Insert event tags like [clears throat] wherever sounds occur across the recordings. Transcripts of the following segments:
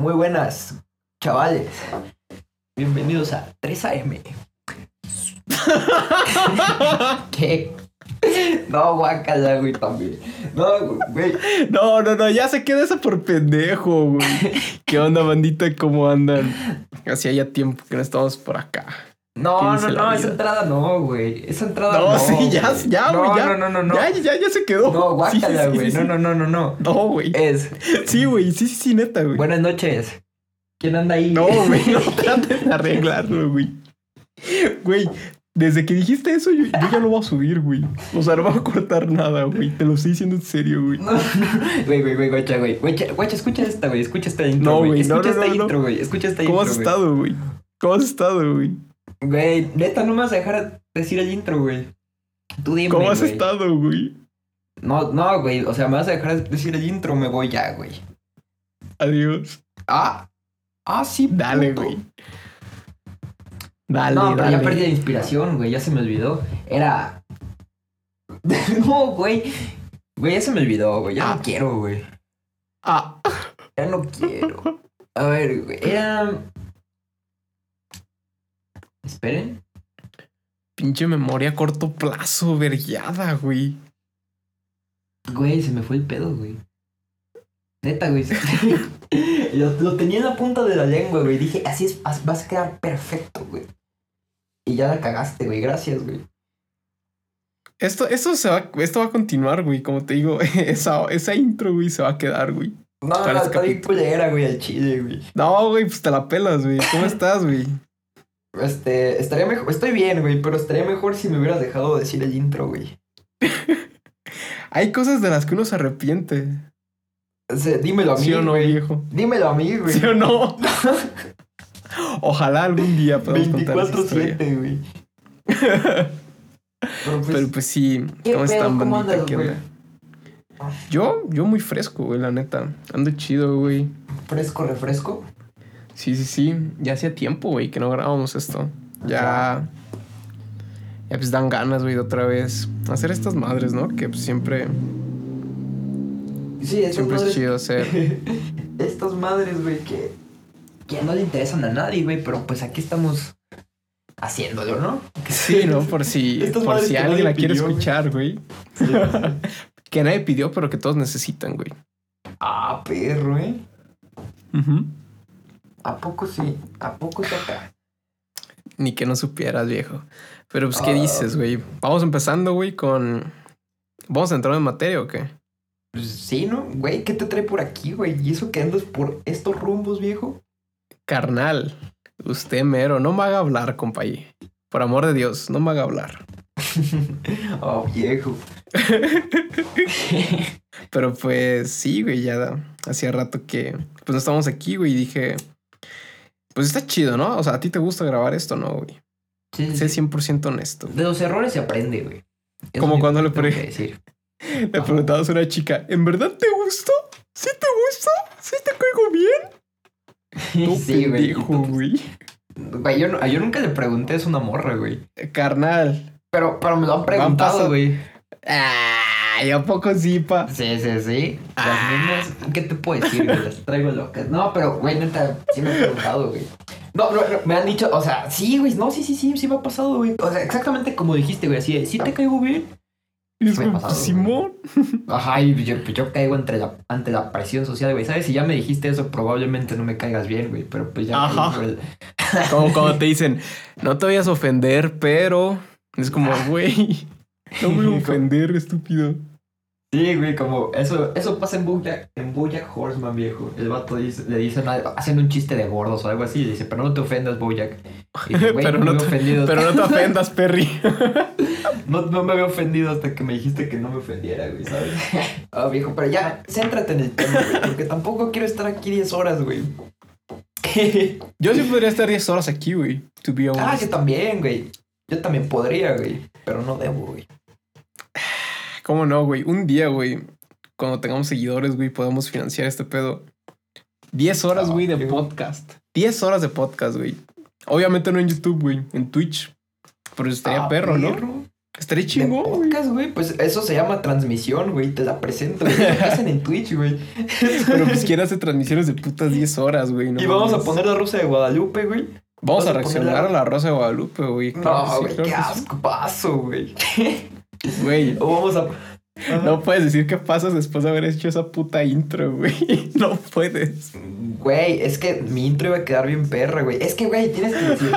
Muy buenas, chavales. Bienvenidos a 3AM. [laughs] ¿Qué? No, guácala, güey, también. No, güey. No, no, no, ya se queda eso por pendejo, güey. ¿Qué onda, bandita? ¿Cómo andan? Hacía ya tiempo que no estamos por acá. No, ¿Qué no, no, esa entrada no, güey. Esa entrada no. No, sí, ya, güey. ya, güey, no, ya. No, no, no, no. Ya, ya, ya se quedó. No, guácala, güey. sí, no, sí. no, no, no, no. No, güey. Es. Sí, güey, sí, sí, sí, neta, güey. Buenas noches. ¿Quién anda ahí? No, güey, [laughs] no trates de arreglarlo, güey. Güey, desde que dijiste eso, yo, yo ya no voy a subir, güey. O sea, no voy a cortar nada, güey. Te lo estoy diciendo en serio, güey. No, no, güey, güey, güey, guacha, güey. Guacha, guacha, escucha esta, güey. Escucha esta intro, No, güey. Escucha no, esta intro, güey. Escucha esta ¿Cómo intro, has estado, güey? ¿Cómo has estado, güey? Güey, neta, no me vas a dejar decir el intro, güey. Tú dime, ¿Cómo has güey. estado, güey? No, no, güey. O sea, me vas a dejar decir el intro, me voy ya, güey. Adiós. Ah. Ah, sí, Dale, puto. güey. Dale, no, pero dale. ya perdí la inspiración, güey. Ya se me olvidó. Era. [laughs] no, güey. Güey, ya se me olvidó, güey. Ya Ah. no quiero, güey. Ah, Ya no quiero. A ver, güey. Era. Esperen. pinche memoria a corto plazo, vergueada, güey. Güey, se me fue el pedo, güey. Neta, güey. [laughs] lo, lo tenía en la punta de la lengua, güey. Dije, así es, as- vas a quedar perfecto, güey. Y ya la cagaste, güey. Gracias, güey. Esto, esto se va, esto va a continuar, güey. Como te digo, [laughs] esa, esa intro, güey, se va a quedar, güey. No, no, está bien culera, güey, al chile, güey. No, güey, pues te la pelas, güey. ¿Cómo [laughs] estás, güey? Este, estaría mejor. Estoy bien, güey, pero estaría mejor si me hubieras dejado decir el intro, güey. [laughs] Hay cosas de las que uno se arrepiente. Sea, dímelo a mí, ¿Sí o no, güey. viejo? Dímelo a mí, güey. ¿Sí o no? [laughs] Ojalá algún día podamos contar esa historia. 24-7, güey. [laughs] Pero pues, Pero pues sí, ¿qué ¿cómo están, ¿Cómo bandita? ¿Qué onda? Yo, yo muy fresco, güey, la neta. Ando chido, güey. fresco, refresco. Sí, sí, sí. Ya hacía tiempo, güey, que no grabábamos esto. Ya. Ya pues dan ganas, güey, de otra vez hacer estas madres, ¿no? Que pues, siempre, Sí, siempre es chido hacer. [laughs] Estas madres, güey, que, que no le interesan a nadie, güey, pero pues aquí estamos haciéndolo, ¿no? Sí, ¿no? [laughs] Por si, por si alguien la quiere pidió, escuchar, güey. Sí, sí. [laughs] Que nadie pidió, pero que todos necesitan, güey. Ah, perro, ¿eh? Ujú. ¿A poco sí? ¿A poco toca? Ni que no supieras, viejo. Pero pues, ¿qué Ah. dices, güey? Vamos empezando, güey, con... ¿Vamos a entrar en materia o qué? Pues sí, ¿no? Güey, ¿qué te trae por aquí, güey? ¿Y eso que andas por estos rumbos, viejo? Carnal, usted mero, no me haga hablar, compañí. Por amor de Dios, no me haga hablar. [laughs] Oh, viejo. [laughs] Pero pues sí, güey, ya hacía rato que pues no estábamos aquí, güey, y dije, pues está chido, ¿no? O sea, a ti te gusta grabar esto, ¿no, güey? Sí, Sé sí. 100% honesto. De los errores se aprende, güey. Como cuando le pre- decir. [laughs] Le preguntabas a una chica, ¿en verdad te gusta? ¿Sí te gusta? ¿Sí te caigo bien? [laughs] Tú sí, güey. pendejo, güey. Güey, yo, no- yo nunca le pregunté eso a una morra, güey. Carnal. Pero, pero me lo han preguntado, güey. Ay, ¿a poco sí, pa? Sí, sí, sí. Las Ah. niñas, ¿qué te puedo decir, güey? Las traigo locas. No, pero, güey, neta, sí me han preguntado, güey. No, no, no, me han dicho, o sea, sí, güey, no, sí, sí, sí, sí me ha pasado, güey. O sea, exactamente como dijiste, güey, así de, ¿sí te caigo bien? Y es Me ha pasado, güey. Simón. Ajá, y yo, yo caigo entre la, ante la presión social, güey. ¿Sabes? Si ya me dijiste eso, probablemente no me caigas bien, güey. Pero pues ya. Ajá. Como cuando te [laughs] dicen, no te vayas a ofender, pero. Es como, Ah. güey. [laughs] No me voy a [laughs] ofender, estúpido. Sí, güey, como eso, eso pasa en Bojack, en Bojack Horseman, viejo. El vato dice- le dicen hacen un chiste de gordos o algo así. y Dice, pero no te ofendas, Bojack. Y dice, [laughs] Pero no, te- ofendido. Pero no te ofendas, [laughs] Perry. No, no me había ofendido hasta que me dijiste que no me ofendiera, güey, ¿sabes? [laughs] Ah, viejo, pero ya, céntrate en el tema, güey. Porque tampoco quiero estar aquí 10 horas, güey. Yo sí podría estar 10 horas aquí, güey. To be ah, yo también, güey. Yo también podría, güey. Pero no debo, güey. ¿Cómo no, güey? Un día, güey, cuando tengamos seguidores, güey, podemos financiar este pedo. 10 horas, Ah, güey, de qué- podcast. 10 horas de podcast, güey. Obviamente no en YouTube, güey, en Twitch. Pero estaría Ah, perro, ¿no? perro. Estaría chingón, podcast, güey. Pues eso se llama transmisión, güey. Te la presento. güey. Hacen en Twitch, güey. [laughs] Pero pues quiere hacer transmisiones de putas 10 horas, güey. no y vamos a poner la Rosa de Guadalupe, güey. Vamos a vamos a poner reaccionar la- a la Rosa de Guadalupe, güey. Claro No, güey, qué asco paso, güey. [laughs] Güey, O vamos a. [laughs] no puedes decir qué pasas después de haber hecho esa puta intro, güey. [laughs] No puedes. Güey, es que mi intro iba a quedar bien perra, güey. Es que, güey, tienes que decir.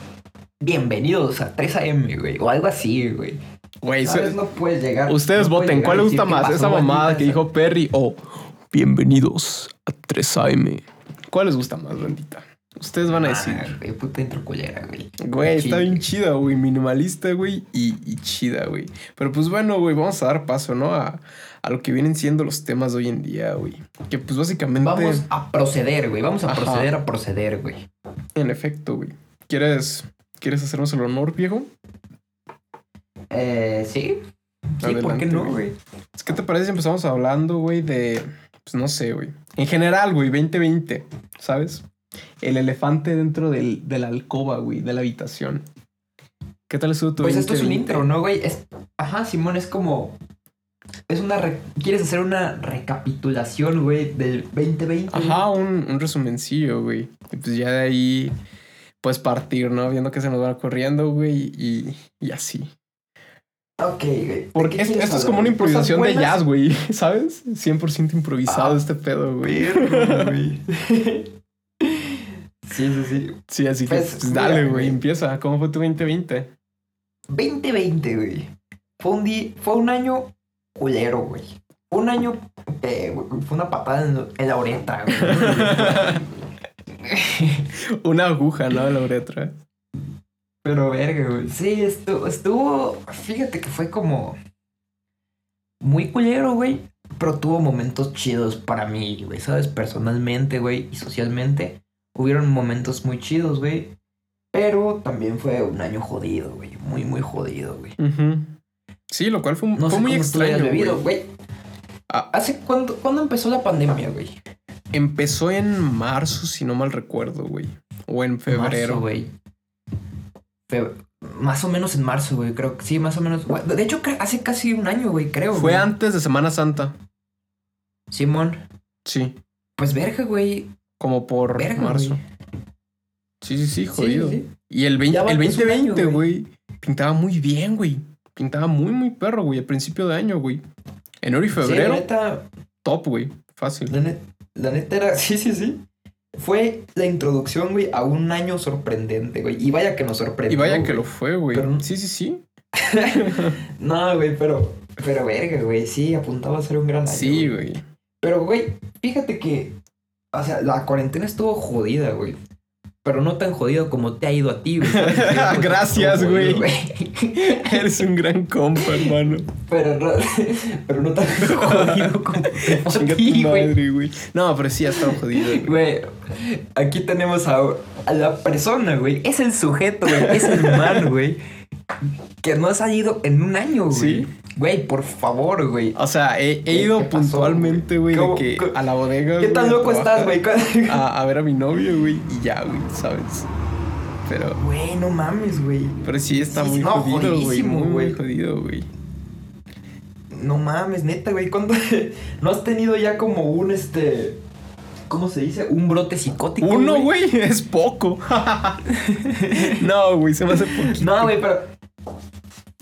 [laughs] Bienvenidos a 3AM, güey. O algo así, güey. Güey, No puedes llegar. ustedes no voten. llegar ¿Cuál les gusta más? ¿Esa mamada que dijo Perry o bienvenidos a 3AM? ¿Cuál les gusta más, bandita? Ustedes van a decir. Ah, güey, puta intro culera, güey. Güey, está bien chida, güey. Minimalista, güey. Y, y chida, güey. Pero pues bueno, güey, vamos a dar paso, ¿no? A, a lo que vienen siendo los temas de hoy en día, güey. Que pues básicamente, Vamos a proceder, güey. Vamos a Ajá. proceder a proceder, güey. en efecto, güey. ¿Quieres, ¿Quieres hacernos el honor, viejo? Eh, sí. Sí, ¿por Adelante, qué no, güey. güey? Es que te parece si empezamos hablando, güey, de. Pues no sé, güey. En general, güey, 2020, ¿sabes? El elefante dentro del, de la alcoba, güey, de la habitación. ¿Qué tal estuvo tu Pues esto es un 2020? intro, ¿no, güey? Es... Ajá, Simón, es como... Es una... re- ¿Quieres hacer una recapitulación, güey, del 2020? güey? Ajá, un, un resumencillo, güey. Y pues ya de ahí puedes partir, ¿no? Viendo que se nos va ocurriendo, güey, y, y así. Ok, güey. ¿De Porque esto, es como una improvisación de jazz, güey, [laughs] ¿sabes? 100% improvisado Ah, este pedo, güey. Perro, güey. [laughs] sí, sí, sí. Sí, así que Pues, dale, güey, empieza. ¿Cómo fue tu 2020? 2020, güey. Fue un, di- fue un año culero, güey. Fue un año... eh, güey, fue una patada en, en la uretra, güey. [laughs] Una aguja, ¿no? La uretra. Pero verga, güey. Sí, estuvo, estuvo. Fíjate que fue como. Muy culero, güey. Pero tuvo momentos chidos para mí, güey. ¿Sabes? Personalmente, güey. Y socialmente. Hubieron momentos muy chidos, güey. Pero también fue un año jodido, güey. Muy, muy jodido, güey. Sí, lo cual fue, No fue muy extraño, bebido, güey. Ah. ¿Hace cuándo, cuándo empezó la pandemia, güey? Empezó en marzo, si no mal recuerdo, güey. O en febrero. Marzo, güey. Fe- Más o menos en marzo, güey. Creo que sí, más o menos. Güey, De hecho, hace casi un año, güey, creo. fue güey. antes de Semana Santa. Simón. Sí, Pues verga, güey. Como por Verga, marzo. Sí, sí, sí, Sí, jodido. sí. Y el, 20 Ya va, el pues, un año, 2020, güey. pintaba muy bien, güey. Pintaba muy, muy perro, güey, al principio de año, güey. Enero y Sí, febrero, la neta, top, güey. Fácil. la net- la neta era, [laughs] sí, sí, sí. Fue la introducción, güey, a un año sorprendente, güey. Y vaya que nos sorprendió. Y vaya que lo fue, güey. Pero- Sí, sí, sí. [laughs] No, güey, pero, pero verga, güey. Sí, apuntaba a ser un gran año. Sí, güey. Pero, güey, fíjate que, o sea, la cuarentena estuvo jodida, güey. Pero no tan jodido como te ha ido a ti, güey. [laughs] Gracias, güey. [laughs] Eres un gran compa, hermano. Pero no, [laughs] pero no tan jodido como te a ti, güey. No, pero sí ha estado jodido, güey. Güey, aquí tenemos a, a la persona, güey. Es el sujeto, güey. Es el man, güey. Que no ha salido en un año, güey. Sí. Güey, por favor, güey. O sea, he, he ¿Qué- ido puntualmente, güey, de ¿Cómo- que a la bodega. ¿Qué tan loco estás, güey? A, a ver a mi novio, güey, y ya, güey, ¿sabes? Pero, Güey, no mames, güey. pero sí está Sí, muy no, jodido, güey. Muy, jodido, güey. No mames, neta, güey. ¿Cuándo [laughs] no has tenido ya como un este. ¿Cómo se dice? Un brote psicótico. Uno, güey, es poco. [laughs] no, güey, se me hace poquito. No, güey, pero.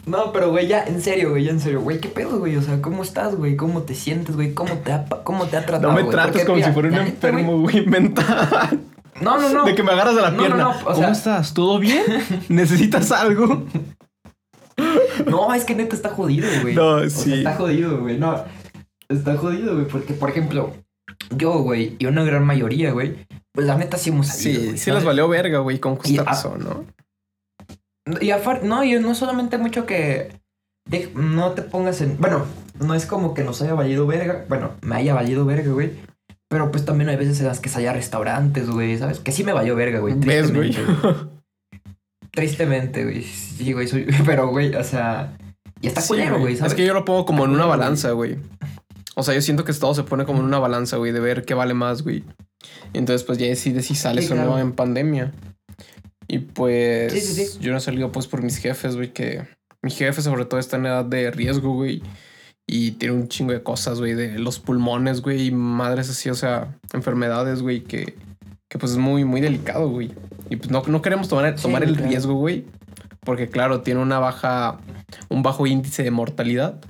No, pero, güey, ya, en serio, güey, ya en serio. Güey, ¿qué pedo, güey? O sea, ¿cómo estás, güey? ¿Cómo te sientes, güey? ¿Cómo te ha, cómo te ha tratado, No me trates Porque, como mira, si fuera un enfermo, güey, mental. No, no, no. De que me agarras de la No, no, pierna. no, o ¿Cómo sea- estás? ¿Todo bien? ¿Necesitas algo? [laughs] No, es que neta está jodido, güey. No, O sea, sí. está jodido, güey. No, está jodido, güey. Porque, por ejemplo, yo, güey, y una gran mayoría, güey, pues la neta sí hemos salido. Sí, sí ¿sabes? valió verga, güey, con justa razón, ¿no? Y aparte, no, y no solamente mucho que de- no te pongas en. Bueno, no es como que nos haya valido verga. Bueno, me haya valido verga, güey. Pero pues también hay veces en las que salía a restaurantes, güey, ¿sabes? Que sí me valió verga, güey. ¿Ves, güey? Tristemente, güey. Sí, güey, soy. [laughs] Pero, güey, o sea. Y está Sí, culero, güey, ¿sabes? Es que yo lo pongo como en una culero, balanza, güey. O sea, yo siento que todo se pone como en una balanza, güey, de ver qué vale más, güey. Entonces, pues ya decides si sales Sí, o no claro. en pandemia. Y pues Sí, sí, yo no he salido pues por mis jefes, güey, que Mi jefe, sobre todo, está en edad de riesgo, güey. Y tiene un chingo de cosas, güey, de los pulmones, güey, y madres así, o sea, enfermedades, güey, que, que pues es muy, muy delicado, güey. Y pues no, no queremos tomar, tomar el claro. riesgo, güey. Porque claro, tiene una baja, un bajo índice de mortalidad.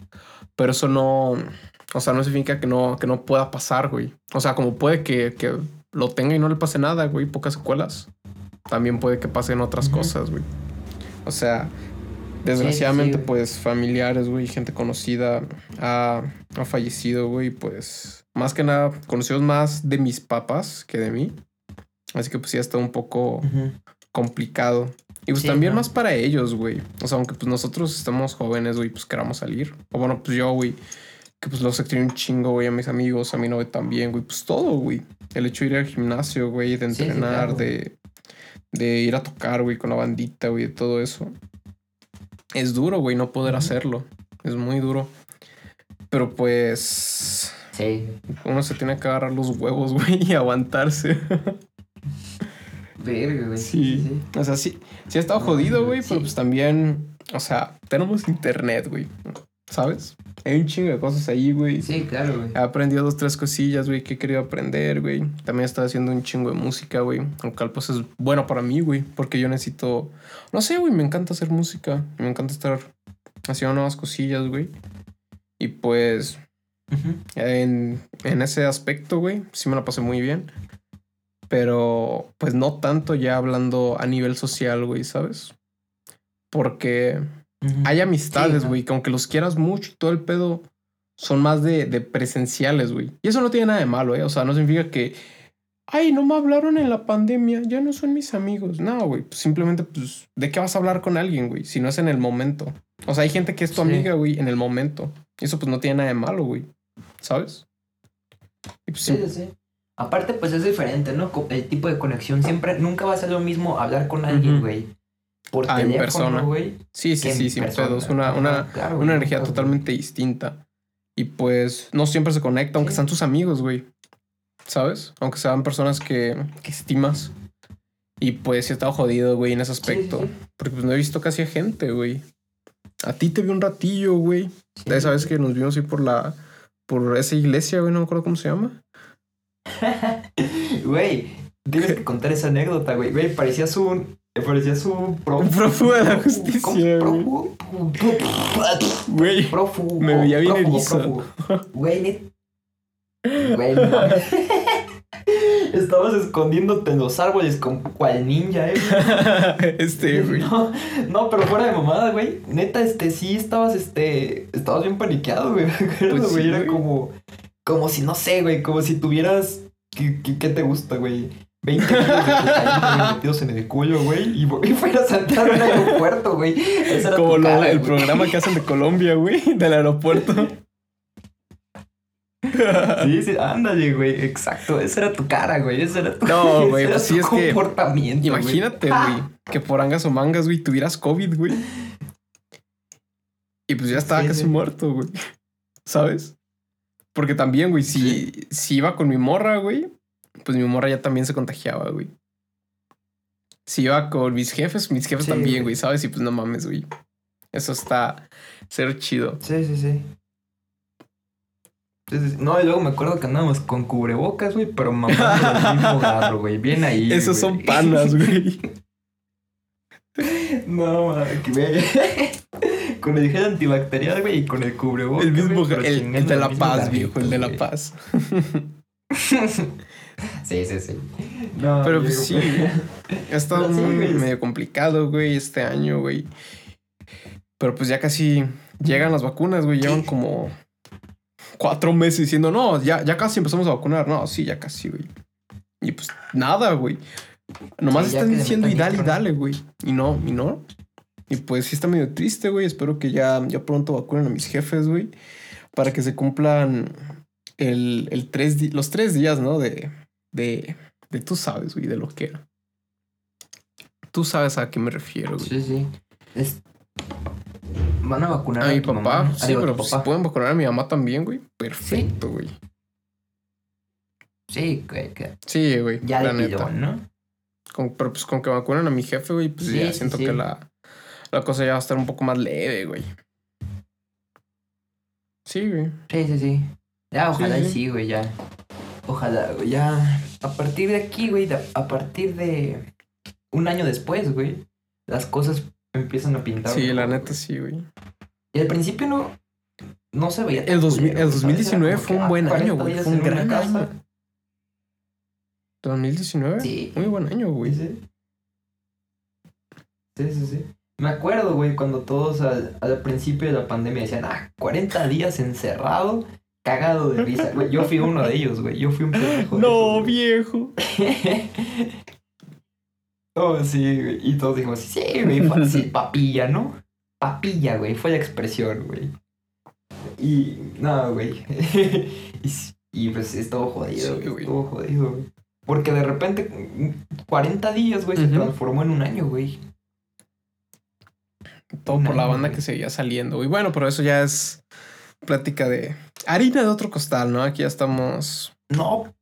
Pero eso no, o sea, no significa que no, que no pueda pasar, güey. O sea, como puede que, que lo tenga y no le pase nada, güey, pocas secuelas. También puede que pasen otras cosas, güey. O sea, desgraciadamente, pues familiares, güey, gente conocida ha, ha fallecido, güey, pues más que nada, conocidos más de mis papás que de mí. Así que pues ya está un poco complicado. Y pues Sí, también ¿no? más para ellos, güey. O sea, aunque pues nosotros estamos jóvenes, güey, pues queramos salir. O bueno, pues yo, güey, que pues los extraño un chingo, güey, a mis amigos, a mi novia también, güey. Pues todo, güey. El hecho de ir al gimnasio, güey, de Sí, sí, entrenar, claro. de, de ir a tocar, güey, con la bandita, güey, de todo eso. Es duro, güey, no poder hacerlo. Es muy duro. Pero pues Sí. uno se tiene que agarrar los huevos, [laughs] güey, y aguantarse. Verga, güey. Sí. Sí, sí. O sea, sí, sí ha estado jodido, güey, pero pues también, o sea, tenemos internet, güey. ¿Sabes? Hay un chingo de cosas ahí, güey. Sí, claro, güey. He aprendido dos, tres cosillas, güey, que he querido aprender, güey. También he estado haciendo un chingo de música, güey. Lo cual, pues, es bueno para mí, güey. Porque yo necesito... No sé, güey, me encanta hacer música. Me encanta estar haciendo nuevas cosillas, güey. Y pues, Ujú. en, en ese aspecto, güey, sí me la pasé muy bien. Pero, pues no tanto ya hablando a nivel social, güey, ¿sabes? Porque Hay amistades, Sí, güey, que aunque los quieras mucho y todo el pedo, son más de, de presenciales, güey. Y eso no tiene nada de malo, ¿eh? O sea, no significa que, ay, no me hablaron en la pandemia, ya no son mis amigos. No, güey, pues simplemente, pues, ¿de qué vas a hablar con alguien, güey? Si no es en el momento. O sea, hay gente que es tu Sí. amiga, güey, en el momento. Y eso, pues, no tiene nada de malo, güey. ¿Sabes? Y pues, Sí, sí. sí, sí. Aparte, pues es diferente, ¿no? El tipo de conexión siempre, nunca va a ser lo mismo hablar con alguien, güey. Por Ah, en persona. güey. Sí, sí, sí, sin pedos. Una, una, claro, güey, una energía güey. totalmente distinta. Y pues no siempre se conecta, aunque Sí. sean tus amigos, güey. ¿Sabes? Aunque sean personas que, que estimas. Y pues sí he estado jodido, güey, en ese aspecto. sí, sí. Porque pues no he visto casi a gente, güey. A ti te vi un ratillo, güey. De esa vez que nos vimos ahí por la... Por esa iglesia, güey, no me acuerdo cómo se llama. [laughs] Güey, tienes que contar esa anécdota, güey. Güey, parecías un. Parecías un [laughs] pro. Un prófugo de la justicia, güey. Prófugo. Me veía bien erizo. Güey, Güey. [laughs] [laughs] Estabas escondiéndote en los árboles con cual ninja, eh. este, güey. No, no, pero fuera de mamada, güey. Neta, este, sí estabas, este, estabas bien paniqueado, güey. Pues sí. Era como, como si, no sé, güey, como si tuvieras, ¿qué, qué, qué te gusta, güey? 20 kilos de cocaína, güey, metidos en el cuello, güey, y, y fueras a entrar al aeropuerto, güey. Como lo- cara, el güey. programa que hacen de Colombia, güey, del aeropuerto. Sí, sí, ándale, güey, exacto. Esa era tu cara, güey. Esa era tu, No, [laughs] ese güey, era pues sí es que- comportamiento, güey. Imagínate, güey, que por angas o mangas, güey, tuvieras COVID, güey. Y pues ya estaba Sí, casi sí. muerto, güey. ¿Sabes? Porque también, güey, si, si iba con mi morra, güey, pues mi morra ya también se contagiaba, güey. Si iba con mis jefes, mis jefes Sí, también, güey. ¿sabes? Y pues no mames, güey. Eso está ser chido. Sí, sí, sí. No, y luego me acuerdo que andábamos con cubrebocas, güey, pero mamando [laughs] el mismo garro, güey. Bien ahí. Esos güey. son panas, güey. [laughs] No, madre, que. [laughs] Con el gel antibacterial, güey, y con el cubrebocas. El mismo, güey, el, el de la paz, garrito, viejo, el de la paz. Sí, sí, sí. No, Pero pues sí. Ha estado [laughs] muy medio complicado, güey, este año, güey. Pero pues ya casi llegan las vacunas, güey. Llevan como cuatro meses diciendo, no, ya, ya casi empezamos a vacunar. No, sí, ya casi, güey. Y pues nada, güey. Nomás Sí, están diciendo y dale, y dale, güey. Y no, y no. Y pues sí está medio triste, güey. Espero que ya, ya pronto vacunen a mis jefes, güey. Para que se cumplan el, el tres los tres días, ¿no? De, de, de tú sabes, güey, de lo que era. Tú sabes a qué me refiero, güey. Sí, sí. Es... Van a vacunar A mi tu papá, mamá? Ah, sí, pero pues, si pueden vacunar a mi mamá también, güey. Perfecto, güey. Sí, que, que Sí, güey. ya la de neta. ¿no? Con, pero pues con que vacunen a mi jefe, güey, pues Sí, ya siento que la, la cosa ya va a estar un poco más leve, güey. Sí, güey. Sí, sí, sí. Ya, ojalá Sí, sí. sí, güey, ya. Ojalá, güey, ya. A partir de aquí, güey, a partir de un año después, güey, las cosas empiezan a pintar. Sí, la neta güey. sí, güey. Y al principio no, no se veía. El, 2000 culero, el güey, ¿sabes? 2019 Era como fue un ah, buen 40 año, güey. Fue un gran casa. año. 2019. Sí. Muy buen año, güey. Sí, sí. Sí, sí, sí. Me acuerdo, güey, cuando todos al, al principio de la pandemia decían, ah, 40 días encerrado, cagado de risa. Güey, yo fui uno de ellos, güey. Yo fui un pendejo. de No, esos, viejo. [laughs] oh, sí, güey. Y todos dijimos, sí, güey, así, [laughs] papilla, ¿no? Papilla, güey, fue la expresión, güey. Y, no, güey. [laughs] y, pues estuvo jodido, Sí, güey. Estuvo jodido, güey. Porque de repente, mm, 40 días, güey, se transformó en un año, güey. Todo por la banda güey. que seguía saliendo. Y bueno, pero eso ya es plática de harina de otro costal, ¿no? Aquí ya estamos. No.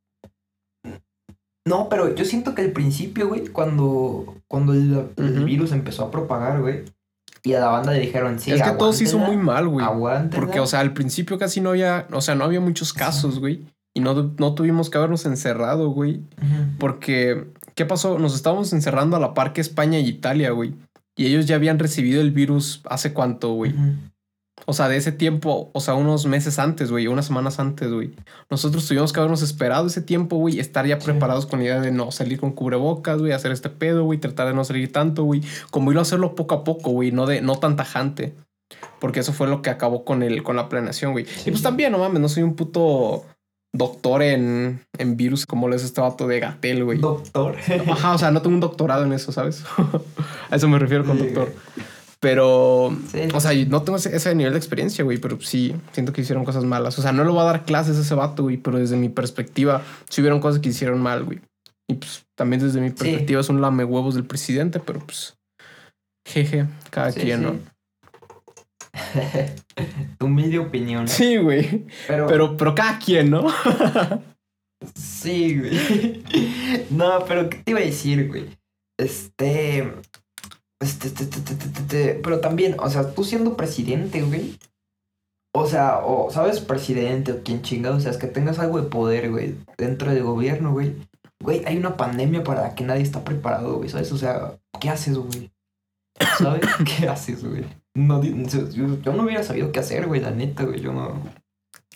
No, pero yo siento que al principio, güey, cuando, cuando el, virus empezó a propagar, güey, y a la banda le dijeron, sí, es que todo se hizo muy mal, güey. aguántenla". Porque, o sea, al principio casi no había, o sea, no había muchos casos, güey. Y no, no tuvimos que habernos encerrado, güey. Porque, ¿qué pasó? Nos estábamos encerrando a la par que España y Italia, güey. Y ellos ya habían recibido el virus hace cuánto, güey. O sea, de ese tiempo, o sea, unos meses antes, güey, unas semanas antes, güey. Nosotros tuvimos que habernos esperado ese tiempo, güey, estar ya Sí. preparados con la idea de no salir con cubrebocas, güey, hacer este pedo, güey, tratar de no salir tanto, güey. Como irlo a hacerlo poco a poco, güey, no de no tan tajante. Porque eso fue lo que acabó con el, con la planeación, güey. Sí. Y pues también, no mames, no soy un puto doctor en, en virus como lo es este vato de Gatel, güey. Doctor. Ajá, o sea, no tengo un doctorado en eso, ¿sabes? [laughs] a eso me refiero con Sí, doctor. Pero, Sí. o sea, no tengo ese, ese nivel de experiencia, güey, pero sí, siento que hicieron cosas malas. O sea, no le voy a dar clases a ese vato, güey, pero desde mi perspectiva, sí hubieron cosas que hicieron mal, güey. Y pues también desde mi perspectiva es un lame huevos del presidente, pero pues, jeje, cada Sí, quien, sí. ¿no? tu [laughs] humilde opinión. Sí, güey, Pero, pero, pero cada quien, ¿no? sí, güey. [laughs] No, pero ¿qué te iba a decir, güey? Este. Este, Pero también, o sea, tú siendo presidente, güey. O sea, o sabes, presidente o quien chingado, o sea, es que tengas algo de poder, güey, dentro del gobierno, güey. Güey, hay una pandemia para la que nadie está preparado, güey, ¿sabes? O sea, ¿qué haces, güey? ¿Sabes? [laughs] ¿Qué haces, güey? No, yo, yo no hubiera sabido qué hacer, güey, la neta, güey, yo no.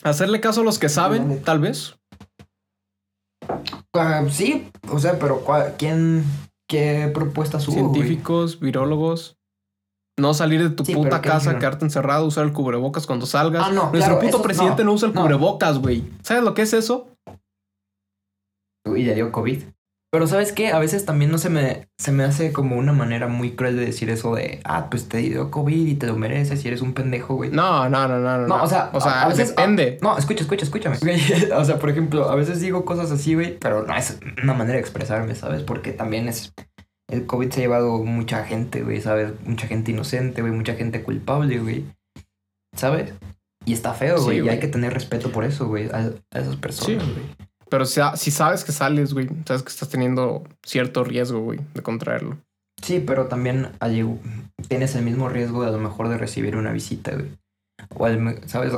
Hacerle caso a los que saben, tal vez. Ah, sí, o sea, pero ¿cuál- ¿quién, qué propuestas hubo, güey? Científicos, virólogos. No salir de tu Sí, puta pero ¿qué casa, quedarte encerrado, usar el cubrebocas cuando salgas. Ah, no, Nuestro claro, puto eso- presidente no, no, usa el cubrebocas, güey. ¿Sabes lo que es eso? Y le dio COVID. Pero ¿sabes qué? A veces también no se me, se me hace como una manera muy cruel de decir eso de, ah, pues te dio COVID y te lo mereces y eres un pendejo, güey. No, no, no, no, no. No, o sea, o sea, a- a veces- depende. No, escucha, escucha, escúchame. Güey, [laughs] o sea, por ejemplo, a veces digo cosas así, güey, pero no es una manera de expresarme, ¿sabes? Porque también es... El COVID se ha llevado mucha gente, güey, ¿sabes? Mucha gente inocente, güey, mucha gente culpable, güey. ¿Sabes? Y está feo, Sí, güey, y güey. hay que tener respeto por eso, güey, a, a esas personas, Sí. Pero si, si sabes que sales, güey, sabes que estás teniendo cierto riesgo, güey, de contraerlo. Sí, pero también hay- tienes el mismo riesgo de a lo mejor de recibir una visita, güey. O al ¿sabes?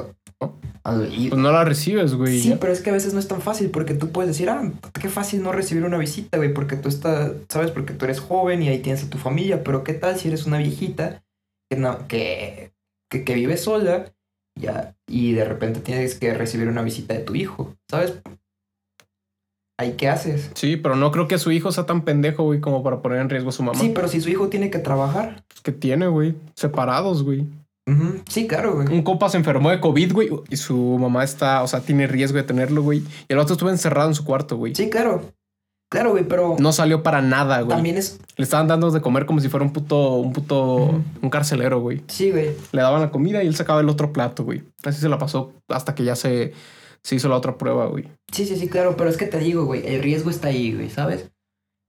Y- Pues no la recibes, güey. sí, ya. pero es que a veces no es tan fácil porque tú puedes decir, ah, qué fácil no recibir una visita, güey, porque tú estás, ¿sabes? Porque tú eres joven y ahí tienes a tu familia, pero ¿qué tal si eres una viejita que, no- que, que, que vive sola ya, y de repente tienes que recibir una visita de tu hijo, ¿sabes? ¿Ahí qué haces? Sí, pero no creo que su hijo sea tan pendejo, güey, como para poner en riesgo a su mamá. Sí, pero si su hijo tiene que trabajar. Pues, ¿Qué tiene, güey? Separados, güey. Sí, claro, güey. Un compa se enfermó de COVID, güey, y su mamá está, o sea, tiene riesgo de tenerlo, güey. Y el otro estuvo encerrado en su cuarto, güey. Sí, claro. Claro, güey, pero No salió para nada, güey. también es. Le estaban dando de comer como si fuera un puto, un puto, un carcelero, güey. Sí, güey. Le daban la comida y él sacaba el otro plato, güey. Así se la pasó hasta que ya se, se hizo la otra prueba, güey. Sí, sí, sí, claro, pero es que te digo, güey, el riesgo está ahí, güey, ¿sabes?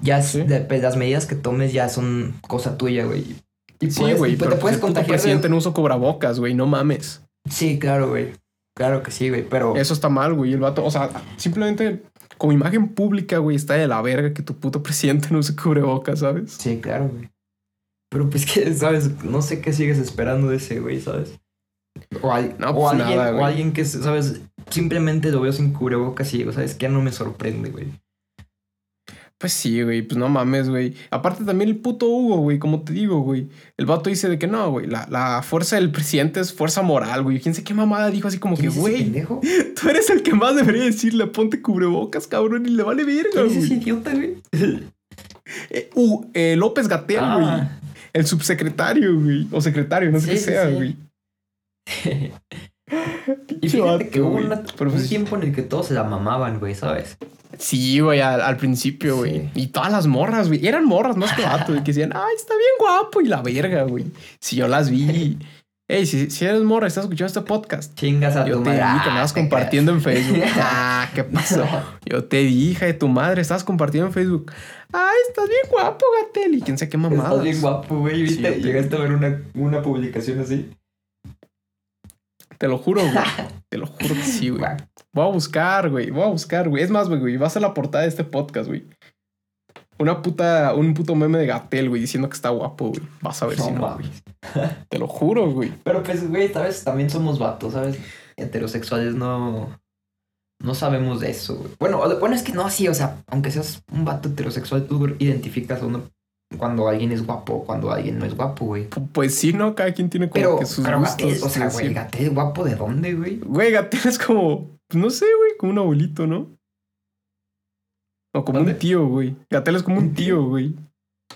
Ya es- Sí. de- pues, las medidas que tomes ya son cosa tuya, güey. Y Sí, puedes- güey, y pues pero te pues puedes el contagiar. presidente no usa cubrebocas, güey, no mames. Sí, claro, güey. Claro que sí, güey, pero. Eso está mal, güey. El vato, o sea, simplemente como imagen pública, güey, está de la verga que tu puto [laughs] presidente no use cubrebocas, ¿sabes? Sí, claro, güey. Pero pues [laughs] que, ¿sabes? No sé qué sigues esperando de ese güey, ¿sabes? O, al- No, o pues alguien, nada, o güey. alguien que, ¿sabes? Simplemente lo veo sin cubrebocas y digo, ¿sabes qué? No me sorprende, güey. Pues sí, güey, pues no mames, güey. Aparte también el puto Hugo, güey, como te digo, güey. El vato dice de que no, güey, la, la fuerza del presidente es fuerza moral, güey. ¿Quién sé qué mamada dijo así como que, ¿Quién es ese güey, [laughs] tú eres el que más debería decirle ponte cubrebocas, cabrón, y le vale verga, ¿Quién es ese güey. idiota, güey? [laughs] Eh, uh, eh, López Gatel, güey. Ah. El subsecretario, güey. O secretario, no sé Sí, qué sea, sí. güey. Y fíjate que vato, hubo una- un tiempo en el que todos se la mamaban, güey, ¿sabes? Sí, güey, al, al principio, güey. Sí. Y todas las morras, güey. Eran morras más que vato, güey, que decían, ay, está bien guapo. Y la verga, güey. Si yo las vi. Ey, si, si eres morra estás escuchando este podcast, Chingas a yo tu te madre. que Ah, andabas te compartiendo en Facebook. [laughs] Ah, ¿qué pasó? Yo te vi, hija de tu madre, estabas compartiendo en Facebook. Ay, estás bien guapo, Gatel. Y quién sabe qué creas. mamadas. Estás bien guapo, güey. Yo te- Llegaste a ver una, una publicación así. Te lo juro, güey. [laughs] Te lo juro que sí, güey. Voy a buscar, güey. Voy a buscar, güey. Es más, güey. Va a ser la portada de este podcast, güey. Una puta, un puto meme de Gatel, güey, diciendo que está guapo, güey. Vas a ver No si no, güey. Te lo juro, güey. Pero pues, güey, ¿sabes? También somos vatos, ¿sabes? Heterosexuales no... No sabemos de eso, güey. Bueno, bueno, es que no, sí, o sea, aunque seas un vato heterosexual, tú identificas a uno cuando alguien es guapo cuando alguien no es guapo, güey. Pues sí, ¿no? Cada quien tiene como Pero, que sus pero gustos. Gatel, o sea, güey. Gatel guapo de dónde, güey? Güey, Gatel es como, pues, no sé, güey, como un abuelito, ¿no? O como ¿Dónde? un tío, güey. Gatel es como un ¿Un tío? güey.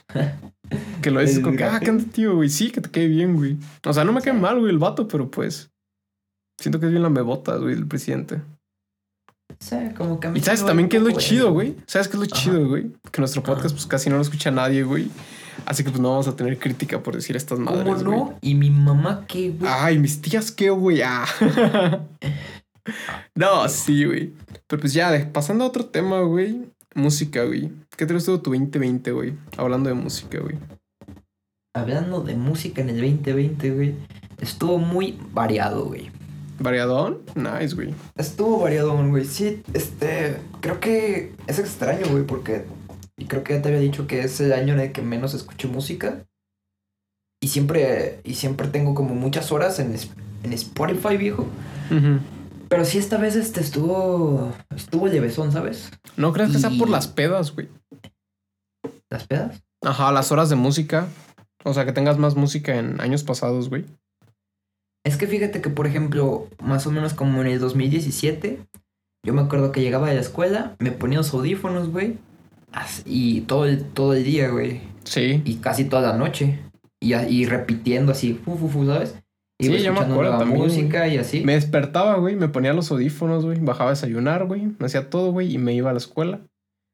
[laughs] Que lo dices ¿El como que, ah, onda, tío, güey? Sí, que te quede bien, güey. O sea, no me cae mal, güey, el vato, pero pues. Siento que es bien la mebotas, güey, el presidente. Sea, como que a mí Y sí sabes también qué es lo de- chido, güey. ¿Sabes qué es lo Ajá. chido, güey? Que nuestro podcast, Ajá. pues casi no lo escucha nadie, güey. Así que pues no vamos a tener crítica por decir estas ¿Cómo madres, güey. no? ¿Y mi mamá qué, güey? Ay, mis tías qué, güey. Ah. [laughs] no, sí, güey. Pero pues ya, pasando a otro tema, güey. Música, güey. ¿Qué te gustó tu 2020, güey? Hablando de música, güey. Hablando de música en el 2020, güey, estuvo muy variado, güey. ¿Variadón? Nice, güey. Estuvo variado, güey. Sí, este, creo que es extraño, güey, porque y creo que ya te había dicho que es el año en el que menos escucho música. Y siempre, y siempre tengo como muchas horas en, en Spotify, viejo. Pero sí, esta vez este estuvo, estuvo levesón, ¿sabes? No creas que sea por las pedas, güey. Las pedas. Ajá, las horas de música. O sea, que tengas más música en años pasados, güey. Es que fíjate que, por ejemplo, más o menos como en el 2017, yo me acuerdo que llegaba de la escuela, me ponía los audífonos, güey, y todo el, todo el día, güey, Sí. y casi toda la noche, y, repitiendo así, fu, fu, fu, ¿sabes? Sí, Iba yo me acuerdo también, música y así. Me despertaba, güey, me ponía los audífonos, güey, bajaba a desayunar, güey, me hacía todo, güey, y me iba a la escuela.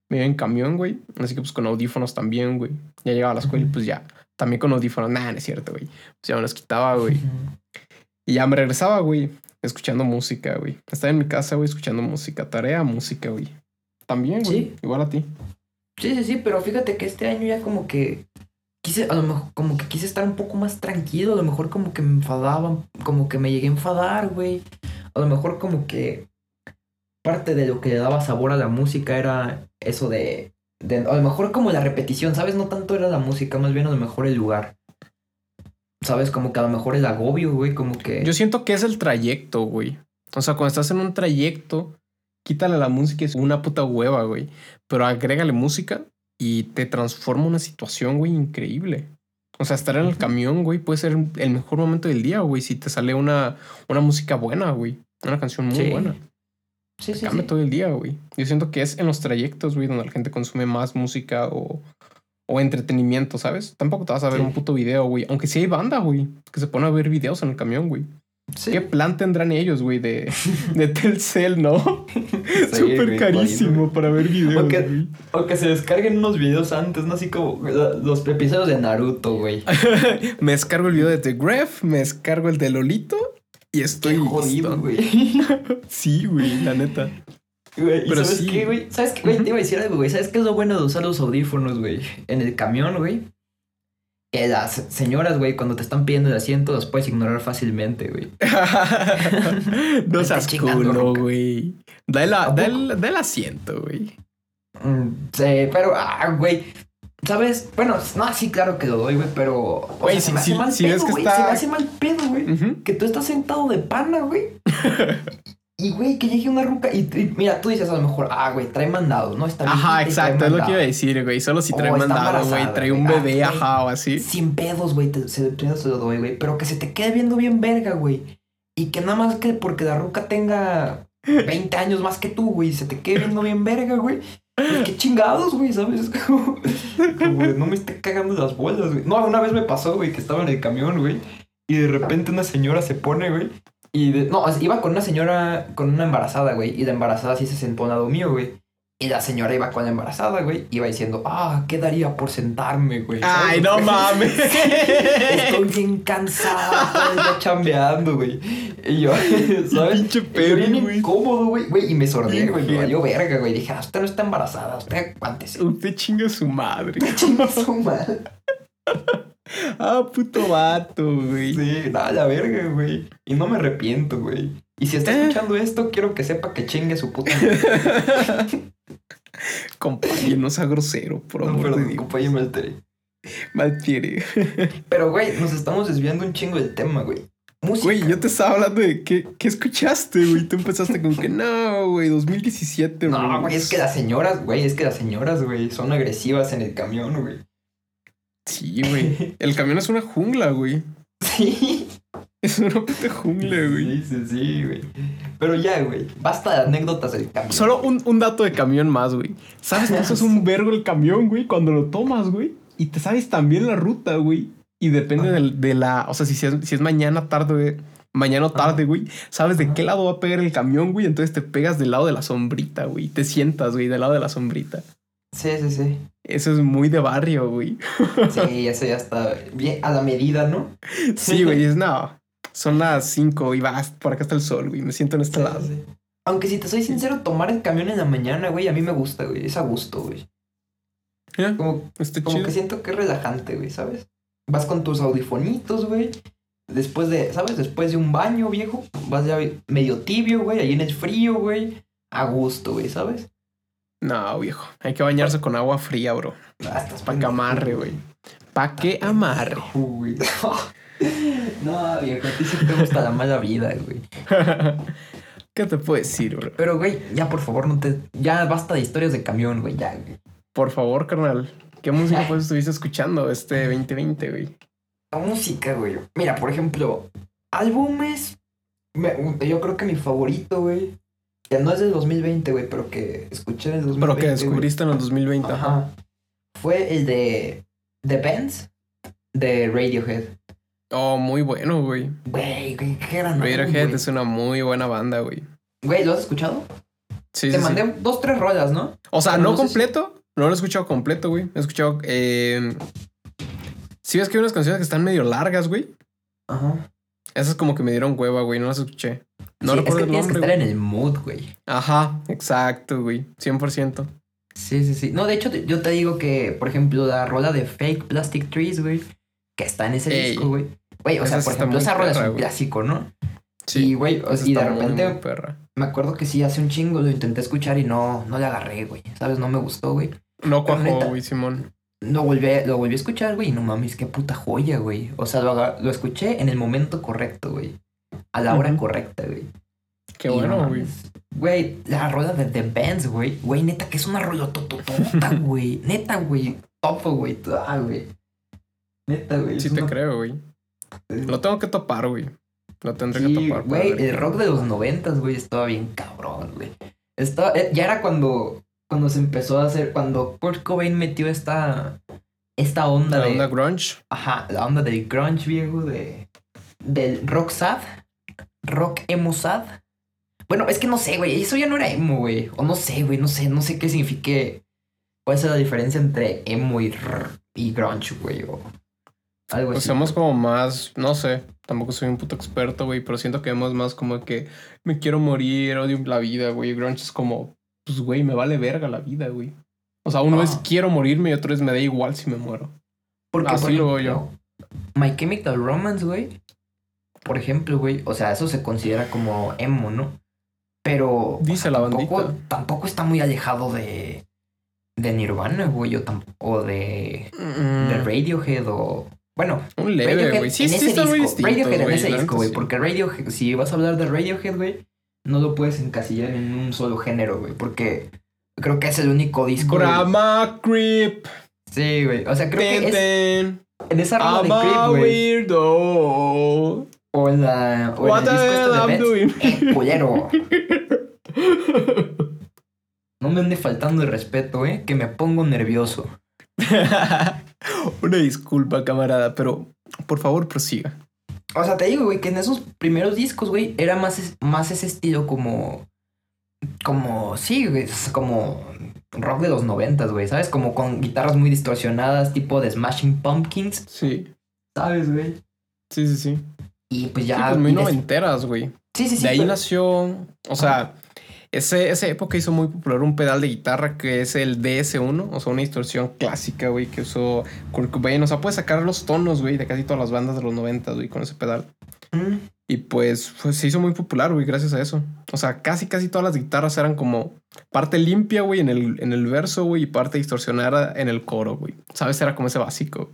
Me iba en camión, güey, así que pues con audífonos también, güey. Ya llegaba a la escuela y pues ya, también con audífonos, nada, no es cierto, güey. Pues ya me los quitaba, güey. Y ya me regresaba, güey, escuchando música, güey. Estaba en mi casa, güey, escuchando música, tarea, música, güey. También, güey, Sí. igual a ti. Sí, sí, sí, pero fíjate que este año ya como que quise, a lo mejor, como que quise estar un poco más tranquilo, a lo mejor como que me enfadaba, como que me llegué a enfadar, güey. A lo mejor como que parte de lo que le daba sabor a la música era eso de, de a lo mejor como la repetición, ¿sabes? No tanto era la música, más bien a lo mejor el lugar. ¿Sabes? Como que a lo mejor el agobio, güey, como que... Yo siento que es el trayecto, güey. O sea, cuando estás en un trayecto, quítale la música y es una puta hueva, güey. Pero agrégale música y te transforma una situación, güey, increíble. O sea, estar en el camión, güey, puede ser el mejor momento del día, güey, si te sale una, una música buena, güey. Una canción muy Sí. buena. Sí, sí, Cambia sí. todo el día, güey. Yo siento que es en los trayectos, güey, donde la gente consume más música o, o entretenimiento, ¿sabes? Tampoco te vas a ver Sí. un puto video, güey. Aunque sí hay banda, güey, que se pone a ver videos en el camión, güey. Sí. ¿Qué plan tendrán ellos, güey, de, [laughs] de Telcel, no? Súper carísimo para ver videos, O que- güey. O que se descarguen unos videos antes, ¿no? Así como los episodios de Naruto, güey. [laughs] me descargo el video de The Graph, me descargo el de Lolito y estoy Qué jodido, güey. [laughs] Sí, güey, la neta. Güey, ¿y Pero sabes sí. qué, güey? ¿Sabes qué, güey? Te iba a decir algo, güey. ¿Sabes qué es lo bueno de usar los audífonos, güey? En el camión, güey. Que las señoras, güey, cuando te están pidiendo el asiento, los puedes ignorar fácilmente, güey. [laughs] no seas culo, güey. Da el, asiento, güey. Mm, sí, pero, ah, güey. ¿Sabes? Bueno, no, sí, claro que lo doy, güey, pero. o Güey, sea, sí, se me hace mal pedo, güey. está- Se me hace mal pedo, güey. Que tú estás sentado de pana, güey. [laughs] y, güey, que llegue una ruca. Y, y mira, tú dices a lo mejor, ah, güey, trae mandado, ¿no? Está Ajá, y trae exacto, es lo que iba a decir, güey. Solo si trae Oh, mandado, güey. Trae un. Ah, bebé, güey. ajá, o así. Sin pedos, güey, te- se, te- lo doy, güey. Pero que se te quede viendo bien verga, güey. Y que nada más que porque la ruca tenga 20 años más que tú, güey, se te quede viendo bien verga, güey. Pues qué chingados, güey, ¿sabes? Es [laughs] como, como no me esté cagando las bolas, güey. No, una vez me pasó, güey, que estaba en el camión, güey. Y de repente una señora se pone, güey. Y de- no, iba con una señora, con una embarazada, güey. Y la embarazada sí se sentó al lado mío, güey. Y la señora iba con la embarazada, güey. Iba diciendo, ah, ¿qué daría por sentarme, güey? Ay, no mames. [laughs] Estoy [laughs] bien cansada, ya chambeando, güey. Y yo, [laughs] ¿sabes? Pinche perro, güey. incómodo, güey. Güey, y me sordé, güey. Me valió verga, güey. Dije, ah, usted no está embarazada, usted aguántese. Usted chinga su madre. Chinga su madre. [laughs] Ah, puto vato, güey. Sí, nada, la verga, güey. Y no me arrepiento, güey. Y si está Eh. escuchando esto, quiero que sepa que chingue su puta. [laughs] Compañero, no sea grosero, por No, amor de perdón, compañero, me alteré. Mal quiere. [laughs] Pero, güey, nos estamos desviando un chingo del tema, güey. Música. Güey, yo te estaba hablando de qué, qué escuchaste, güey. Tú empezaste con que no, güey, 2017, güey. No, güey, es que las señoras, güey, es que las señoras, güey, son agresivas en el camión, güey. Sí, güey. El camión es una jungla, güey. [laughs] Sí. Es una puta jungla, güey. Sí, sí, sí, güey. Pero ya, güey, basta de anécdotas del camión. Solo un, un dato de camión más, güey. ¿Sabes que eso es un [laughs] vergo el camión, güey? Cuando lo tomas, güey. Y te sabes también la ruta, güey. Y depende del- de, la... O sea, si es, si es mañana, tarde, mañana o tarde, güey. Sabes de qué lado va a pegar el camión, güey. Entonces te pegas del lado de la sombrita, güey. Te sientas, güey, del lado de la sombrita. Sí, sí, sí. Eso es muy de barrio, güey. Sí, eso ya está bien a la medida, ¿no? Sí, güey. Es no. Son las 5 y vas, por acá está el sol, güey. Me siento en este Sí, lado. sí. Aunque si te soy sincero, tomar el camión en la mañana, güey, a mí me gusta, güey. Es a gusto, güey. Ya, Como, Está como chido. que siento que es relajante, güey, ¿sabes? Vas con tus audifonitos, güey. Después de, ¿sabes? Después de un baño, viejo. Vas ya medio tibio, güey. Ahí en el frío, güey. A gusto, güey, ¿sabes? No, viejo. Hay que bañarse con agua fría, bro. Ah, estás Pa' que amarre, güey. Pa' que amarre. Uy. [laughs] No, viejo, a ti sí te gusta la mala vida, güey. [laughs] ¿Qué te puedo decir, bro? Pero, güey, ya por favor, no te. Ya basta de historias de camión, güey, ya, güey. Por favor, carnal. ¿Qué música [laughs] pues estuviste escuchando este 2020, güey? La música, güey. Mira, por ejemplo, álbumes. me- yo creo que mi favorito, güey. Que no es del 2020, güey, pero que escuché en el 2020. Pero que descubriste en el 2020. Ajá. Fue el de. The Bands de Radiohead. Oh, muy bueno, güey. Güey, qué gran Radiohead es una muy buena banda, güey. Güey, ¿lo has escuchado? Sí, Te sí, sí. mandé dos, tres rolas, ¿no? O sea, pero no no sé si- completo. No lo he escuchado completo, güey. He escuchado. Eh... Sí, ves que hay unas canciones que están medio largas, güey. Ajá. Esas como que me dieron hueva, güey. No las escuché. No Sí, es recuerdo que el tienes que estar güey. en el mood, güey. Ajá, exacto, güey. 100%. Sí, sí, sí. No, de hecho, yo te digo que, por ejemplo, la rola de Fake Plastic Trees, güey, que está en ese Ey. disco, güey. Güey, o sea, por ejemplo, esa rola es un güey. clásico, ¿no? Sí. Y, güey, o- esa y de muy, repente muy perra. me acuerdo que sí, hace un chingo lo intenté escuchar y no, no le agarré, güey. ¿Sabes? No me gustó, güey. No cuajó, güey, Simón. Lo volví, lo volví a escuchar, güey, y no mames, qué puta joya, güey. O sea, lo escuché en el momento correcto, güey. A la hora Ujú. correcta, güey. Qué Y bueno, güey. Güey, la rola de The Bands, güey. Güey, neta, que es una rola tototota, [laughs] güey. Neta, güey. Topo, güey. Ah, güey. Neta, güey. Sí te una- creo, güey. Lo tengo que topar, güey. Lo tendré que topar. güey, el rock de los noventas, güey, estaba bien cabrón, güey. Estaba, eh, ya era cuando, cuando se empezó a hacer, cuando Kurt Cobain metió esta, esta onda La de, onda grunge. ajá, la onda del grunge viejo, de, del rock sad, rock emo sad. Bueno, es que no sé, güey, eso ya no era emo, güey. O no sé, güey, no sé, no sé qué signifique, cuál es la diferencia entre emo y, y grunge, güey, o algo Pues así. somos como más, no sé, tampoco soy un puto experto, güey, pero siento que hemos más como que me quiero morir, odio la vida, güey. Grunge es como, pues, güey, me vale verga la vida, güey. O sea, uno es Ah. quiero morirme y otro es me da igual si me muero. Porque, Así por lo veo ejemplo, My Chemical Romance, güey. Por ejemplo, güey. O sea, eso se considera como emo, ¿no? Pero. o Dice sea, la tampoco, bandita. tampoco está muy alejado de. de Nirvana, güey, o, o de, de Mm, Radiohead o... Bueno, un leve, güey. Sí, en sí, ese está muy disco. distinto. Radiohead en güey, ese disco, güey. sí. Porque Radiohead, si vas a hablar de Radiohead, güey, no lo puedes encasillar en un solo género, güey. Porque creo que es el único disco. güey. Brahma Creep. Sí, güey. O sea, creo que es Ten, en esa rola de Creep, güey. O la. O What el disco este de Pets. doing? [laughs] Eh, culero. No me ande faltando el respeto, eh. Que me pongo nervioso. [laughs] Una disculpa, camarada, pero por favor prosiga. O sea, te digo, güey, que en esos primeros discos, güey, era más, es- más ese estilo como. Como. Sí, güey. es Como. Rock de los noventas, güey, ¿sabes? Como con guitarras muy distorsionadas, tipo de Smashing Pumpkins, Sí, ¿sabes, güey? sí, sí, sí. Y pues Sí, ya. pues muy noventeras, güey. Sí, sí, sí. de ahí pero- nació, o sea, ese, esa época hizo muy popular un pedal de guitarra que es el DS1, o sea, una distorsión clásica, güey, que usó Kurt Cobain. O sea, puede sacar los tonos, güey, de casi todas las bandas de los 90, güey, con ese pedal. Mm, Y pues, pues se hizo muy popular, güey, gracias a eso. O sea, casi, casi todas las guitarras eran como parte limpia, güey, en el, en el verso, güey, y parte distorsionada en el coro, güey. ¿Sabes? Era como ese básico.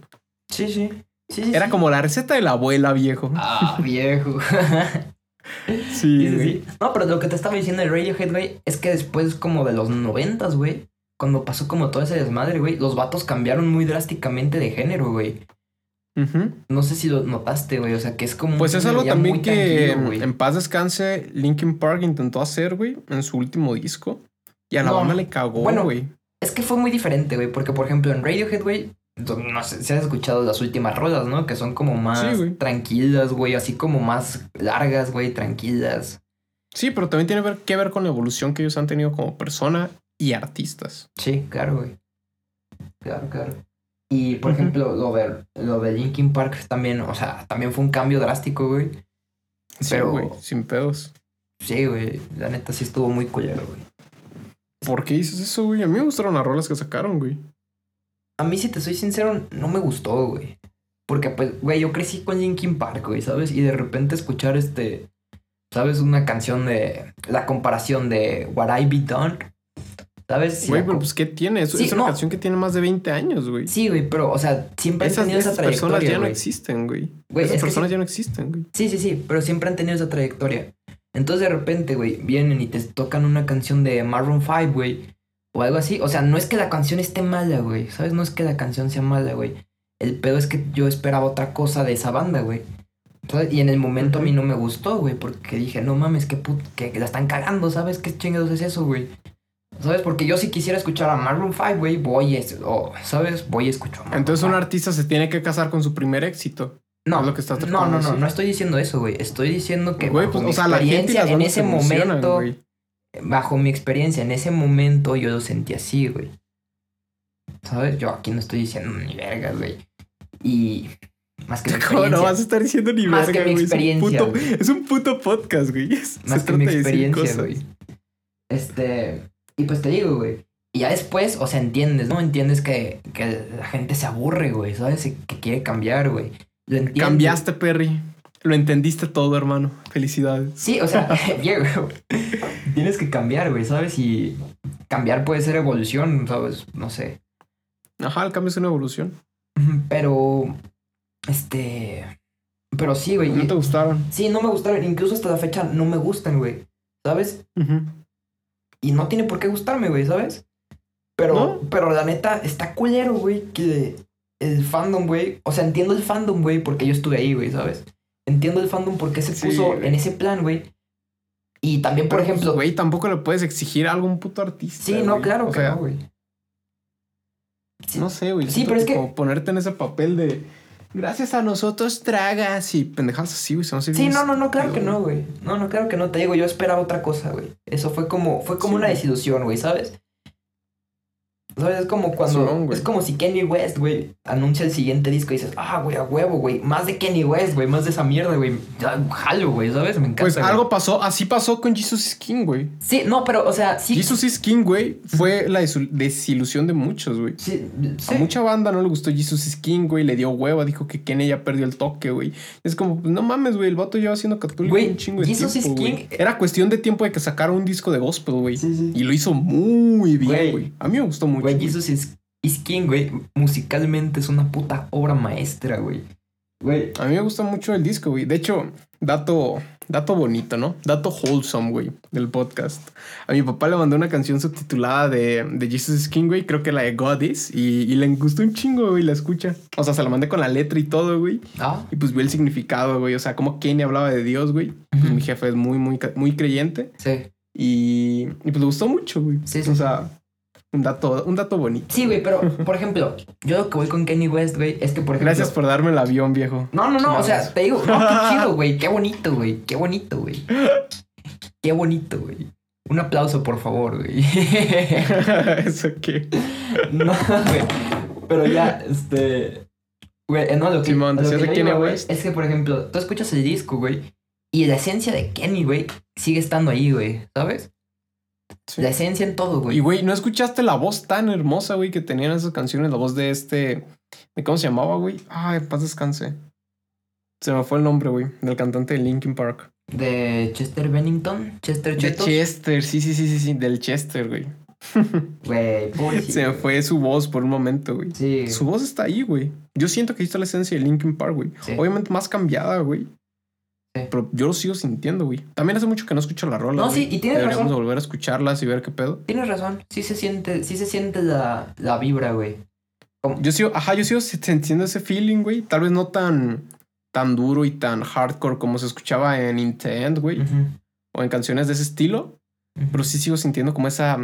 Sí, sí. Sí, Era sí. como la receta de la abuela, viejo. Ah, viejo. [laughs] sí. No, pero lo que te estaba diciendo de Radiohead, güey, es que después como de los noventas, güey, cuando pasó como todo ese desmadre, güey, los vatos cambiaron muy drásticamente de género, güey. Ujú. No sé si lo notaste, güey, o sea, que es como... Pues es algo también que en paz descanse Linkin Park intentó hacer, güey, en su último disco. Y a la No. banda le cagó, Bueno, güey. Es que fue muy diferente, güey, porque por ejemplo en Radiohead, güey, no sé si has escuchado las últimas rolas, ¿no? Que son como más Sí, güey. tranquilas, güey, así como más largas, güey, tranquilas. Sí, pero también tiene que ver con la evolución que ellos han tenido como persona y artistas. Sí, claro, güey. Claro, claro. Y por ejemplo, lo de, lo de Linkin Park también, o sea, también fue un cambio drástico, güey. Sí, Pero- güey, sin pedos. Sí, güey, la neta sí estuvo muy culero, güey. ¿Por qué dices eso, güey? A mí me gustaron las rolas que sacaron, güey. A mí, si te soy sincero, no me gustó, güey. Porque, pues, güey, yo crecí con Linkin Park, güey, ¿sabes? Y de repente escuchar este, ¿sabes? Una canción de, la comparación de What I Be Done, ¿sabes? Güey, pero pues ¿qué tiene? Es, Sí, es una no. canción que tiene más de 20 años, güey. Sí, güey, pero, o sea, siempre han Esas, tenido esa esas personas trayectoria, ya no existen, güey. Güey, Esas es personas sí- ya no existen, güey. Sí, sí, sí, pero siempre han tenido esa trayectoria. Entonces de repente, güey, vienen y te tocan una canción de Maroon 5, güey, o algo así. O sea, no es que la canción esté mala, güey, ¿sabes? No es que la canción sea mala, güey. El pedo es que yo esperaba otra cosa de esa banda, güey. ¿Sabes? Y en el momento a mí no me gustó, güey, porque dije, no mames, que, put que, que la están cagando, ¿sabes? ¿Qué chingados es eso, güey? ¿Sabes? Porque yo si quisiera escuchar a Maroon 5, güey, voy, a es- o, ¿sabes? Voy a escuchar a Maroon Entonces un 5. artista se tiene que casar con su primer éxito. No, es lo que estás no, no, no, no estoy diciendo eso, güey. Estoy diciendo que Güey, pues, o sea, la gente en ese momento. Bajo mi experiencia en ese momento, yo lo sentí así, güey. ¿Sabes? Yo aquí no estoy diciendo ni vergas, güey. Y más que mi ¿Cómo no experiencia, vas a estar diciendo ni Más verga, que mi güey? Es un experiencia, puto- güey. Es un puto podcast, güey. [laughs] Es- más que mi experiencia, güey. Este, y pues te digo, güey. Y ya después, o sea, entiendes, ¿no? Entiendes que, que la gente se aburre, güey, ¿sabes? Que quiere cambiar, güey. Cambiaste, Perry. Lo entendiste todo, hermano. Felicidades. Sí, o sea, [laughs] [laughs] Diego, tienes que cambiar, güey, ¿sabes? Y cambiar puede ser evolución, ¿sabes? No sé. Ajá, el cambio es una evolución. Pero, este... Pero sí, güey. No te gustaron. Sí, no me gustaron. Incluso hasta la fecha no me gustan, güey. ¿Sabes? Y no tiene por qué gustarme, güey, ¿sabes? Pero, ¿No? pero la neta, está culero, güey, que el fandom, güey... O sea, entiendo el fandom, güey, porque yo estuve ahí, güey, ¿sabes? Entiendo el fandom porque se Sí, puso güey. en ese plan, güey. Y también, por Pero, pues, ejemplo... güey, tampoco le puedes exigir a algún puto artista. sí, no, güey. claro O que sea, no, güey. Sí. No sé, güey. Sí, pero es que- como ponerte en ese papel de. Gracias a nosotros tragas y pendejadas así, güey. Se Sí, no, no, no, claro que no, güey. No, no, claro que no. Te digo, yo esperaba otra cosa, güey. Eso fue como, fue como Sí, una desilusión, güey, ¿sabes? ¿Sabes? Es como cuando. Es como si Kenny West, güey, anuncia el siguiente disco y dices, ah, güey, a huevo, güey. Más de Kenny West, güey. Más de esa mierda, güey. Jalo, güey, ¿sabes? Me encanta. Pues algo pasó, así pasó con Jesus is King, güey. Sí, no, pero, o sea, sí. Jesus is King, güey, fue la desilusión de muchos, güey. Sí, sí. A mucha banda no le gustó Jesus is King, güey. Le dio hueva, dijo que Kenny ya perdió el toque, güey. Es como, pues no mames, güey. El vato lleva haciendo católico Güey, un chingo de Jesus is tiempo, güey. King- Era cuestión de tiempo de que sacara un disco de gospel, güey. Sí, sí. Y lo hizo muy bien, güey. A mí me gustó mucho. Güey, Jesus is, is King, güey. Musicalmente es una puta obra maestra, güey. Güey. A mí me gusta mucho el disco, güey. De hecho, dato, dato bonito, ¿no? Dato wholesome, güey, del podcast. A mi papá le mandó una canción subtitulada de, de Jesus is King, güey. Creo que la de God is. Y, y le gustó un chingo, güey, la escucha. O sea, se la mandé con la letra y todo, güey. Ah, Y pues vi el significado, güey. O sea, como Kenny hablaba de Dios, güey. Pues mi jefe es muy, muy, muy creyente. sí. Y, y pues le gustó mucho, güey. Sí, sí, O sea, un dato, un dato bonito. Sí, güey, pero, por ejemplo, yo lo que voy con Kenny West, güey, es que, por ejemplo. Gracias por darme el avión, viejo. No, no, no, o sea, te digo, no, qué [laughs] chido, güey, qué bonito, güey, qué bonito, güey. Qué bonito, güey. Un aplauso, por favor, güey. [laughs] ¿Eso qué? no, güey. Pero ya, este. Güey, eh, no, lo que. Simón, lo que de. Es que, por ejemplo, tú escuchas el disco, güey, y la esencia de Kenny, güey, sigue estando ahí, güey, ¿sabes? Sí. La esencia en todo, güey. Y, güey, ¿no escuchaste la voz tan hermosa, güey, que tenían esas canciones? La voz de este... ¿De cómo se llamaba, güey? Ay, paz descanse. Se me fue el nombre, güey, del cantante de Linkin Park. De Chester Bennington, Chester De Chetos. Chester, sí, sí, sí, sí, sí, del Chester, güey. [laughs] Güey. Se me fue su voz por un momento, güey. Sí. Su voz está ahí, güey. Yo siento que ahí está la esencia de Linkin Park, güey. Sí. Obviamente más cambiada, güey. Pero yo lo sigo sintiendo, güey. También hace mucho que no escucho la rola. No, sí, y tienes Deberíamos razón. volver a escucharlas y ver qué pedo. Tienes razón. Sí se siente, sí se siente la, la vibra, güey. Yo sigo, ajá, yo sigo sintiendo ese feeling, güey. Tal vez no tan, tan duro y tan hardcore como se escuchaba en Intent, güey. O en canciones de ese estilo. ujú. Pero sí sigo sintiendo como esa,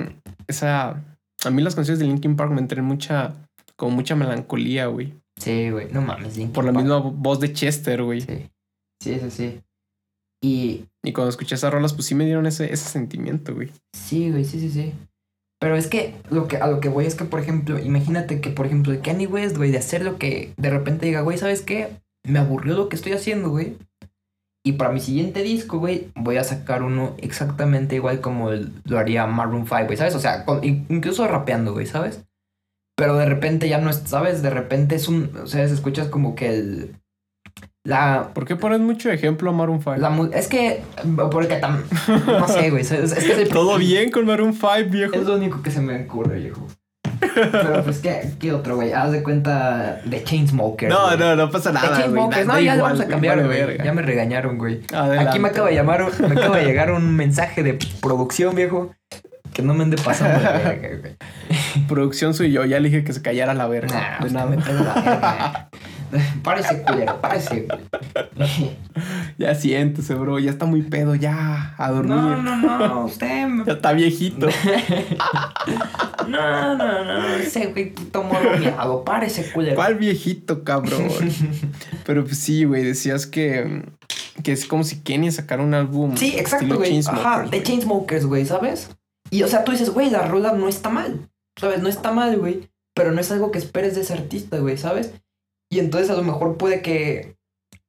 esa... A mí las canciones de Linkin Park me entran mucha, como mucha melancolía, güey. Sí, güey. No mames, Linkin Por la Park. misma voz de Chester, güey. Sí. Sí, sí, sí. Y Y cuando escuché esas rolas, pues sí me dieron ese, ese sentimiento, güey. sí, güey, sí, sí, sí. Pero es que, lo que a lo que voy es que, por ejemplo, imagínate que, por ejemplo, el Kanye West, güey, de hacer lo que de repente diga, güey, ¿sabes qué? Me aburrió lo que estoy haciendo, güey. Y para mi siguiente disco, güey, voy a sacar uno exactamente igual como el- lo haría Maroon 5, güey, ¿sabes? O sea, con- incluso rapeando, güey, ¿sabes? Pero de repente ya no es, ¿sabes? De repente es un, o sea, se escuchas como que el... La, ¿Por qué pones mucho ejemplo a Maroon 5? la mu- es que, porque tam, no sé, güey, es, es que el- Todo [laughs] bien con Maroon 5, viejo. Es lo único que se me ocurre, viejo. Pero pues, ¿qué, qué otro, güey? Haz de cuenta de Chainsmokers. No, no, no pasa De nada, güey. Chainsmokers. No, ya le igual, vamos a cambiar, güey. Ya me regañaron, güey. Aquí me acaba de llamar, me acaba de llegar un mensaje de producción, viejo. Que no me ande pasando de verga, güey. [laughs] Producción soy yo, ya le dije que se callara la verga. Nah, de usted nada. me la verga. [laughs] Párese, culero, párese, güey. [laughs] Ya siéntese, bro. Ya está muy pedo, ya. A dormir. No, no, no, usted me... Ya está viejito. [laughs] No, no, no, ese güey puto morro miado, párese, culero. ¿Cuál viejito, cabrón? Pero pues sí, güey. Decías que, que es como si Kenny sacara un álbum. Sí, exacto, güey. Ajá, de. Chainsmokers, güey, ¿sabes? Y o sea, tú dices, güey, la rola no está mal. ¿Sabes? No está mal, güey. Pero no es algo que esperes de ese artista, güey, ¿sabes? Y entonces a lo mejor puede que.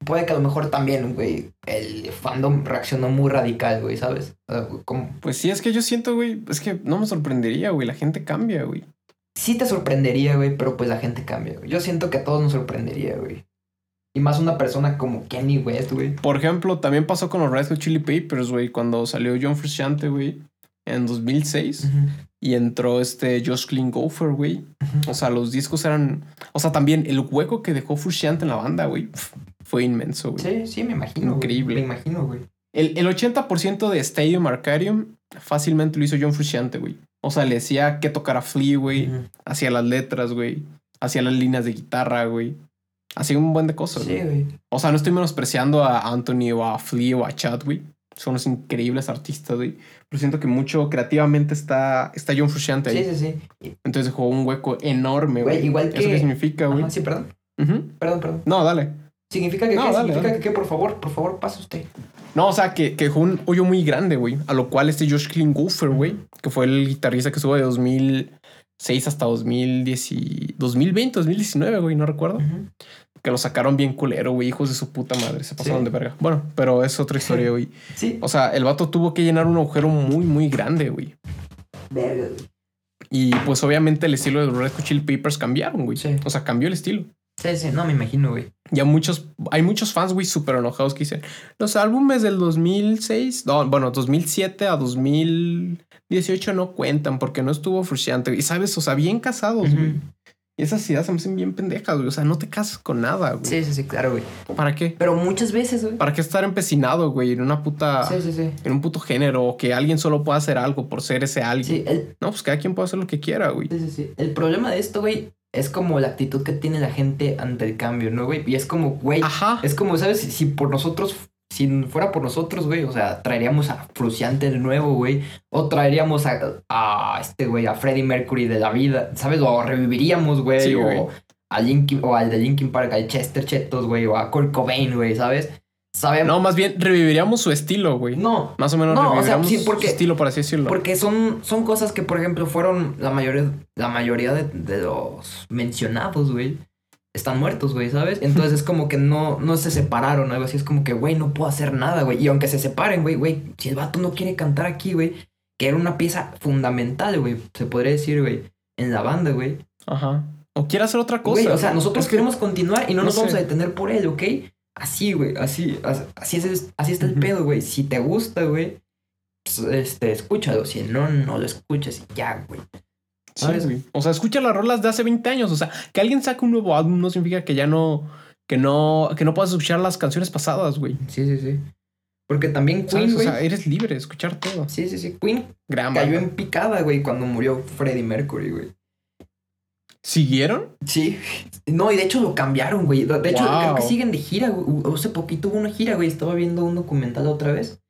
Puede que a lo mejor también, güey, el fandom reaccionó muy radical, güey, ¿sabes? O sea, como- Pues sí, es que yo siento, güey. Es que no me sorprendería, güey. La gente cambia, güey. sí te sorprendería, güey, pero pues la gente cambia, güey. Yo siento que a todos nos sorprendería, güey. Y más una persona como Kenny West, güey. Por ejemplo, también pasó con los Red Hot Chili Papers, güey. Cuando salió John Frusciante, güey. En 2006. Y entró este Josh Klinghoffer, güey. Ujú. O sea, los discos eran. O sea, también el hueco que dejó Frusciante en la banda, güey. Fue inmenso, güey. Sí, sí, me imagino. güey. Increíble. Me imagino, güey. El, el 80% de Stadium Arcadium fácilmente lo hizo John Frusciante, güey. O sea, le decía que tocara Flea, güey. Hacía las letras, güey. Hacía las líneas de guitarra, güey. Hacía un buen de cosas, Sí, güey. güey. O sea, no estoy menospreciando a Anthony o a Flea o a Chad, güey. Son unos increíbles artistas, güey. Pero siento que mucho creativamente está, está John Frusciante ahí. Sí, sí, sí. Entonces dejó un hueco enorme, Güey, güey. igual ¿Eso que- qué significa, güey? Ajá, sí, perdón. Perdón, perdón. No, dale. ¿Significa que No, qué? dale, ¿Significa dale. que qué? Por favor, por favor, pasa usted. No, o sea, que, que dejó un hoyo muy grande, güey. A lo cual este Josh Klinghoffer, güey, que fue el guitarrista que estuvo de 2006 hasta 2010 y 2020, 2019, güey, no recuerdo. Que lo sacaron bien culero, güey, hijos de su puta madre. Se pasaron Sí. de verga. Bueno, pero es otra historia, güey. [laughs] Sí. O sea, el vato tuvo que llenar un agujero muy, muy grande, güey. Verga. Y pues obviamente el estilo de los Red Hot Chili Papers cambiaron, güey. Sí. O sea, cambió el estilo. Sí, sí, no me imagino, güey. Ya muchos, hay muchos fans, güey, súper enojados que dicen, los álbumes del 2006, no, bueno, 2007 a 2018 no cuentan porque no estuvo frustrante. Y sabes, o sea, bien casados, güey. Y esas ideas se me hacen bien pendejas, güey. O sea, no te casas con nada, güey. Sí, sí, sí, claro, güey. ¿Para qué? Pero muchas veces, güey. ¿Para qué estar empecinado, güey, en una puta... Sí, sí, sí. En un puto género o que alguien solo pueda hacer algo por ser ese alguien. Sí, el, No, pues cada quien puede hacer lo que quiera, güey. sí, sí, sí. El problema de esto, güey, es como la actitud que tiene la gente ante el cambio, ¿no, güey? Y es como, güey, Ajá. es como, ¿sabes? Si, si por nosotros, si fuera por nosotros, güey, o sea, traeríamos a Fruciante de nuevo, güey, o traeríamos a, a este, güey, a Freddie Mercury de la vida, ¿sabes? O reviviríamos, güey, Sí, o, a Linkin, o al de Linkin Park, al Chester Chetos, güey, o a Kurt Cobain, güey, ¿sabes? Sabemos. No, más bien reviviríamos su estilo, güey. no, Más o menos No, o sea, reviviríamos sí, porque- su estilo, por así decirlo. Porque son, son cosas que, por ejemplo, fueron la mayoría, la mayoría de, de los mencionados, güey. Están muertos, güey, ¿sabes? Entonces es como que no, no se separaron, algo así. Es como que, güey, no puedo hacer nada, güey. Y aunque se separen, güey, güey, si el vato no quiere cantar aquí, güey, que era una pieza fundamental, güey, se podría decir, güey, en la banda, güey. Ajá. O quiere hacer otra cosa. Güey, o sea, nosotros Es que- queremos continuar y no, no nos vamos a detener por él, ¿ok? Así, güey, así, as- así, es, así está el pedo, güey. Si te gusta, güey, pues, este, escúchalo. Si no, no lo escuches ya, güey. ¿Sabes? O sea, escucha las rolas de hace 20 años. O sea, que alguien saque un nuevo álbum no significa que ya no. Que no. Que no puedas escuchar las canciones pasadas, güey. Sí, sí, sí. Porque también. Queen, O güey. sea, eres libre de escuchar todo. Sí, sí, sí. Queen Gran cayó banda. en picada, güey, cuando murió Freddie Mercury, güey. ¿Siguieron? Sí. No, y de hecho lo cambiaron, güey. De hecho, Wow. creo que siguen de gira, güey. Hace poquito hubo una gira, güey. Estaba viendo un documental otra vez.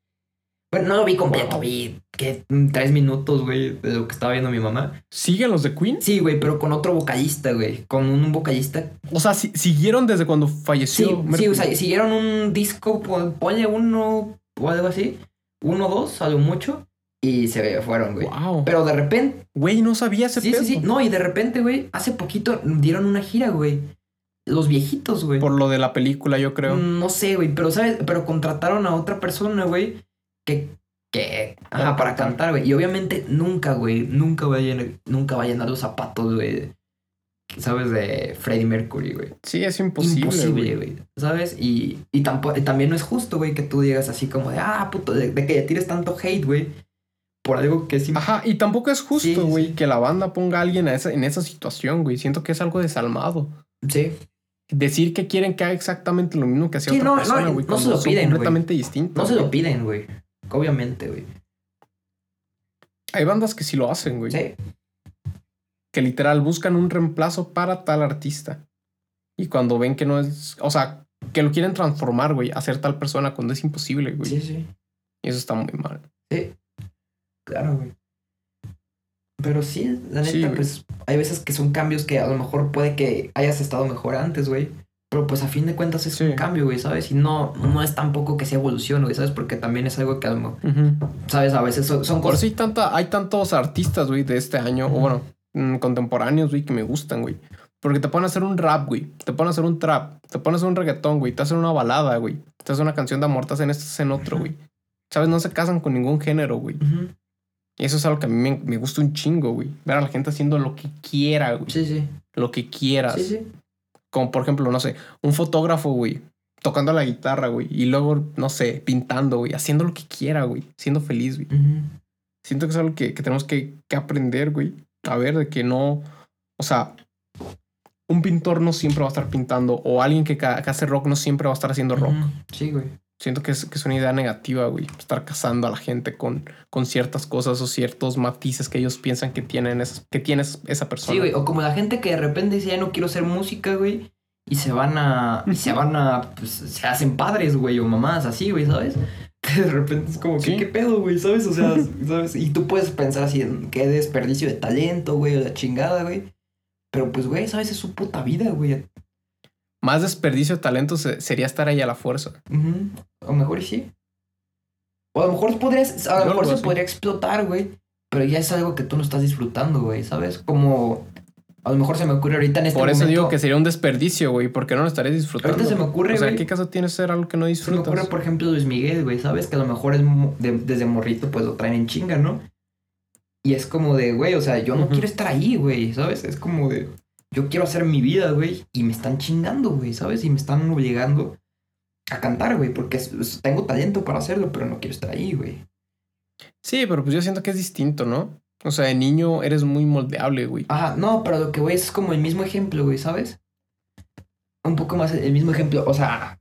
Bueno, no lo vi completo, Wow. vi que tres minutos, güey, de lo que estaba viendo mi mamá. ¿Siguen los de Queen? Sí, güey, pero con otro vocalista, güey. Con un vocalista. O sea, si- siguieron desde cuando Sí, falleció. sí, Mercury? o sea, siguieron un disco, pon- ponle uno o algo así. Uno, dos, algo mucho. Y se fueron, güey. Wow. Pero de repente, Güey, no sabía ese sí, pedo. sí, sí. No, y de repente, güey, hace poquito dieron una gira, güey. Los viejitos, güey. Por lo de la película, yo creo. No sé, güey, pero sabes, pero contrataron a otra persona, güey, que, que, ajá, Para cantar. güey. Y obviamente nunca, güey, nunca va a llenar, nunca va a llenar los zapatos, güey, sabes, de Freddie Mercury, güey. Sí, es imposible. Imposible, güey. güey, ¿sabes? Y, y, tampoco, también no es justo, güey, que tú digas así como de, ah, puto, de, de que tires tanto hate, güey, por algo que es imp- Ajá, y tampoco es Sí, justo, sí, güey, sí. que la banda ponga a alguien a esa- en esa situación, güey. Siento que es algo desalmado. Sí, Decir que quieren que haga exactamente lo mismo que hacía Sí, otra no, no, persona, no güey. se lo piden, güey. completamente distintos. no se güey. lo piden, güey, obviamente, güey. Hay bandas que sí lo hacen, güey. Sí, Que literal buscan un reemplazo para tal artista. Y cuando ven que no es. O sea, que lo quieren transformar, güey, a ser tal persona cuando es imposible, güey. sí, sí. Y eso está muy mal. Sí, claro, güey. Pero sí, la neta, Sí, pues hay veces que son cambios que a lo mejor puede que hayas estado mejor antes, güey. Pero pues a fin de cuentas es Sí. un cambio, güey, ¿sabes? Y no, no es tampoco que sea evolución, güey, ¿sabes? Porque también es algo que, a mejor, Ujú. ¿sabes? A veces son, son Por cosas... hay, tanta, hay tantos artistas, güey, de este año, o bueno, mm, contemporáneos, güey, que me gustan, güey. Porque te pueden hacer un rap, güey. Te pueden hacer un trap. Te pueden hacer un reggaetón, güey. Te hacen una balada, güey. Te hacen una canción de amor. Te hacen esto, te hacen otro, güey. ¿Sabes? No se casan con ningún género, güey. Y eso es algo que a mí me, me gusta un chingo, güey. Ver a la gente haciendo lo que quiera, güey. Sí, sí. Lo que quieras. Sí, sí. Como por ejemplo, no sé, un fotógrafo, güey. Tocando la guitarra, güey. Y luego, no sé, pintando, güey. Haciendo lo que quiera, güey. Siendo feliz, güey. Siento que es algo que, que tenemos que, que aprender, güey. A ver, de que no. O sea, un pintor no siempre va a estar pintando. O alguien que, que hace rock no siempre va a estar haciendo rock. Sí, güey. Siento que es, que es una idea negativa, güey. Estar casando a la gente con, con ciertas cosas o ciertos matices que ellos piensan que tienen esas, que tiene esa- persona. Sí, güey. O como la gente que de repente dice, ya no quiero hacer música, güey. Y se van a... Y se [laughs] van a... Pues se hacen padres, güey. O mamás así, güey, ¿sabes? [laughs] De repente es como, que, Sí. ¿qué pedo, güey? ¿Sabes? O sea, [laughs] ¿sabes? Y tú puedes pensar así, en qué desperdicio de talento, güey. O la chingada, güey. Pero pues, güey, ¿sabes? Es su puta vida, güey. Más desperdicio de talento se- sería estar ahí a la fuerza. Ujú. A lo mejor sí. O a lo mejor podrías... A lo Yo mejor se así. podría explotar, güey. Pero ya es algo que tú no estás disfrutando, güey, ¿sabes? Como... A lo mejor se me ocurre ahorita en este Por eso momento... digo que sería un desperdicio, güey. Porque no lo estarías disfrutando. Ahorita se me ocurre, O sea, güey. ¿qué caso tiene ser algo que no Se me disfrutas? ocurre, por ejemplo, Luis Miguel, güey, ¿sabes? Que a lo mejor es mo- de- desde morrito, pues lo traen en chinga, ¿no? Y es como de, güey, o sea, yo no quiero estar ahí, güey, ¿sabes? Es como de... yo quiero hacer mi vida, güey, y me están chingando, güey, ¿sabes? Y me están obligando a cantar, güey, porque tengo talento para hacerlo, pero no quiero estar ahí, güey. Sí, pero pues yo siento que es distinto, ¿no? O sea, de niño eres muy moldeable, güey. Ajá, no, pero lo que voy es como el mismo ejemplo, güey, ¿sabes? Un poco más el mismo ejemplo, o sea,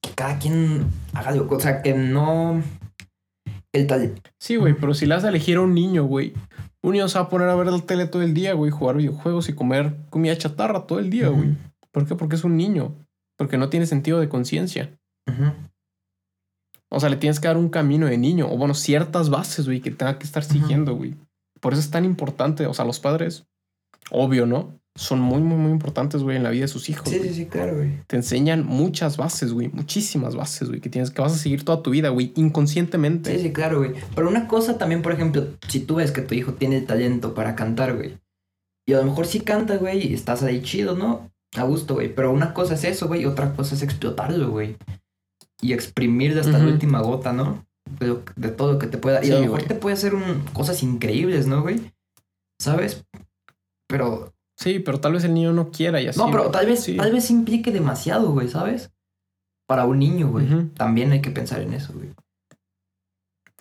que cada quien haga lo o sea, que no... El talento... Sí, güey, pero si le das a elegir a un niño, güey, un niño se va a poner a ver la tele todo el día, güey, jugar videojuegos y comer comida chatarra todo el día, güey. ¿Por qué? Porque es un niño. Porque no tiene sentido de conciencia. O sea, le tienes que dar un camino de niño, o bueno, ciertas bases, güey, que tenga que estar siguiendo, güey. Por eso es tan importante, o sea, los padres, obvio, ¿no? Son muy, muy, muy importantes, güey, en la vida de sus hijos. Sí, sí, sí, claro, güey. Te enseñan muchas bases, güey, muchísimas bases, güey, que tienes que vas a seguir toda tu vida, güey, inconscientemente. Sí, sí, claro, güey. Pero una cosa también, por ejemplo, si tú ves que tu hijo tiene el talento para cantar, güey. Y a lo mejor sí canta, güey, y estás ahí chido, ¿no? A gusto, güey. Pero una cosa es eso, güey, y otra cosa es explotarlo, güey. Y exprimirle hasta la última gota, ¿no? De, todo lo que te pueda. Y a lo mejor te puede hacer un- cosas increíbles, ¿no, güey? ¿Sabes? Pero. Sí, pero tal vez el niño no quiera y así. no, pero tal vez, Sí. tal vez implique demasiado, güey, ¿sabes? Para un niño, güey. También hay que pensar en eso, güey.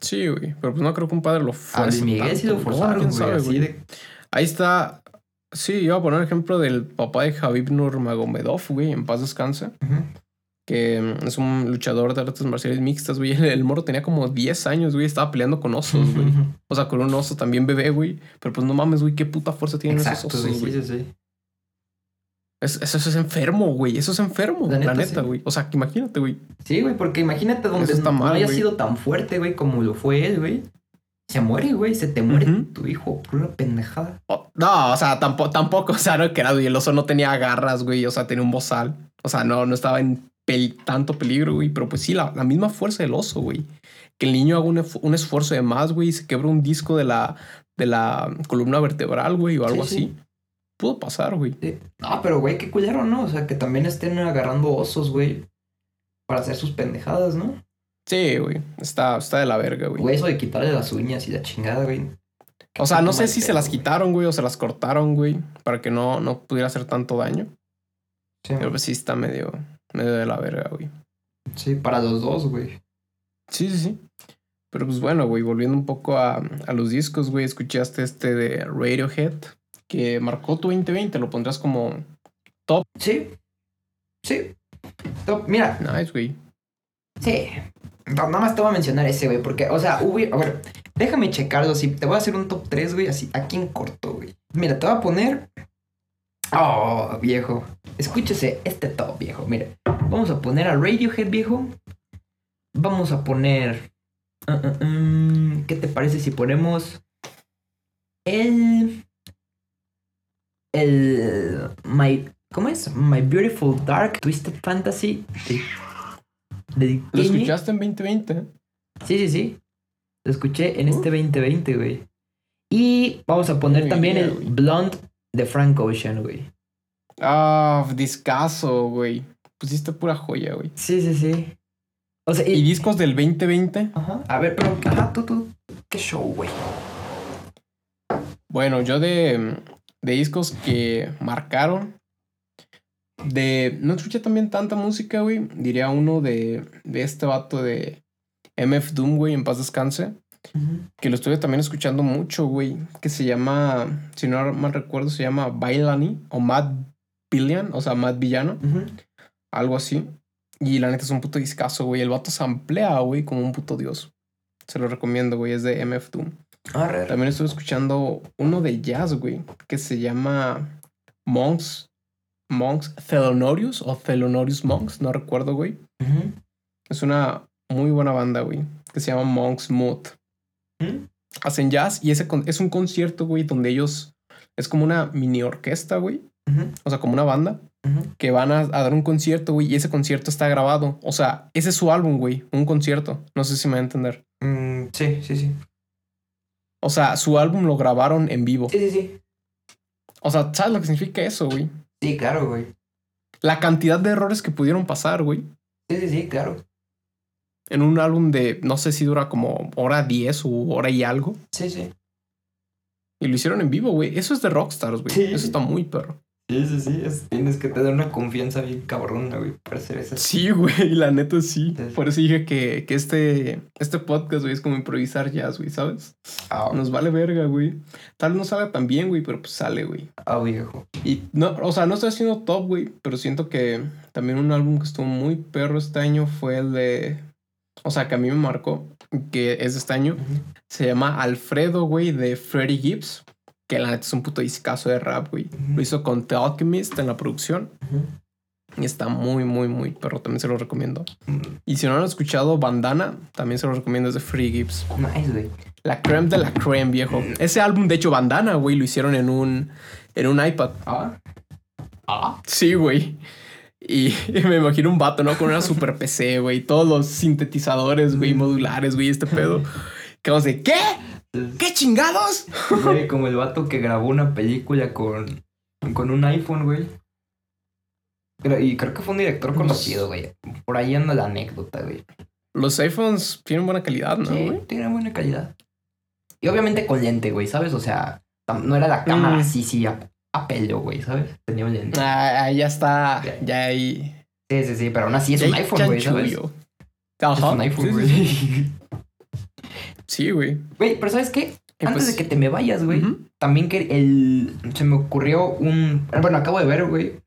Sí, güey, pero pues no creo que un padre lo A fuerce. Luis Miguel sí lo forzaron, ¿Quién güey. sabe, así güey? de Ahí está. Sí, iba a poner el ejemplo del papá de Javib Nurmagomedov, güey, en paz descanse. Ujú. Que mm, es un luchador de artes marciales mixtas, güey. El, [laughs] el morro tenía como 10 años, güey. Estaba peleando con osos, güey. O sea, con un oso también bebé, güey. Pero pues no mames, güey, qué puta fuerza tienen Exacto, esos güey. osos, Sí, güey. sí, sí. Es- Eso, es enfermo, güey. Eso es enfermo, La neta, sí. güey. O sea, imagínate, güey. Sí, güey, porque imagínate donde Eso está no mal, haya güey. sido tan fuerte, güey, como lo fue él, güey. Se muere, güey, se te muere tu hijo por una pendejada. Oh, No, o sea, tampoco, tampoco, [laughs] o sea, no que era, güey. El oso no tenía garras, güey. O sea, tenía un bozal. O sea, no, no estaba en pel- tanto peligro, güey. Pero pues sí, la, la misma fuerza del oso, güey. Que el niño haga un, un esfuerzo de más, güey, y se quebra un disco de la, de la columna vertebral, güey, o algo Sí, sí. así. Pudo pasar, güey. Sí. No, pero, güey, qué culero, ¿no? O sea, que también estén agarrando osos, güey, para hacer sus pendejadas, ¿no? Sí, güey. Está, está de la verga, güey. Güey, eso de quitarle las uñas y la chingada, güey. O sea, no sé si se las güey. quitaron, güey, o se las cortaron, güey, para que no, no pudiera hacer tanto daño. Sí, Pero pues sí está medio, medio de la verga, güey. sí, para los dos, güey. Sí, sí, sí. Pero pues bueno, güey, volviendo un poco a, a los discos, güey, escuchaste este de Radiohead, que marcó tu 2020, lo pondrás como Sí. Sí. Top. Mira, nice, güey. Sí. No, nada más te voy a mencionar ese, güey, porque, o sea, hubo, a ver, déjame checarlo, si te voy a hacer un top 3, güey, así, aquí en corto, güey. Mira, te voy a poner... Oh, viejo. Escúchese este top, viejo, mira. Vamos a poner a Radiohead, viejo. Vamos a poner... ah, ah, mm, ¿Qué te parece si ponemos... El... El... My... ¿Cómo es? My Beautiful Dark Twisted Fantasy. De, de ¿Lo escuchaste en 2020? Sí, sí, sí. Lo escuché en este 2020, güey. Y vamos a poner Muy también bien, el güey. De Frank Ocean, güey. Ah, discazo, güey. Pusiste pura joya, güey. Sí, sí, sí. O sea, ¿Y y... discos del 2020? Ajá. A ver, pero... Ajá, tú, tú. ¿Qué show, güey? Bueno, yo de, de discos que marcaron. De. No escuché también tanta música, güey. Diría uno de, de este vato de MF Doom, güey, en paz descanse. Que lo estuve también escuchando mucho, güey. Que se llama. Si no mal recuerdo, se llama Bailani o Mad Billion, o sea, Mad Villano, algo así. Y la neta es un puto discazo, güey. El vato se amplía, güey, como un puto dios. Se lo recomiendo, güey. Es de MF Doom. Arre. También estuve escuchando uno de jazz, güey, que se llama Monks, Monks Thelonorius o Thelonorius Monks, no recuerdo, güey. Es una muy buena banda, güey, que se llama Monks Mood. Hacen jazz y ese con- es un concierto, güey, donde ellos es como una mini orquesta, güey, o sea, como una banda que van a, a dar un concierto, güey, y ese concierto está grabado. O sea, ese es su álbum, güey, un concierto. No sé si me va a entender. Mm, sí, sí, sí. O sea, su álbum lo grabaron en vivo. Sí, sí, sí. O sea, ¿sabes lo que significa eso, güey? Sí, claro, güey. La cantidad de errores que pudieron pasar, güey. Sí, sí, sí, claro. En un álbum de, no sé si dura como hora 10 u hora y algo. Sí, sí. Y lo hicieron en vivo, güey. Eso es de Rockstars, güey. Sí. Eso está muy perro. Sí, sí, sí. es- tienes que tener una confianza bien cabrona, güey, para hacer eso. Sí, güey, la neta sí. Sí. Por eso dije que, que este, este podcast, güey, es como improvisar jazz, güey, ¿sabes? Ah, Nos vale verga, güey. Tal vez no salga tan bien, güey, pero pues sale, güey. ah, viejo. Y no, o sea, no estoy haciendo top, güey, pero siento que también un álbum que estuvo muy perro este año fue el de. O sea, que a mí me marcó, que es de este año. Se llama Alfredo, güey, de Freddie Gibbs. Que la neta es un puto discazo de rap, güey. Lo hizo con The Alchemist en la producción. Y está muy, muy, muy perro. También se lo recomiendo. Y si no lo han escuchado, Bandana, también se lo recomiendo. Es de Freddie Gibbs. Nice, güey. La creme de la creme, viejo. Ese álbum, de hecho, Bandana, güey, lo hicieron en un, en un iPad. Ah. Ah. Sí, güey. Y, [laughs] me imagino un vato, ¿no? Con una super PC, güey. Todos los sintetizadores, güey, modulares, güey, este pedo. Que vamos de, ¿qué? ¿Qué chingados? Güey, como el vato que grabó una película con, con un iPhone, güey. Y creo que fue un director conocido, güey. Por ahí anda la anécdota, güey. Los iPhones tienen buena calidad, ¿no, Sí, güey? tiene buena calidad. Y obviamente con lente, güey, ¿sabes? O sea, no era la cámara Mm. así, sí, a, a pelo, güey, ¿sabes? Tenía un lente. Ah, ahí ya está. Ya ahí. Sí, sí, sí, pero aún así es ya un iPhone, güey, ¿sabes? Es un iPhone, sí, güey. [laughs] sí, güey. Güey, pero ¿sabes qué? Antes pues, de que te me vayas, güey, también que el... Se me ocurrió un... Bueno, acabo de ver, güey.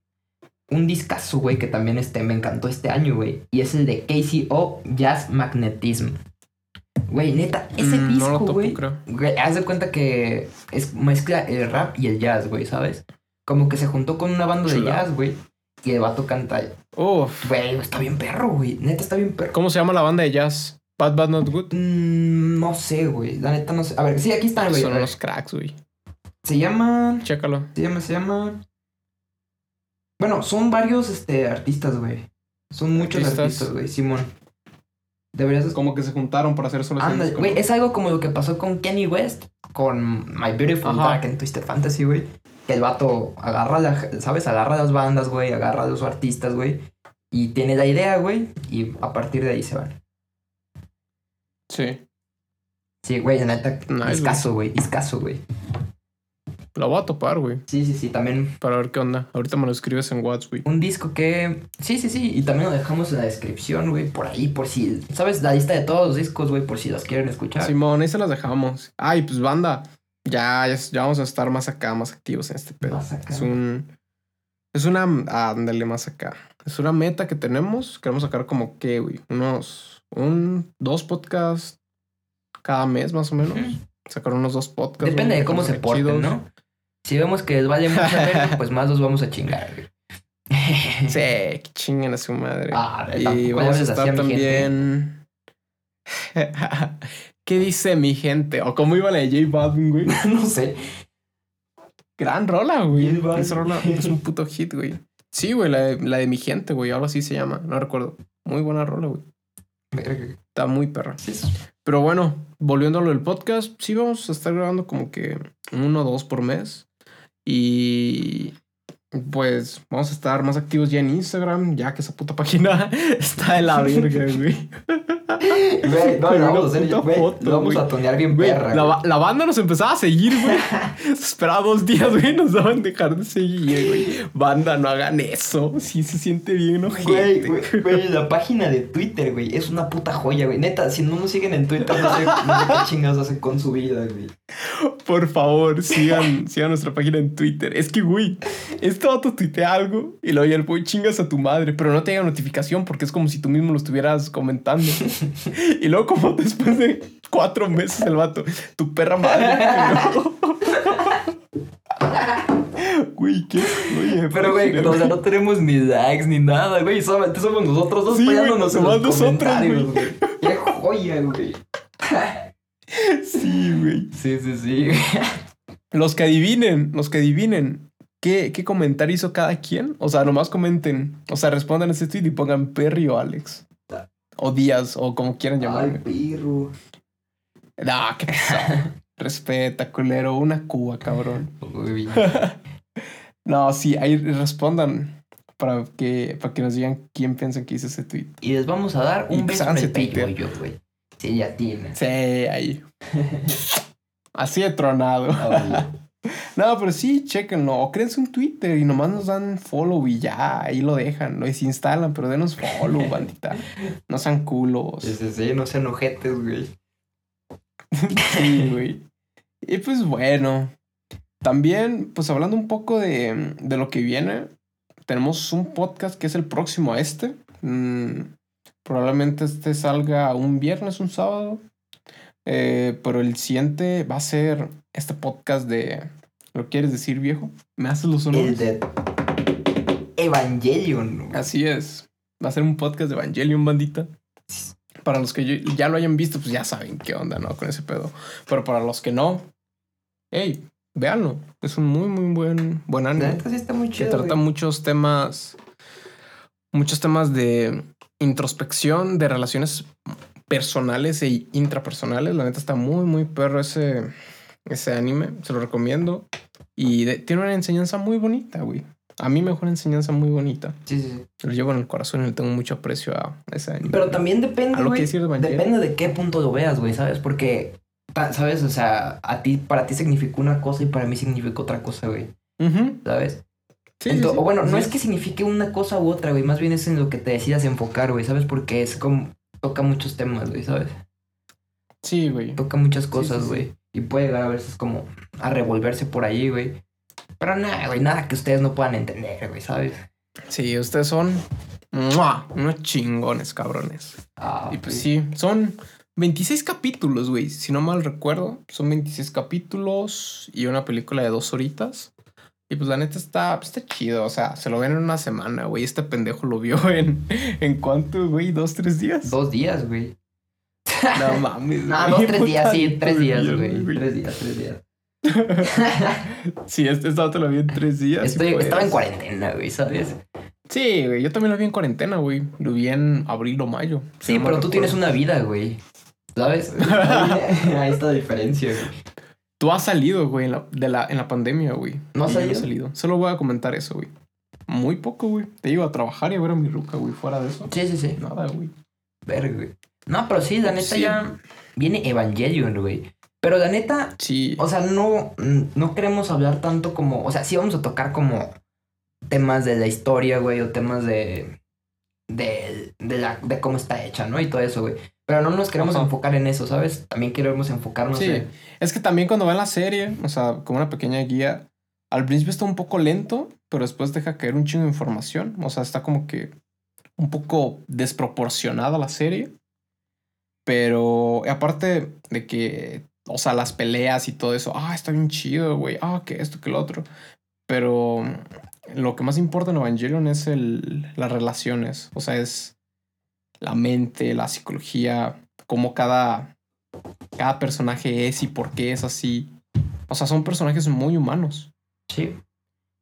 Un discazo, güey, que también este, me encantó este año, güey. Y es el de KCO Jazz Magnetism. Güey, neta, ese Mm, disco, no güey. Güey, haz de cuenta que es mezcla el rap y el jazz, güey, ¿sabes? Como que se juntó con una banda de jazz, güey. Y el vato canta. Uf. Güey, está bien perro, güey. Neta, está bien perro. ¿Cómo se llama la banda de jazz? Bad Bad Not Good. Mm, no sé, güey. La neta no sé. A ver, sí, aquí está, güey. Son unos cracks, güey. Se llama. Chécalo. Se llama, se llama. Bueno, son varios este, artistas, güey. Son muchos artistas, güey. Simón. Deberías de Como que se juntaron para hacer solo Anda, güey, es algo como lo que pasó con Kenny West con My Beautiful Ajá. Dark en Twisted Fantasy, güey. Que el vato agarra, la, ¿sabes? Agarra las bandas, güey, agarra a los artistas, güey. Y tiene la idea, güey, y a partir de ahí se van. Sí. Sí, güey, la neta, Nice, escaso, güey, escaso, güey. La voy a topar, güey. Sí, sí, sí, también Para ver qué onda. Ahorita me lo escribes en WhatsApp, güey. un disco que... Sí, sí, sí, y también lo dejamos en la descripción, güey, por ahí, por si... ¿Sabes? La lista de todos los discos, güey, por si los quieren escuchar. Simón, ahí se las dejamos. Ay, pues banda. Ya, ya, ya vamos a estar más acá, más activos en este pedo. Más acá. Es un. Es una. Ándale, más acá. Es una meta que tenemos. Queremos sacar como que, güey. Unos. Un. Dos podcasts cada mes, más o menos. Ujú. Sacar unos dos podcasts. Depende güey, de cómo se porten, chidos. ¿no? Si vemos que les vale mucha [laughs] verga, pues más los vamos a chingar, güey. [laughs] Sí, que chinguen a su madre. Ah, y vamos a estar también. [laughs] ¿Qué dice mi gente? O cómo iba la de J Balvin, güey. no sé. Gran rola, güey. Esa rola es un puto hit, güey. Sí, güey, la de, la de mi gente, güey. Algo así se llama. No recuerdo. Muy buena rola, güey. Está muy perra. Sí, sí. Pero bueno, volviendo a lo del podcast, sí vamos a estar grabando como que uno o dos por mes. Y pues vamos a estar más activos ya en Instagram, ya que esa puta página [laughs] está de la verga, güey. Güey, no, vamos a hacer, güey, foto, lo vamos güey. a tonear bien Güey, perra. la, güey. ba- la banda nos empezaba a seguir, güey. [laughs] Se esperaba dos días, güey. Nos daban dejar de seguir, güey. Banda, no hagan eso. Sí se siente bien, ojete. güey, güey, la página de Twitter, güey, es una puta joya, güey. Neta, si no nos siguen en Twitter, no sé, no sé qué chingados hacen con su vida, güey. Por favor, sigan, sigan nuestra página en Twitter. Es que, güey, este vato tuitea algo y luego ya el güey chingas a tu madre, pero no te llega notificación porque es como si tú mismo lo estuvieras comentando. [laughs] y luego, como después de cuatro meses, el vato, tu perra madre. [laughs] Güey, qué. Oye, Pero, güey, o sea, no tenemos ni likes ni nada, güey. Solamente somos nosotros dos Sí, peleándonos en los nosotros, güey. Qué joya, güey. [laughs] Sí, güey. Sí, sí, sí. Los que adivinen, los que adivinen. ¿Qué, ¿Qué comentario hizo cada quien? O sea, nomás comenten. O sea, respondan ese tweet y pongan Perry o Alex. O Díaz, o como quieran Ay, llamarme. pirro. No, qué pesado. [laughs] Respeta, culero. Una cuba, cabrón. Muy bien. [laughs] No, sí, ahí respondan para que, para que nos digan quién piensan que hizo ese tweet. Y les vamos a dar un pues beso en peyoyo, güey. Sí, ya tiene. Sí, ahí. [laughs] Así de tronado. No, pero sí, chequenlo. O créense un Twitter y nomás nos dan follow y ya, ahí lo dejan. Lo desinstalan, pero denos follow, [laughs] bandita. No sean culos. Sí, sí, sí, no sean ojetes, güey. [laughs] Sí, güey. Y pues bueno. También, pues hablando un poco de, de lo que viene, tenemos un podcast que es el próximo a este. Mm, probablemente este salga un viernes, un sábado. Eh, pero el siguiente va a ser este podcast de. ¿Lo quieres decir, viejo? ¿Me haces los El honores? de Evangelion. Así es. Va a ser un podcast de Evangelion, bandita. Para los que ya lo hayan visto, pues ya saben qué onda, ¿no? Con ese pedo. Pero para los que no, hey, véanlo. Es un muy, muy buen, buen La anime. neta sí está muy Que chido. trata güey. muchos temas. Muchos temas de introspección, de relaciones personales e intrapersonales. La neta está muy, muy perro ese, ese anime. Se lo recomiendo. Y de- tiene una enseñanza muy bonita, güey. A mí me dejó una enseñanza muy bonita. Sí, sí, sí. Lo llevo en el corazón y le tengo mucho aprecio a anime. Pero también depende, güey. Depende de qué punto lo veas, güey, ¿sabes? Porque, ¿sabes? O sea, a ti, para ti significó una cosa y para mí significó otra cosa, güey. ¿Sabes? Sí, sí, sí. O bueno, no es que signifique una cosa u otra, güey. Más bien es en lo que te decidas enfocar, güey, ¿sabes? Porque es como... Toca muchos temas, güey, ¿sabes? Sí, güey. Toca muchas cosas, güey. Y puede llegar a veces como a revolverse por ahí, güey. Pero nada, güey, nada que ustedes no puedan entender, güey, ¿sabes? Sí, ustedes son ¡mua! unos chingones, cabrones. Ah, Y pues sí, son 26 capítulos, güey. Si no mal recuerdo, son 26 capítulos y una película de dos horitas. Y pues la neta está, pues, está chido. O sea, se lo ven en una semana, güey. Este pendejo lo vio [laughs] en, ¿en cuánto, güey? ¿Dos, tres días? Dos días, güey. No mames. No, dos, tres días, sí, tres días, güey. Tres días, tres días. [laughs] Sí, este estado te lo vi en tres días. Estoy, estaba en cuarentena, güey, ¿sabes? Sí, güey. Yo también lo vi en cuarentena, güey. Lo vi en abril o mayo. Sí, pero tú tienes una vida, güey. ¿Sabes? Ahí está la diferencia, güey. Tú has salido, güey, en la, de la, en la pandemia, güey. ¿No has he salido? salido. Solo voy a comentar eso, güey. Muy poco, güey. Te iba a trabajar y a ver a mi ruca, güey. Fuera de eso. Sí, sí, sí. Nada, güey. Verga, güey. No, pero sí, la neta Sí. ya viene Evangelion, güey. Pero la neta, Sí. o sea, no, no queremos hablar tanto como, o sea, sí vamos a tocar como temas de la historia, güey, o temas de, de, de, la, de cómo está hecha, ¿no? Y todo eso, güey. Pero no nos queremos Ajá. enfocar en eso, ¿sabes? También queremos enfocarnos Sí. en... Es que también cuando ven la serie, o sea, como una pequeña guía, al principio está un poco lento, pero después deja caer un chingo de información. O sea, está como que un poco desproporcionada la serie. Pero aparte de que, o sea, las peleas y todo eso, ah, está bien chido, güey, ah, que esto, que lo otro. Pero lo que más importa en Evangelion es el, las relaciones, o sea, es la mente, la psicología, cómo cada, cada personaje es y por qué es así. O sea, son personajes muy humanos, Sí.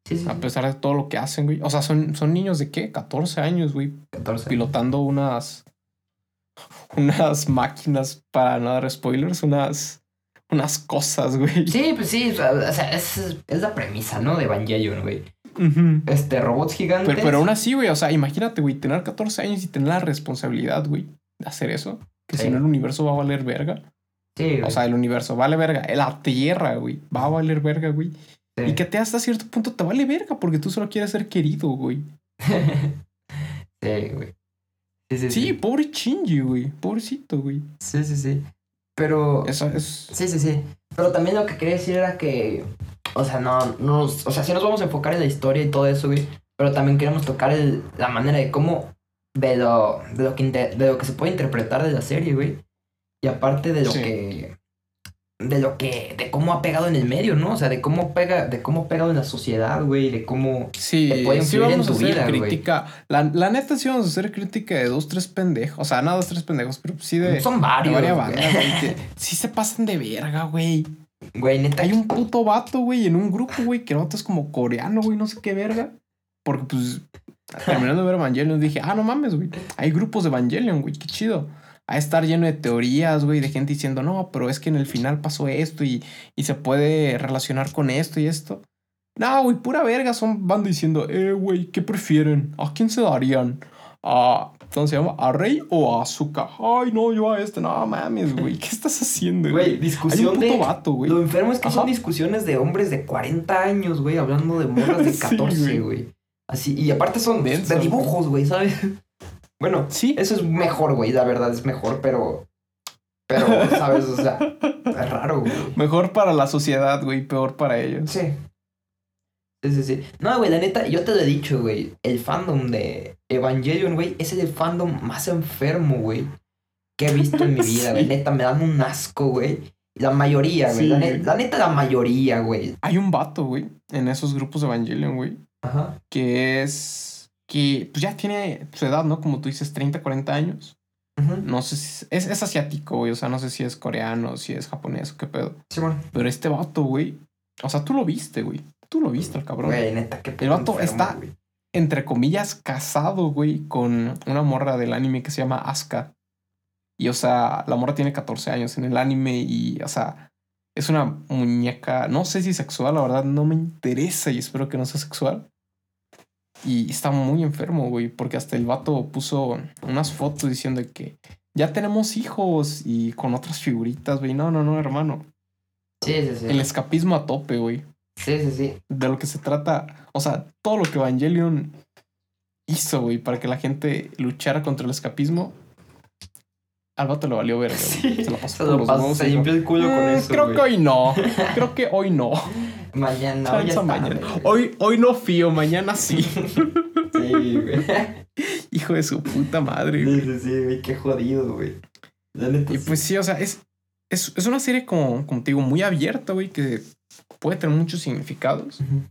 Sí, sí. a pesar de todo lo que hacen, güey. O sea, son, son niños de qué? 14 años, güey, 14. pilotando unas [laughs] unas máquinas para no dar spoilers, unas unas cosas, güey. Sí, pues sí, o sea, es, es la premisa, ¿no? De Evangelion, güey. Este, robots gigantes. Pero, pero aún así, güey, o sea, imagínate, güey, tener 14 años y tener la responsabilidad, güey, de hacer eso. Que Sí. si no el universo va a valer verga. Sí, güey. O sea, el universo vale verga. La tierra, güey, va a valer verga, güey. sí. Y que te hasta cierto punto te vale verga porque tú solo quieres ser querido, güey. [laughs] sí, güey. Sí, sí, Sí, sí. pobre Shinji, güey. Pobrecito, güey. Sí, sí, sí. Pero. Eso es. Sí, sí, sí. Pero también lo que quería decir era que. O sea, no, no O sea, sí nos vamos a enfocar en la historia y todo eso, güey. Pero también queremos tocar el- la manera de cómo. De lo, de, lo que inter- de lo que se puede interpretar de la serie, güey. Y aparte de lo Sí. que. De lo que. De cómo ha pegado en el medio, ¿no? O sea, de cómo pega. De cómo ha pegado en la sociedad, güey. De cómo. Sí, Te puede sí influir en vamos a tu hacer vida, crítica. La, la neta sí vamos a hacer crítica de dos, tres pendejos. O sea, no dos, tres pendejos, pero sí de, Son de varios. varias güey. bandas, güey, que [laughs] sí se pasan de verga, güey. Güey, neta. Hay un puto vato, güey, en un grupo, güey, que vato es como coreano, güey, no sé qué verga. Porque, pues, terminando de ver Evangelion, dije, ah, no mames, güey. Hay grupos de Evangelion, güey, qué chido. A estar lleno de teorías, güey, de gente diciendo, no, pero es que en el final pasó esto y, y se puede relacionar con esto y esto. No, güey, pura verga. Son van diciendo, eh, güey, ¿qué prefieren? ¿A quién se darían? ¿A, ¿Cómo se llama? ¿A Rey o a Azuka? Ay, no, yo a este. No mames, güey. ¿Qué estás haciendo, Güey, güey? Hay discusión un puto de... vato, güey. Lo enfermo es que son Ajá. discusiones de hombres de 40 años, güey, hablando de morras de [laughs] Sí, 14, güey. güey. Así, y aparte son Denso, de dibujos, güey, ¿sabes? Bueno, Sí. eso es mejor, güey, la verdad es mejor, pero... Pero, ¿sabes? O sea, es raro, güey. Mejor para la sociedad, güey. Peor para ellos. Sí. Sí, sí, sí. No, güey, la neta, yo te lo he dicho, güey. El fandom de Evangelion, güey, es el fandom más enfermo, güey, que he visto en mi [laughs] vida, güey. Sí. Neta, me dan un asco, güey. La mayoría, güey. Sí, la, ne- la neta, la mayoría, güey. Hay un vato, güey, en esos grupos de Evangelion, güey, Ajá. que es. Que pues ya tiene su edad, ¿no? Como tú dices, 30, 40 años. No sé si. Es, es asiático, güey. O sea, no sé si es coreano, si es japonés o qué pedo. Sí, bueno. Pero este vato, güey. O sea, tú lo viste, güey. Tú lo viste, el cabrón. Güey, neta, qué El vato enfermo, está- güey. Entre comillas, casado, güey, con una morra del anime que se llama Asuka. Y, o sea, la morra tiene 14 años en el anime y, o sea, es una muñeca, no sé si sexual, la verdad, no me interesa y espero que no sea sexual. Y está muy enfermo, güey, porque hasta el vato puso unas fotos diciendo que ya tenemos hijos y con otras figuritas, güey. No, no, no, hermano. Sí, sí, sí. El escapismo a tope, güey. Sí, sí, sí. De lo que se trata, o sea, todo lo que Evangelion hizo, güey, para que la gente luchara contra el escapismo. Al vato le valió ver, [laughs] Sí, Se lo pasó Se por lo los pasó, se limpió el culo con "Mm, eso, Creo güey. que hoy no. [laughs] Creo que hoy no. Mañana, hoy está, mañana. Hoy, hoy no fío, mañana sí. [laughs] Sí, güey. Hijo de su puta madre, Sí, güey. sí, sí, güey. Qué jodido, güey. Y sí. pues sí, o sea, es, es, es una serie como, como te digo, muy abierta, güey, que puede tener muchos significados. Ujú.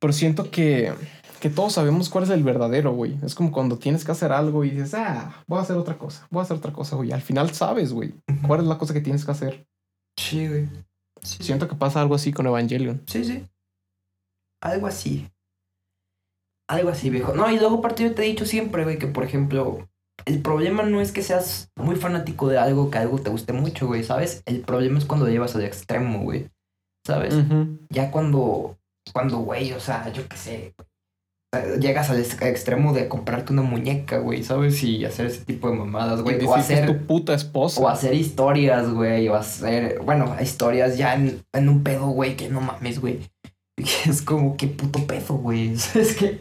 Pero siento que, que todos sabemos cuál es el verdadero, güey. Es como cuando tienes que hacer algo y dices, ah, voy a hacer otra cosa, voy a hacer otra cosa, güey. Al final sabes, güey, cuál es la cosa que tienes que hacer. Sí, güey. Sí, Siento que pasa algo así con Evangelion. Sí, sí. Algo así. Algo así, viejo. No, y luego aparte yo te he dicho siempre, güey, que por ejemplo, el problema no es que seas muy fanático de algo, que algo te guste mucho, güey, ¿sabes? El problema es cuando lo llevas al extremo, güey. ¿Sabes? Ya cuando, cuando, güey, o sea, yo qué sé, llegas al ex- extremo de comprarte una muñeca, güey, ¿sabes? Y hacer ese tipo de mamadas, güey. O hacer, tu puta esposa. o hacer historias, güey, o hacer, bueno, historias ya en, en un pedo, güey, que no mames, güey. [laughs] Es como, qué puto pedo, güey. [laughs] Es que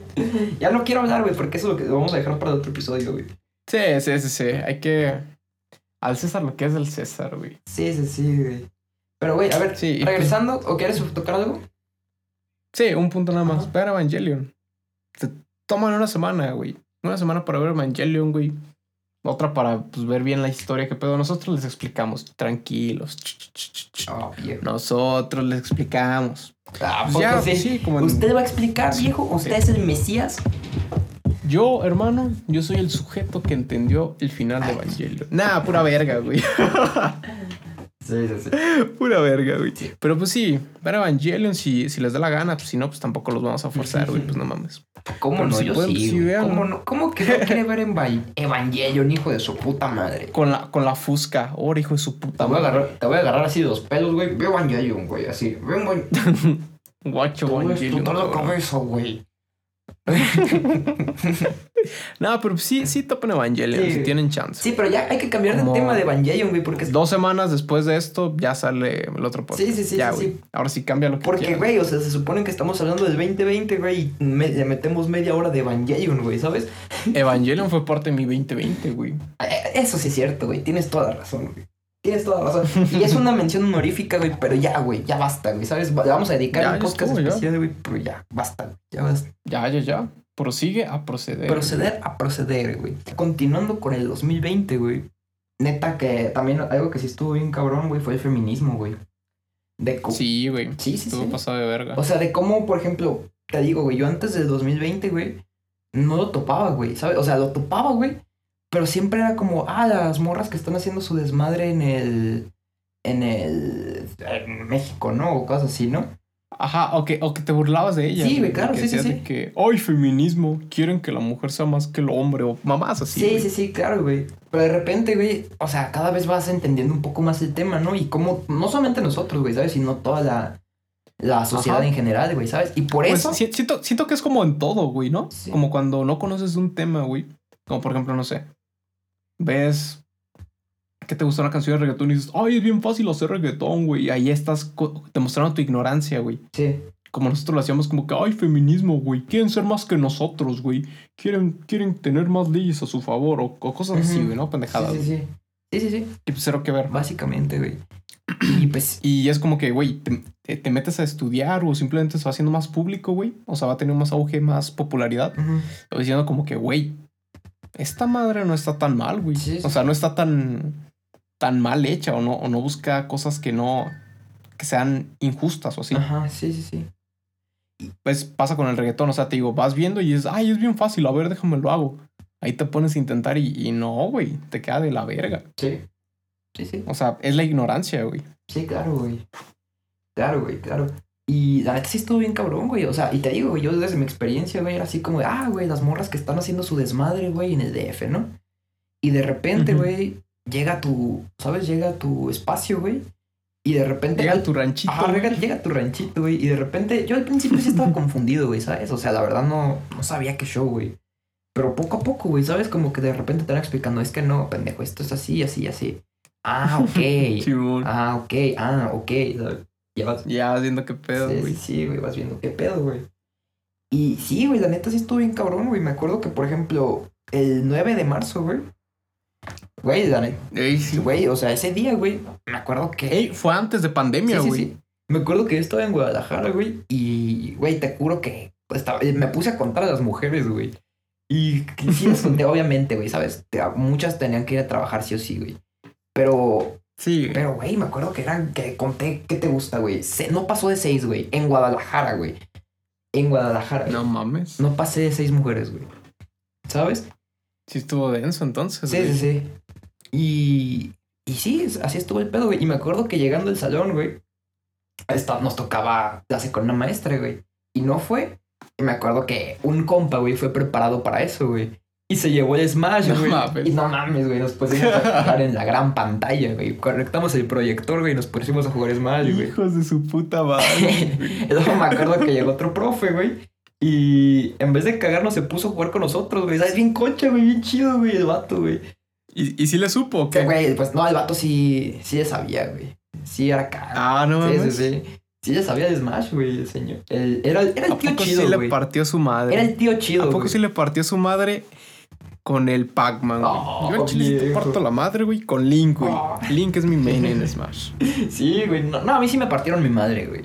ya no quiero hablar, güey, porque eso es lo que vamos a dejar para otro episodio, güey. Sí, sí, sí, sí. Hay que... Al César lo que es del César, güey. Sí, sí, sí, güey. Pero, güey, a ver, Sí, regresando, ¿o quieres tocar algo? Sí, un punto nada más. Vean Evangelion. Toman una semana, güey. Una semana para ver Evangelion, güey. Otra para pues, ver bien la historia que pedo. Nosotros les explicamos. Tranquilos. Ah. Nosotros les explicamos. Ah, Pues ¿poco ya, sí? sí, como en- ¿Usted va a explicar, viejo? ¿Usted es el Mesías? Yo, hermano, yo soy el sujeto que entendió el final de Evangelion. Nah, pura verga, güey. [laughs] Sí, sí, sí. [laughs] pura verga, güey. Pero pues sí, ver Evangelion si, si les da la gana. Pues si no, pues tampoco los vamos a forzar, güey. Pues no mames. ¿Cómo Pero no? si Yo pueden, sí, pues, sí, véanlo. ¿Cómo, no? ¿Cómo que no [laughs] quiere ver Eva- Evangelion, hijo de su puta madre? Con la, con la fusca. Ahora, hijo de su Te puta voy, a madre. agarrar, te voy a agarrar así de los pelos, güey. Ve Evangelion, güey, así. Ve Evangelion. [laughs] Guacho a Evangelion. cabrón. cabeza, güey. [laughs] No, pero sí, sí topen Evangelion Sí. si tienen chance. Sí, pero ya hay que cambiar de Como- tema de Evangelion, güey, porque... Dos semanas después de esto ya sale el otro podcast. Sí, sí, sí, Ya, sí. Ahora sí cambia lo que Porque, güey, o sea, se supone que estamos hablando del 2020, güey, y me- le metemos media hora de Evangelion, güey, ¿sabes? Evangelion fue parte de mi 2020, güey. [laughs] Eh, Eso sí es cierto, güey. Tienes toda razón, güey. Tienes toda la razón. Y es una mención honorífica, güey, pero ya, güey, ya basta, güey, ¿sabes? Le vamos a dedicar Ya, un podcast estuvo, especial, güey, pero ya, basta, güey, ya basta. Ya, ya, ya. Prosigue a proceder. Proceder a proceder, güey. Continuando con el 2020, güey. Neta que también algo que sí estuvo bien cabrón, güey, fue el feminismo, güey. De Sí, güey. sí, sí, Estuvo sí. pasado de verga. O sea, de cómo, por ejemplo, te digo, güey, yo antes del 2020, güey, no lo topaba, güey, ¿sabes? O sea, lo topaba, güey, pero siempre era como, ah, las morras que están haciendo su desmadre en el, en el, en México, ¿no? O cosas así, ¿no? Ajá, o que, o que te burlabas de ella. Sí, güey, claro, sí, sí, sí. que, ay, feminismo, quieren que la mujer sea más que el hombre, o mamás así. Sí, güey. sí, sí, claro, güey. Pero de repente, güey, o sea, cada vez vas entendiendo un poco más el tema, ¿no? Y cómo, no solamente nosotros, güey, ¿sabes? Sino toda la, la sociedad Ajá. en general, güey, ¿sabes? Y por Pues eso... si- siento, siento que es como en todo, güey, ¿no? Sí. Como cuando no conoces un tema, güey. Como por ejemplo, no sé. Ves que te gusta una canción de reggaetón y dices, ay, es bien fácil hacer reggaetón, güey. Y ahí estás demostrando tu ignorancia, güey. Sí. Como nosotros lo hacíamos como que, ay, feminismo, güey. Quieren ser más que nosotros, güey. Quieren, quieren tener más leyes a su favor o, o cosas así, güey, ¿no? Pendejadas. Sí, sí, sí. Sí, sí, sí. Y pues cero que ver. Básicamente, güey. [clears throat] Y pues, Y es como que, güey, te, te- te metes a estudiar o simplemente se va haciendo más público, güey. O sea, va a tener más auge, más popularidad. O diciendo como que, güey, esta madre no está tan mal, güey. Sí, sí. O sea, no está tan, tan mal hecha o no, o no busca cosas que no, que sean injustas o así. ajá, sí, sí, sí. Pues pasa con el reggaetón, o sea, te digo, vas viendo y es, ay, es bien fácil, a ver, déjame lo hago. Ahí te pones a intentar y, y no, güey, te queda de la verga. Sí. Sí, sí. O sea, es la ignorancia, güey. Sí, claro, güey. Claro, güey, claro. Y la neta sí estuvo bien cabrón, güey. O sea, y te digo, güey, yo desde mi experiencia, güey, era así como, de, ah, güey, las morras que están haciendo su desmadre, güey, en el DF, ¿no? Y de repente, güey, llega tu, ¿sabes? Llega tu espacio, güey. Y de repente... Llega tu ranchito. Ajá, llega, tu ranchito, güey. Y de repente, yo al principio sí estaba [laughs] confundido, güey, ¿sabes? O sea, la verdad no, no sabía qué show, güey. Pero poco a poco, güey, ¿sabes? Como que de repente te van explicando, es que no, pendejo, esto es así, así, así. Ah, ok. [laughs] Ah, ok, ah, ok. ¿sabes? Ya vas. Ya vas viendo qué pedo, sí, güey. sí, sí, güey, vas viendo qué pedo, güey. Y sí, güey, la neta sí estuvo bien cabrón, güey. Me acuerdo que, por ejemplo, el 9 de marzo, güey. Güey, la neta, Ey, sí. güey, o sea, ese día, güey, me acuerdo que. Ey, fue antes de pandemia, Sí, sí, güey. sí. Me acuerdo que yo estaba en Guadalajara, güey, y, güey, te juro que estaba- me puse a contar a las mujeres, güey. Y sí les conté, [laughs] obviamente, güey, ¿sabes? Te- muchas tenían que ir a trabajar sí o sí, güey. Pero, Sí, pero, güey, me acuerdo que eran, que conté, ¿qué te gusta, güey? No pasó de seis, güey, en Guadalajara, güey. En Guadalajara. No mames. no pasé de seis mujeres, güey. ¿Sabes? Sí estuvo denso entonces, Sí, güey. sí, sí. Y, y sí, así estuvo el pedo, güey. Y me acuerdo que llegando al salón, güey, esta- nos tocaba clase con una maestra, güey. Y no fue. Y me acuerdo que un compa, güey, fue preparado para eso, güey. Y se llevó el Smash, No güey. mames. y no mames, güey. Nos pusimos a [laughs] jugar en la gran pantalla, güey. Conectamos el proyector, güey, y nos pusimos a jugar Smash, güey. Hijos de su puta madre. [laughs] Luego me acuerdo que llegó otro profe, güey. Y en vez de cagarnos, se puso a jugar con nosotros, güey. ¿Sabes? Bien concha, güey. Bien chido, güey, el vato, güey. ¿Y, ¿Y si le supo o Que, qué? güey, pues no, el vato sí, sí le sabía, güey. Sí era acá. Ah, no sí, sí, mames. sí. Sí le sabía de Smash, güey, el señor. El- era, era ¿A el tío poco chido, sí le partió su madre? Era el tío chido, ¿A poco güey. sí le partió su madre con el Pac-Man, güey? Oh, Yo en Chile te parto la madre, güey, con Link, güey. Oh. Link es mi main en [laughs] Smash. Sí, güey. No, no, a mí sí me partieron mi madre, güey.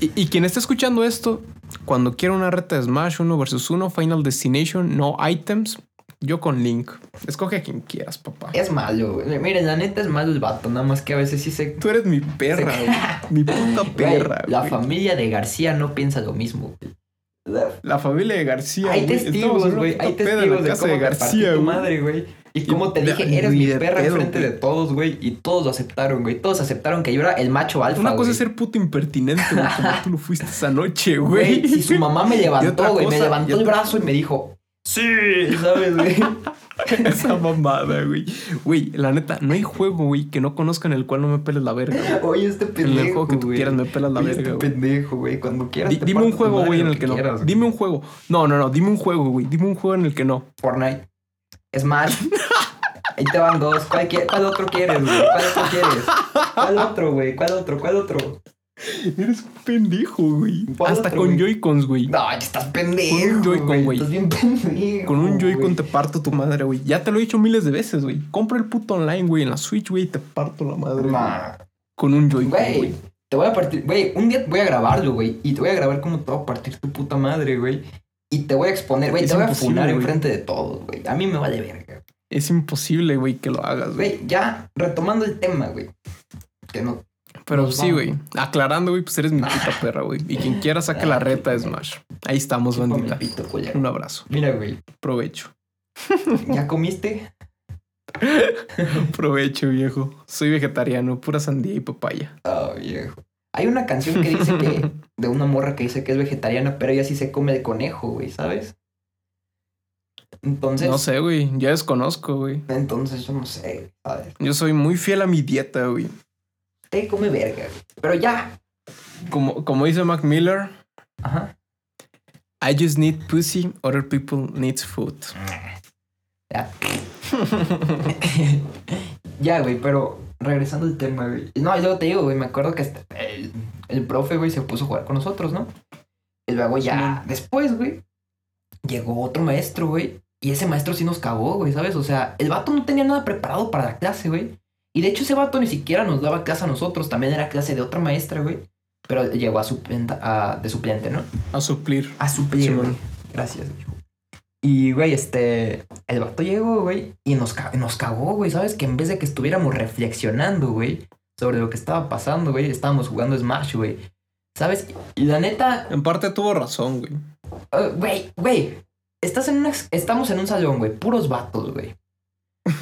Y, y quien esté escuchando esto, cuando quiera una reta de Smash 1 versus 1, Final Destination, no items, yo con Link. Escoge a quien quieras, papá. Es malo, güey. Miren, la neta es malo el vato. Nada más que a veces sí se... Tú eres mi perra, [laughs] güey. Mi puta Güey, perra, la güey. familia de García no piensa lo mismo, güey. La- familia de García, Hay güey. Testigos, güey. Hay testigos de cómo de te García, tu madre, güey. Y Y como te dije, eres mi perra enfrente de todos, güey. Y todos lo aceptaron, güey. Todos aceptaron que yo era el macho alfa, Una cosa güey. es ser puto impertinente, güey, como tú lo fuiste esa noche, güey. Güey, si su mamá me [laughs] Y levantó, güey, me levantó y el brazo y me dijo, sí, ¿sabes, güey? [laughs] Esa mamada, güey. Güey, la neta, no hay juego, güey, que no conozca en el cual no me peles la verga. güey. Oye, este En pendejo, el juego que tú güey. quieras me pelas la Oye, verga, este güey. pendejo, güey. Cuando quieras Di- te Dime un juego, güey, en el que no. quieras. Dime un juego. No, no, no. Dime un juego, güey. Dime un juego en el que no. Fortnite. Smash. Ahí te van dos. ¿Cuál, cuál otro quieres, güey? ¿Cuál otro quieres? ¿Cuál otro, güey? ¿Cuál otro? ¿Cuál otro? Eres un pendejo, güey. ¿Cuál Hasta otro, con? Joy-Cons, güey. No, ya estás pendejo. Con un Joy-Con, güey. Estás bien pendejo. Con un Joy-Con te parto tu madre, güey. Ya te lo he dicho miles de veces, güey. Compra el puto online, güey, en la Switch, güey, y te parto la madre. Con un Joy-Con, Güey, te voy a partir. Güey, un día voy a grabarlo, güey. Y te voy a grabar cómo te voy a partir tu puta madre, güey. Y te voy a exponer, güey. Te voy a funar enfrente de todos, güey. A mí me vale verga. Es imposible, güey, que lo hagas. Güey, ya retomando el tema, güey. Que no. Pero Nos sí, güey. Aclarando, güey, pues eres mi puta perra, güey. Y quien quiera saque la reta de Smash. Ahí estamos, bandita. Un abrazo. Mira, güey. Provecho. [laughs] ¿Ya comiste? [laughs] Provecho, viejo. Soy vegetariano, pura sandía y papaya. Ah, viejo. Hay una canción que dice que. [laughs] de una morra que dice que es vegetariana, pero ella sí se come de conejo, güey, ¿sabes? Entonces. No sé, güey. Ya desconozco, güey. Entonces yo no sé, ¿sabes? Yo soy muy fiel a mi dieta, güey. Te come verga. Pero ya. Como, como dice Mac Miller, Ajá. I just need pussy, other people needs food. [laughs] ya, güey, pero regresando al tema, güey. No, y luego te digo, güey, me acuerdo que hasta el, el profe, güey, se puso a jugar con nosotros, ¿no? Y luego ya, después, güey, llegó otro maestro, güey. Y ese maestro sí nos cagó, güey, ¿sabes? O sea, el vato no tenía nada preparado para la clase, güey. Y de hecho ese vato ni siquiera nos daba clase a nosotros, también era clase de otra maestra, güey. Pero llegó a, suplente, a de suplente, ¿no? A suplir. A suplir, Simón. güey. Gracias, güey. Y, güey, este... El vato llegó, güey, y nos, nos cagó, güey, ¿sabes? Que en vez de que estuviéramos reflexionando, güey, sobre lo que estaba pasando, güey, estábamos jugando Smash, güey. ¿Sabes? Y la neta, En parte tuvo razón, güey. Uh, Güey, güey. Estás en una, estamos en un salón, güey. Puros vatos, güey.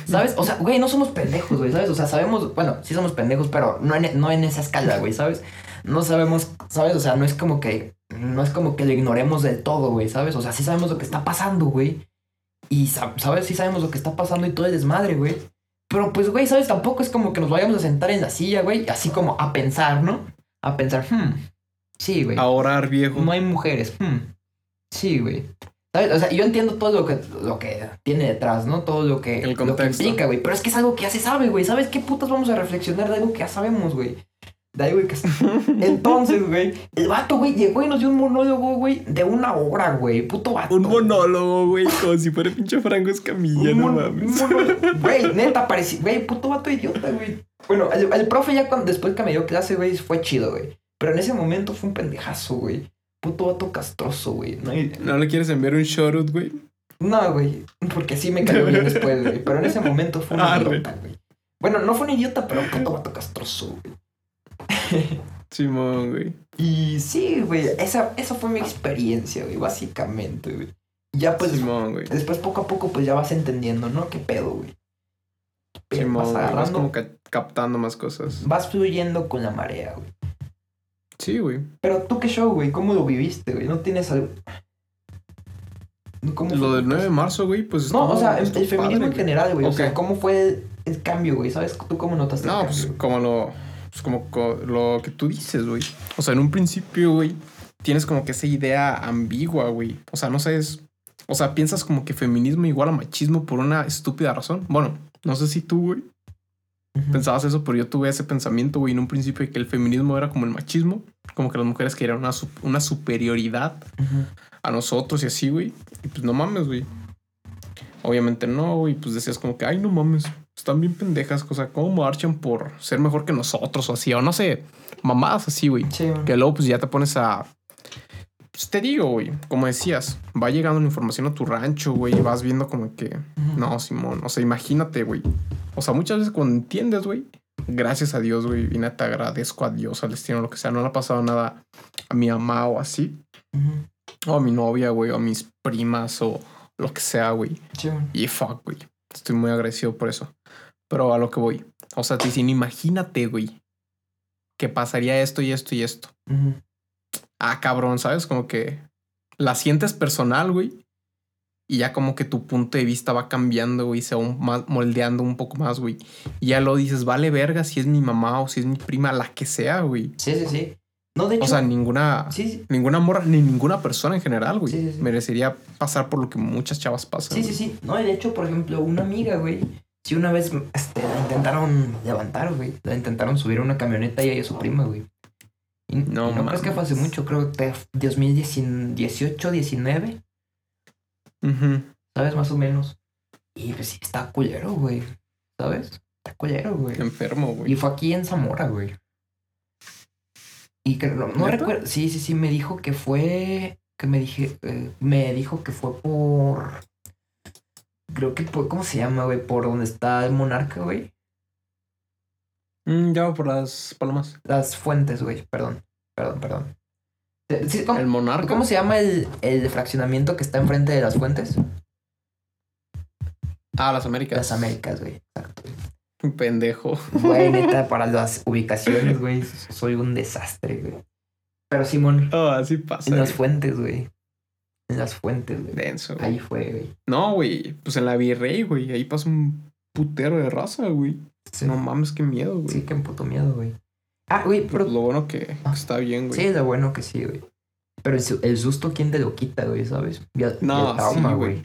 ¿Sabes? O sea, güey, no somos pendejos, güey, ¿sabes? O sea, sabemos, bueno, sí somos pendejos, pero no en, no en esa escala, güey, ¿sabes? No sabemos, ¿sabes? O sea, no es como que, no es como que lo ignoremos del todo, güey, ¿sabes? O sea, sí sabemos lo que está pasando, güey. Y, sa- ¿sabes? Sí sabemos lo que está pasando y todo el desmadre, güey. Pero, pues, güey, ¿sabes? Tampoco es como que nos vayamos a sentar en la silla, güey, así como a pensar, ¿no? A pensar, hmm, sí, güey. A orar, viejo. No hay mujeres. Hmm. Sí, güey. ¿Sabes? O sea, yo entiendo todo lo que, lo que tiene detrás, ¿no? Todo lo que, El lo que implica, güey. Pero es que es algo que ya se sabe, güey. ¿Sabes qué putas vamos a reflexionar de algo que ya sabemos, güey? De algo que... [laughs] Entonces, güey, el vato, güey, llegó y nos dio un monólogo, güey, de una hora, güey. Puto vato. Un monólogo, güey, como si fuera pinche Franco Escamilla, Un no mames. un monólogo. [laughs] Güey, neta, parecía... Güey, puto vato idiota, güey. Bueno, el, el profe ya cuando, después que me dio clase, güey, fue chido, güey. Pero en ese momento fue un pendejazo, güey. Puto vato castroso, güey. No hay- ¿No le quieres enviar un shoutout, güey? No, güey, porque sí me cayó bien después, güey. Pero en ese momento fue un Arre. idiota, güey. Bueno, no fue un idiota, pero puto vato castroso, güey. Simón, güey. Y sí, güey, esa, esa fue mi experiencia, güey, básicamente, güey. Ya pues, Simón, güey. después poco a poco, pues ya vas entendiendo, ¿no? ¿Qué pedo, güey? Simón, vas. Vas como ca- captando más cosas. vas fluyendo con la marea, güey. Sí, güey. Pero tú qué show, güey, ¿cómo lo viviste, güey? ¿No tienes algo? ¿Cómo Lo del 9 de marzo, güey, pues. No, o sea, el, feminismo padre, en general, güey. O sea. ¿cómo fue el, el cambio, güey? ¿Sabes? ¿Tú cómo notaste el No, cambio? pues güey? como lo. Pues como co- lo que tú dices, güey. O sea, en un principio, güey, tienes como que esa idea ambigua, güey. O sea, no sabes. O sea, piensas como que feminismo igual a machismo por una estúpida razón. Bueno, no sé si tú, güey, Pensabas eso, pero yo tuve ese pensamiento, güey, en un principio de que el feminismo era como el machismo. Como que las mujeres querían una, una superioridad a nosotros y así, güey. Y pues no mames, güey. Obviamente no, güey. Pues decías como que, ay, no mames, están bien pendejas. O sea, ¿cómo marchan por ser mejor que nosotros o así? O no sé, mamadas así, güey. Sí. Que luego pues ya te pones a... Pues te digo, güey, como decías, va llegando la información a tu rancho, güey, y vas viendo como que, no, Simón, o sea, imagínate, güey. O sea, muchas veces cuando entiendes, güey, gracias a Dios, güey, y neta agradezco a Dios, al destino, lo que sea, no le ha pasado nada a mi mamá o así, o a mi novia, güey, o a mis primas o lo que sea, güey. Sí. Y fuck, güey. Estoy muy agradecido por eso. Pero a lo que voy. O sea, te dicen, imagínate, güey, que pasaría esto y esto y esto. Ah, cabrón, ¿sabes? Como que la sientes personal, güey. Y ya como que tu punto de vista va cambiando, güey, se va un- más, moldeando un poco más, güey. Y ya lo dices, vale verga si es mi mamá o si es mi prima, la que sea, güey. Sí, sí, sí. No, de hecho. O sea, ninguna, sí, sí. ninguna morra, ni ninguna persona en general, güey. Sí. Merecería pasar por lo que muchas chavas pasan. Sí, sí, güey. sí. No, y de hecho, por ejemplo, una amiga, güey. Sí, una vez este, la intentaron levantar, güey. La intentaron subir a una camioneta y y su prima, güey. Y, No y no crees que fue hace mucho, creo que 2018, 19, Ujú. ¿sabes? Más o menos. Y pues sí, está culero, güey. ¿Sabes? Está culero, güey. Enfermo, Y güey. fue aquí en Zamora, güey. Y que no, no recuerdo. Sí, sí, sí, me dijo que fue. Que me dije. eh, me dijo que fue por. Creo que por. ¿Cómo se llama, güey? Por donde está el monarca, güey. Mm, ya por las palomas. Las fuentes, güey. Perdón. Perdón, perdón. Sí, ¿cómo, El monarca. cómo se llama el, el fraccionamiento que está enfrente de las fuentes? Ah, las Américas. Las Américas, güey. Exacto. Pendejo. Güey, neta, [laughs] para las ubicaciones, güey. Soy un desastre, güey. Pero Simón. Oh, así pasa. En las güey. fuentes, güey. En las fuentes, güey. Denso. güey. Ahí fue, güey. No, güey. Pues en la Virrey, güey. Ahí pasa un putero de raza, güey. Sí, No mames, qué miedo, güey. sí, qué puto miedo, güey. Ah, güey, Pero lo bueno que Ah. está bien, güey. Sí, lo bueno que sí, güey. Pero el, su- el susto, ¿quién te lo quita, güey? ¿Sabes? Y el, y No, el trauma, sí, güey. güey.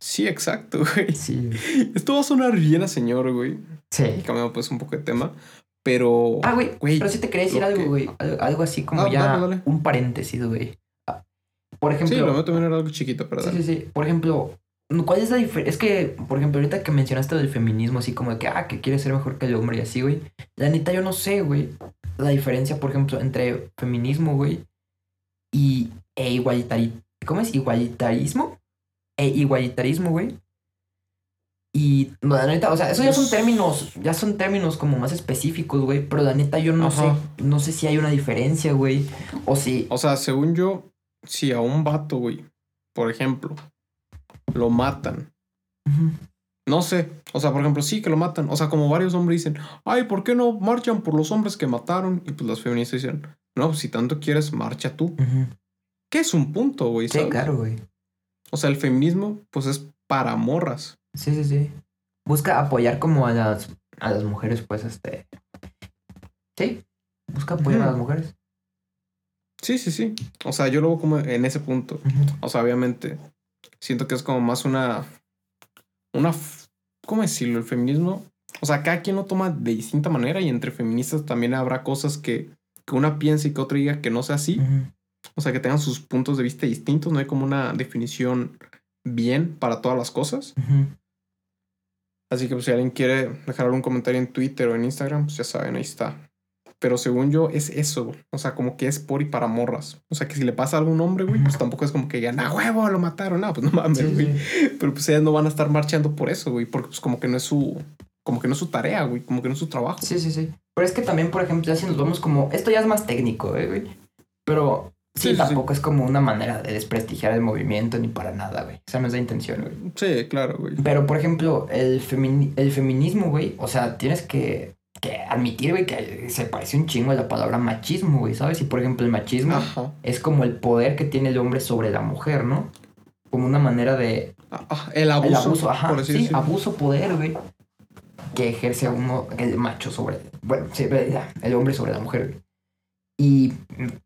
Sí, exacto, [laughs] güey. Sí. Esto va a sonar bien a señor, güey. Sí. Cambiando pues un poco de tema. Pero. Ah, güey, Güey, pero sí te quería decir algo, que- güey. Algo, algo así como Ah, ya dale, dale. un paréntesis, güey. Ah, Por ejemplo, Sí, lo mío también era algo chiquito, pero Sí, dale. sí, sí. Por ejemplo, ¿cuál es la diferencia? Es que, por ejemplo, ahorita que mencionaste del feminismo, así como de que, ah, que quiere ser mejor que el hombre y así, güey. La neta, yo no sé, güey. La diferencia, por ejemplo, entre feminismo, güey, y e igualitari... ¿Cómo es? Igualitarismo. E igualitarismo, güey. Y no, la neta, o sea, esos ya son términos, ya son términos como más específicos, güey. Pero la neta, yo no Ajá. sé, no sé si hay una diferencia, güey. O si. O sea, según yo, si a un vato, güey, por ejemplo, lo matan. No sé. O sea, por ejemplo, sí que lo matan. O sea, como varios hombres dicen, ay, ¿por qué no marchan por los hombres que mataron? Y pues las feministas dicen, no, pues si tanto quieres, marcha tú. Que es un punto, güey. Sí, claro, güey. O sea, el feminismo, pues es para morras. Sí, sí, sí. Busca apoyar como a las, a las mujeres, pues, este. Sí. Busca apoyar a las mujeres. Sí, sí, sí. O sea, yo lo veo como en ese punto. O sea, obviamente, siento que es como más una. Una. ¿Cómo decirlo? El feminismo. O sea, cada quien lo toma de distinta manera y entre feministas también habrá cosas que, que una piensa y que otra diga que no sea así. O sea, que tengan sus puntos de vista distintos. No hay como una definición bien para todas las cosas. Así que pues, si alguien quiere dejar algún comentario en Twitter o en Instagram, pues ya saben, ahí está. Pero según yo, es eso. O sea, como que es por y para morras. O sea, que si le pasa a algún hombre, güey, pues tampoco es como que digan, ¡ah, huevo! Lo mataron. No, pues no mames, Sí, güey. sí. Pero pues ellas no van a estar marchando por eso, güey. Porque pues como que no es su... Como que no es su tarea, güey. Como que no es su trabajo. Sí, sí, sí. Pero es que también, por ejemplo, ya si nos vamos como. Esto ya es más técnico, eh, güey. Pero sí, Sí, sí, tampoco es como una manera de desprestigiar el movimiento ni para nada, güey. Esa no es la intención, güey. Sí, claro, güey. Pero, por ejemplo, el, el feminismo, güey, o sea, tienes que, que admitir, güey, que se parece un chingo a la palabra machismo, güey, ¿sabes? Y, por ejemplo, el machismo Ajá. es como el poder que tiene el hombre sobre la mujer, ¿no? Como una manera de... Ah, ah, el abuso. el abuso, ajá, por sí, decirlo. abuso, poder, güey. Que ejerce uno, el macho sobre... Bueno, sí, el hombre sobre la mujer, güey. Y...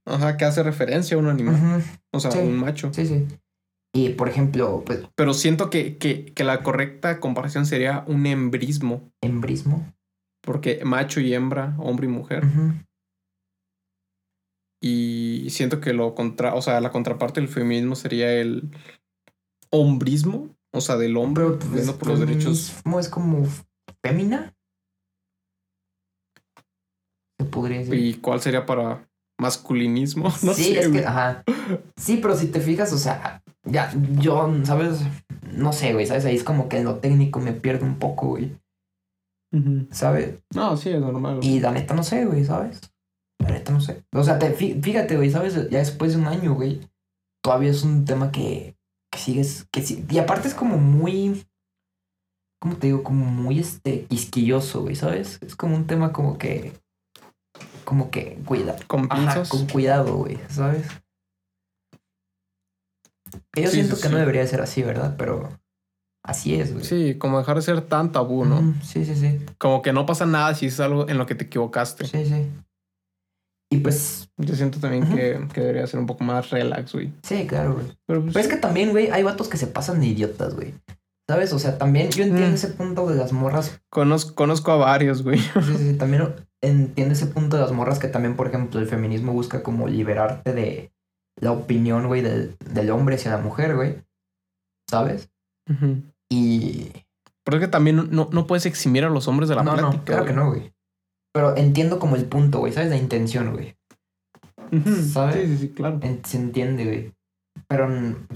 Ajá, que hace referencia a un animal. O sea, Sí. un macho. sí, sí. Y, por ejemplo, pues, Pero siento que, que, que la correcta comparación sería un embrismo. embrismo. Porque macho y hembra, hombre y mujer. Y siento que lo contra, o sea, la contraparte del feminismo sería el hombrismo, o sea, del hombre pues, por los derechos. es como fémina. Se podría decir. ¿Y cuál sería para masculinismo? [laughs] No sí, sé. es que, ajá. Sí, pero si te fijas, o sea, ya, yo, ¿sabes? No sé, güey, ¿sabes? Ahí es como que en lo técnico me pierdo un poco, güey, ¿sabes? No, sí, es normal. güey. Y la neta no sé, güey, ¿sabes? La neta no sé. O sea, te, fí- fíjate, güey, ¿sabes? Ya después de un año, güey, todavía es un tema que, que sigues, que sí. Y aparte es como muy, ¿cómo te digo? Como muy, este, quisquilloso, güey, ¿sabes? Es como un tema como que, como que, cuida. Con Ajá, pinzas. con cuidado, güey, ¿sabes? Yo Sí, siento sí, que sí. no debería ser así, ¿verdad? Pero así es, güey. Sí, como dejar de ser tan tabú, ¿no? Sí, sí, sí. Como que no pasa nada si es algo en lo que te equivocaste. Sí, sí. Y pues, Yo siento también que, que debería ser un poco más relax, güey. sí, claro, güey. Pero pues, Pero es que también, güey, hay vatos que se pasan de idiotas, güey. ¿Sabes? O sea, también yo entiendo Mm. ese punto de las morras. conozco, conozco a varios, güey. Sí, sí, sí, también entiendo ese punto de las morras que también, por ejemplo, el feminismo busca como liberarte de la opinión, güey, del, del hombre hacia la mujer, güey. ¿Sabes? Ujú. Y... Pero es que también no, no puedes eximir a los hombres de la no, plática. no, claro güey. que no, güey. Pero entiendo como el punto, güey, ¿sabes? La intención, güey. ¿Sabes? Sí, sí, sí, claro. Se entiende, güey. Pero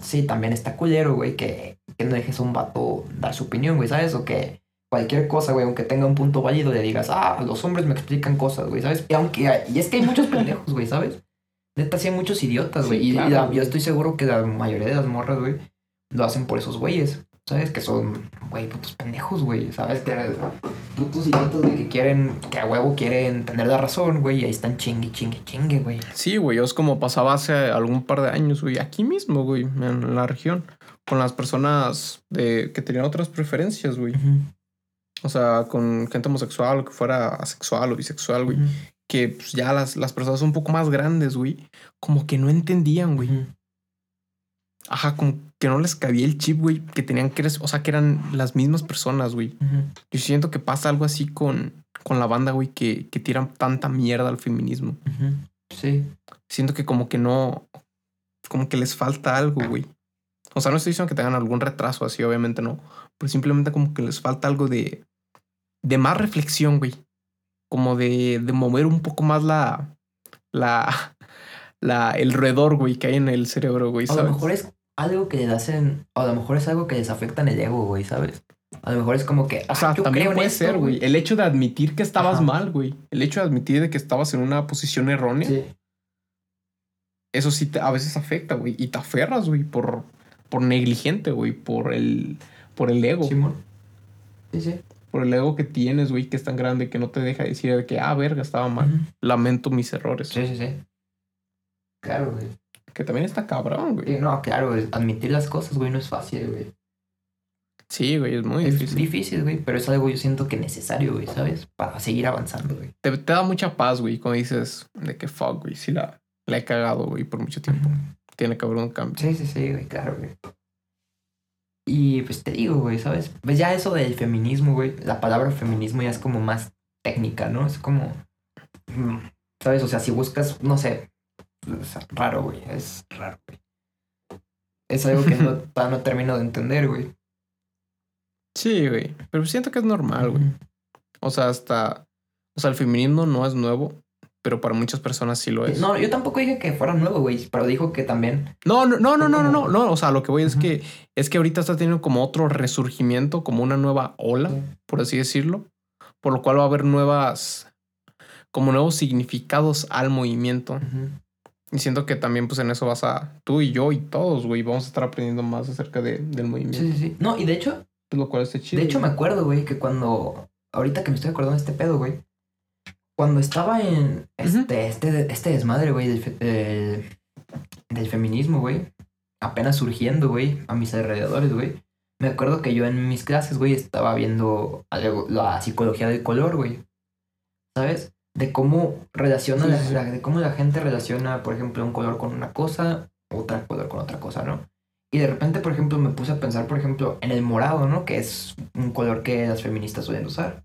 sí, también está culero, güey, que, que no dejes a un vato dar su opinión, güey, ¿sabes? O que cualquier cosa, güey, aunque tenga un punto válido, le digas, ah, los hombres me explican cosas, güey, ¿sabes? Y, aunque, hay- y es que hay muchos pendejos, güey, ¿sabes? Neta, sí hay muchos idiotas, güey. Sí, y, la- yo estoy seguro que la mayoría de las morras, güey, lo hacen por esos güeyes, ¿sabes? Que son, güey, putos pendejos, güey, ¿sabes? Que putos idiotas, güey, que quieren, que a huevo quieren tener la razón, güey, y ahí están chingue, chingue, chingue, güey. Sí, güey, es como pasaba hace algún par de años, güey, aquí mismo, güey, en la región, con las personas de, que tenían otras preferencias, güey. O sea, con gente homosexual, que fuera asexual o bisexual, güey. Que pues, ya las, las personas un poco más grandes, güey, como que no entendían, güey. Ajá, como que no les cabía el chip, güey, que tenían que, o sea, que eran las mismas personas, güey. Yo siento que pasa algo así con, con la banda, güey, que, que tiran tanta mierda al feminismo. Sí. Siento que como que no, como que les falta algo, güey. O sea, no estoy diciendo que tengan algún retraso así, obviamente no. Pero simplemente como que les falta algo de, de más reflexión, güey. Como de, de mover un poco más la, la, [laughs] la, el roedor, güey, que hay en el cerebro, güey. A lo mejor es algo que les hacen, o a lo mejor es algo que les afecta en el ego, güey, ¿sabes? A lo mejor es como que. O sea, también puede ser, güey. El hecho de admitir que estabas mal, güey. El hecho de admitir de que estabas en una posición errónea. Sí. Eso sí te, a veces afecta, güey. Y te aferras, güey, por, por negligente, güey. Por el, por el ego. Sí, sí, sí. Por el ego que tienes, güey, que es tan grande que no te deja decir de que, ah, verga, estaba mal. Lamento mis errores. Sí, sí, sí. Claro, güey. Que también está cabrón, güey. no, claro, Admitir las cosas, güey, no es fácil, güey. Sí, güey, es muy es difícil. difícil, güey, pero es algo yo siento que necesario, güey, ¿sabes? Para seguir avanzando, güey. Te, da mucha paz, güey, cuando dices de que fuck, güey, sí la, la he cagado, güey, por mucho tiempo. Tiene que haber un cambio. Sí, sí, sí, güey, claro, güey. Y pues te digo, güey, ¿sabes? Pues ya eso del feminismo, güey, la palabra feminismo ya es como más técnica, ¿no? Es como, mm, ¿sabes? O sea, si buscas, no sé, es raro, güey, es raro, güey. Es algo que no, [laughs] no termino de entender, güey. Sí, güey. Pero siento que es normal, güey. O sea, hasta. O sea, el feminismo no es nuevo, pero para muchas personas sí lo es. No, yo tampoco dije que fuera nuevo, güey, pero dijo que también. No, no, no, no, no, no, no. O sea, lo que voy es que es que ahorita está teniendo como otro resurgimiento, como una nueva ola, por así decirlo. Por lo cual va a haber nuevas. como nuevos significados al movimiento. Y siento que también, pues en eso vas a. Tú y yo y todos, güey, vamos a estar aprendiendo más acerca de, del movimiento. Sí, sí, sí. No, y de hecho, lo cual está chido. De hecho, me acuerdo, güey, que cuando. Ahorita que me estoy acordando de este pedo, güey. Cuando estaba en este, este, este desmadre, güey, del, del, feminismo, güey. Apenas surgiendo, güey, a mis alrededores, güey. Me acuerdo que yo en mis clases, güey, estaba viendo la psicología del color, güey. ¿Sabes? De cómo relaciona, La, de cómo la gente relaciona, por ejemplo, un color con una cosa, otra color con otra cosa, ¿no? Y de repente, por ejemplo, me puse a pensar, por ejemplo, en el morado, ¿no? Que es un color que las feministas suelen usar.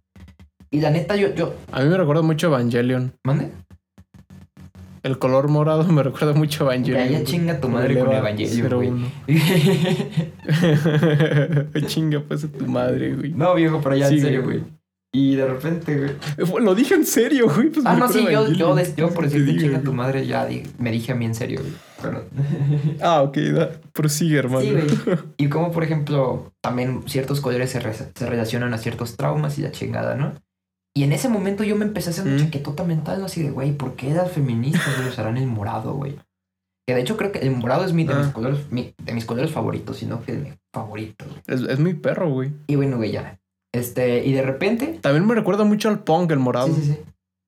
Y la neta, yo... yo... A mí me recuerda mucho Evangelion. ¿Mande? El color morado me recuerda mucho a Evangelion. Ya, ya chinga tu madre con Evangelion, güey. [laughs] [laughs] chinga pues a tu madre, güey. No, viejo, pero ya en serio, güey. Y de repente, güey. Eh, lo dije en serio, güey. Pues ah, no, sí, yo, yo, yo, por decirte chinga tu madre ya me dije a mí en serio, güey. Pero... [laughs] ah, ok, da, prosigue, hermano. Sí, güey. [laughs] Y como, por ejemplo, también ciertos colores se, se, relacionan a ciertos traumas y la chingada, ¿no? Y en ese momento yo me empecé a hacer una mm. chaquetota mental. Así de, güey, ¿por qué las feministas usarán el morado, güey? Que de hecho creo que el morado es mi, de, mis, ah. colores, de mis colores favoritos, sino que es mi favorito. Es, es mi perro, güey. Y bueno, güey, ya. Este, y de repente. También me recuerda mucho al punk, el morado. Sí, sí, sí.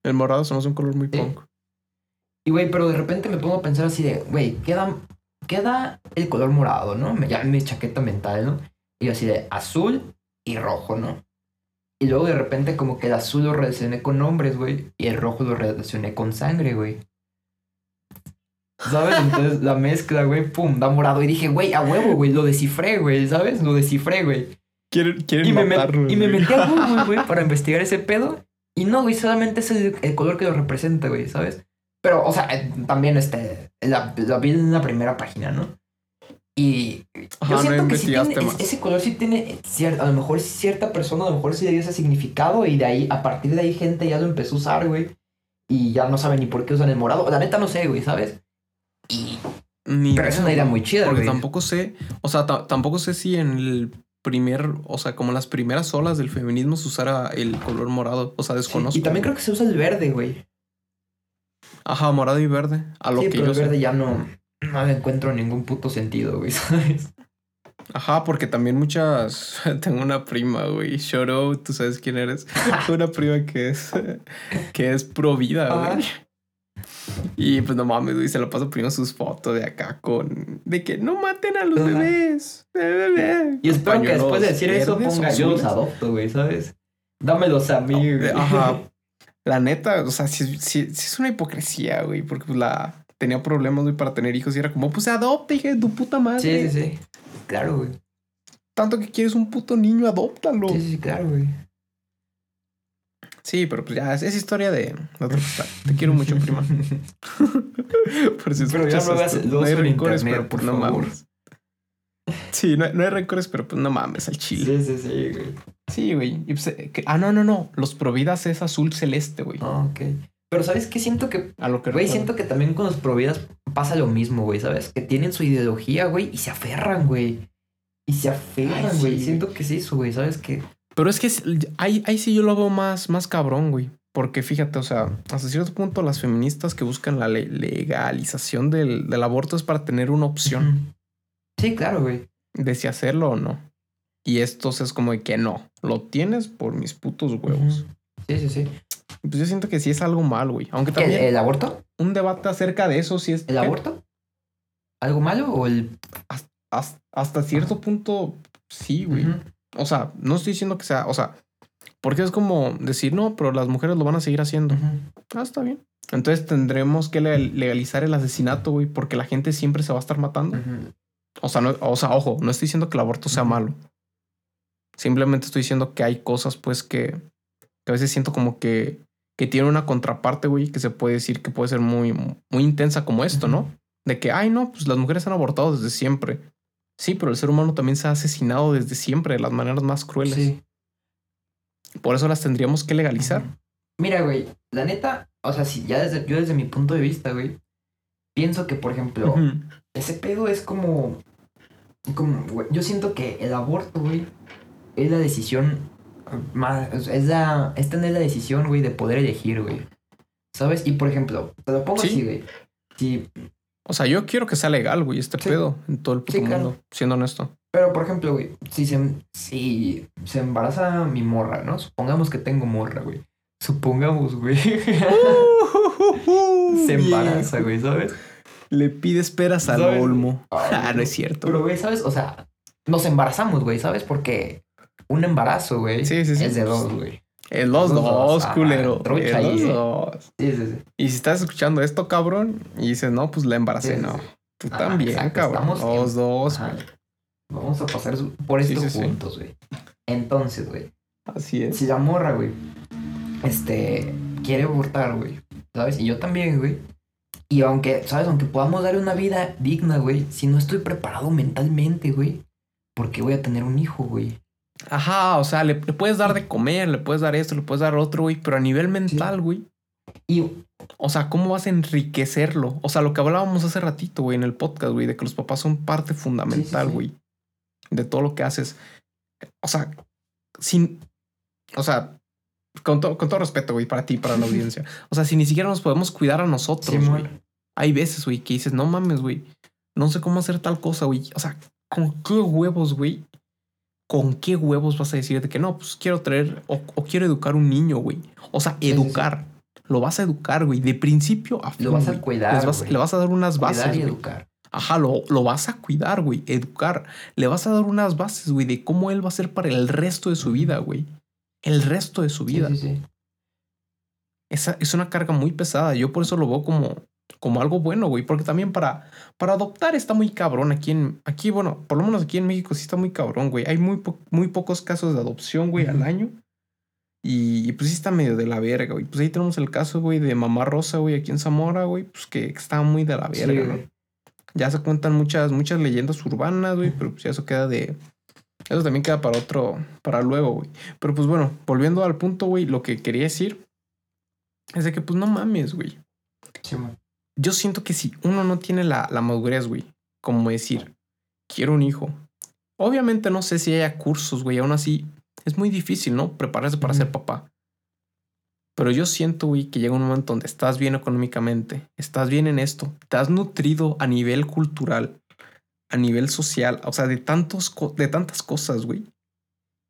El morado somos un color muy punk. Y güey, pero de repente me pongo a pensar así de, güey, queda, queda el color morado, ¿no? Me, ya mi chaqueta mental, ¿no? Y así de azul y rojo, ¿no? Y luego de repente como que el azul lo relacioné con hombres, güey. Y el rojo lo relacioné con sangre, güey. ¿Sabes? Entonces la mezcla, güey, pum, da morado. Y dije, güey, a huevo, güey, lo descifré, güey, ¿sabes? Lo descifré, güey. Quieren, quieren y, me y me metí a Google, güey, [laughs] para investigar ese pedo. Y no, güey, solamente es el, color que lo representa, güey, ¿sabes? Pero, o sea, eh, también este, la, vi en la primera página, ¿no? Y yo siento que sí tiene, ese color sí tiene cierta, a lo mejor cierta persona, a lo mejor sí le dio ese significado y de ahí, a partir de ahí gente ya lo empezó a usar, güey. Y ya no sabe ni por qué usan el morado. La neta no sé, güey, ¿sabes? Y... Pero es una idea muy chida, Porque tampoco sé, o sea, tampoco sé si en el primer, o sea, como las primeras olas del feminismo se usara el color morado. O sea, desconozco. y también creo que se usa el verde, güey. Ajá, morado y verde. A lo sí, que pero el verde ya no, no le encuentro ningún puto sentido, güey, ¿sabes? Ajá, porque también muchas. [laughs] Tengo una prima, güey. Shoro, tú sabes quién eres. [laughs] una prima que es. que es pro vida, güey. Y pues no mames, güey, se lo paso primero sus fotos de acá con. de que no maten a los bebés. Y espero que después de decir eso ponga yo los adopto, güey, ¿sabes? Dámelos a mí, güey. Ajá. La neta, o sea, sí, sí, es una hipocresía, güey, porque pues la. tenía problemas, güey, para tener hijos y era como, pues adopta, hija de tu puta madre. Sí, sí, sí. Claro, güey. Tanto que quieres un puto niño, adóptalo. Sí, sí, claro, güey. Sí, pero pues ya, es, es historia de, otro costal. Te quiero mucho, prima. [laughs] por si Pero ya no hagas No hay rencores, pero pues por no favor. mames. Sí, no, no hay rencores, pero pues no mames al chile. Sí, sí, sí, güey. Sí, güey. Y, pues, eh, que- ah, no, no, no. Los Providas es azul celeste, güey. Ah, ok. Pero ¿sabes qué? Siento que... A lo que Güey, recuerdo. siento que también con los providas pasa lo mismo, güey, ¿sabes? Que tienen su ideología, güey, y se aferran, güey. Y se aferran, Ay, güey. sí. Siento que es eso, güey, ¿sabes? Que... Pero es que ahí, ahí sí yo lo veo más, más cabrón, güey. Porque fíjate, o sea, hasta cierto punto las feministas que buscan la le- legalización del, del aborto es para tener una opción. Sí, claro, güey. de si hacerlo o no. Y estos es como de que no, lo tienes por mis putos huevos. Sí, sí, sí. Pues yo siento que sí es algo mal, güey. Aunque ¿Qué, también ¿El aborto? un debate acerca de eso sí es... ¿El aborto? ¿Algo malo o el...? Hasta, hasta cierto punto, sí, güey. O sea, no estoy diciendo que sea, o sea, porque es como decir, no, pero las mujeres lo van a seguir haciendo. Ujú. Ah, está bien. Entonces tendremos que le- legalizar el asesinato, güey, porque la gente siempre se va a estar matando. O sea, no, o sea, ojo, no estoy diciendo que el aborto sea malo. Simplemente estoy diciendo que hay cosas, pues, que, que a veces siento como que, que tiene una contraparte, güey, que se puede decir que puede ser muy, muy intensa como esto, ¿no? De que, ay, no, pues las mujeres han abortado desde siempre. Sí, pero el ser humano también se ha asesinado desde siempre de las maneras más crueles. Sí. Por eso las tendríamos que legalizar. Mira, güey, la neta, o sea, si ya desde, yo desde mi punto de vista, güey, pienso que, por ejemplo, ese pedo es como, como, güey, yo siento que el aborto, güey, es la decisión más, es la, es tener la decisión, güey, de poder elegir, güey, ¿sabes? Y, por ejemplo, te lo pongo Sí. así, güey, si, O sea, yo quiero que sea legal, güey, este Sí. pedo en todo el puto Sí, claro. mundo, siendo honesto. pero, por ejemplo, güey, si se, si se embaraza mi morra, ¿no? Supongamos que tengo morra, güey. Supongamos, güey. [laughs] se embaraza, güey, ¿sabes? Le pide esperas al ¿Sabes? olmo. Ay, [laughs] Ah, no es cierto. Pero, güey, ¿sabes? O sea, nos embarazamos, güey, ¿sabes? Porque un embarazo, güey, Sí, sí, sí. es de dos, güey. En los Los dos, dos, ah, culero. trucha En ahí, los eh. dos. Sí, sí, sí. Y si estás escuchando esto, cabrón, y dices, no, pues la embaracé, no. Tú Ah, también, exacto, cabrón. estamos en- Los dos, Ajá. güey. Vamos a pasar por esto juntos, güey. Entonces, güey, Así es. si la morra, güey, este, quiere abortar, güey, ¿sabes? Y yo también, güey. Y aunque, ¿sabes? Aunque podamos darle una vida digna, güey, si no estoy preparado mentalmente, güey, ¿por qué voy a tener un hijo, güey? Ajá, o sea, le, le puedes dar de comer, le puedes dar esto, le puedes dar otro, güey, pero a nivel mental, güey. Y, O sea, ¿cómo vas a enriquecerlo? O sea, lo que hablábamos hace ratito, güey, en el podcast, güey, de que los papás son parte fundamental, sí. güey, de todo lo que haces. O sea, sin. O sea, con, to- con todo respeto, güey, para ti, para la [laughs] audiencia. O sea, si ni siquiera nos podemos cuidar a nosotros, güey. Hay veces, güey, que dices, no mames, güey, no sé cómo hacer tal cosa, güey. O sea, ¿con qué huevos, güey? ¿Con qué huevos vas a decir de que no, pues quiero traer o, o quiero educar un niño, güey? O sea, Sí, sí, sí. educar. Lo vas a educar, güey, de principio a fin. lo vas a cuidar, Les vas- güey. le vas a dar unas bases, Cuidar y güey. educar. Ajá, lo, lo vas a cuidar, güey. Educar. Le vas a dar unas bases, güey, de cómo él va a ser para el resto de su vida, güey. El resto de su Sí, vida. sí, sí. Esa es una carga muy pesada. Yo por eso lo veo como, como algo bueno, güey. Porque también para, para adoptar está muy cabrón. Aquí en, aquí, bueno, por lo menos aquí en México sí está muy cabrón, güey. Hay muy, po- muy pocos casos de adopción, güey, al año. Y, y, pues sí está medio de la verga, güey. Pues ahí tenemos el caso, güey, de Mamá Rosa, güey, aquí en Zamora, güey. Pues que está muy de la Sí, verga, ¿no? güey. Ya se cuentan muchas, muchas leyendas urbanas, güey, pero pues ya eso queda de. Eso también queda para otro, para luego, güey. Pero pues bueno, volviendo al punto, güey, lo que quería decir es de que, pues no mames, güey. Simón. Yo siento que si uno no tiene la, la madurez, güey, como decir, quiero un hijo. Obviamente no sé si haya cursos, güey, aún así es muy difícil, ¿no? Prepararse para ser papá. Pero yo siento, güey, que llega un momento donde estás bien económicamente, estás bien en esto, te has nutrido a nivel cultural, a nivel social, o sea, de, tantos, co- de tantas cosas, güey,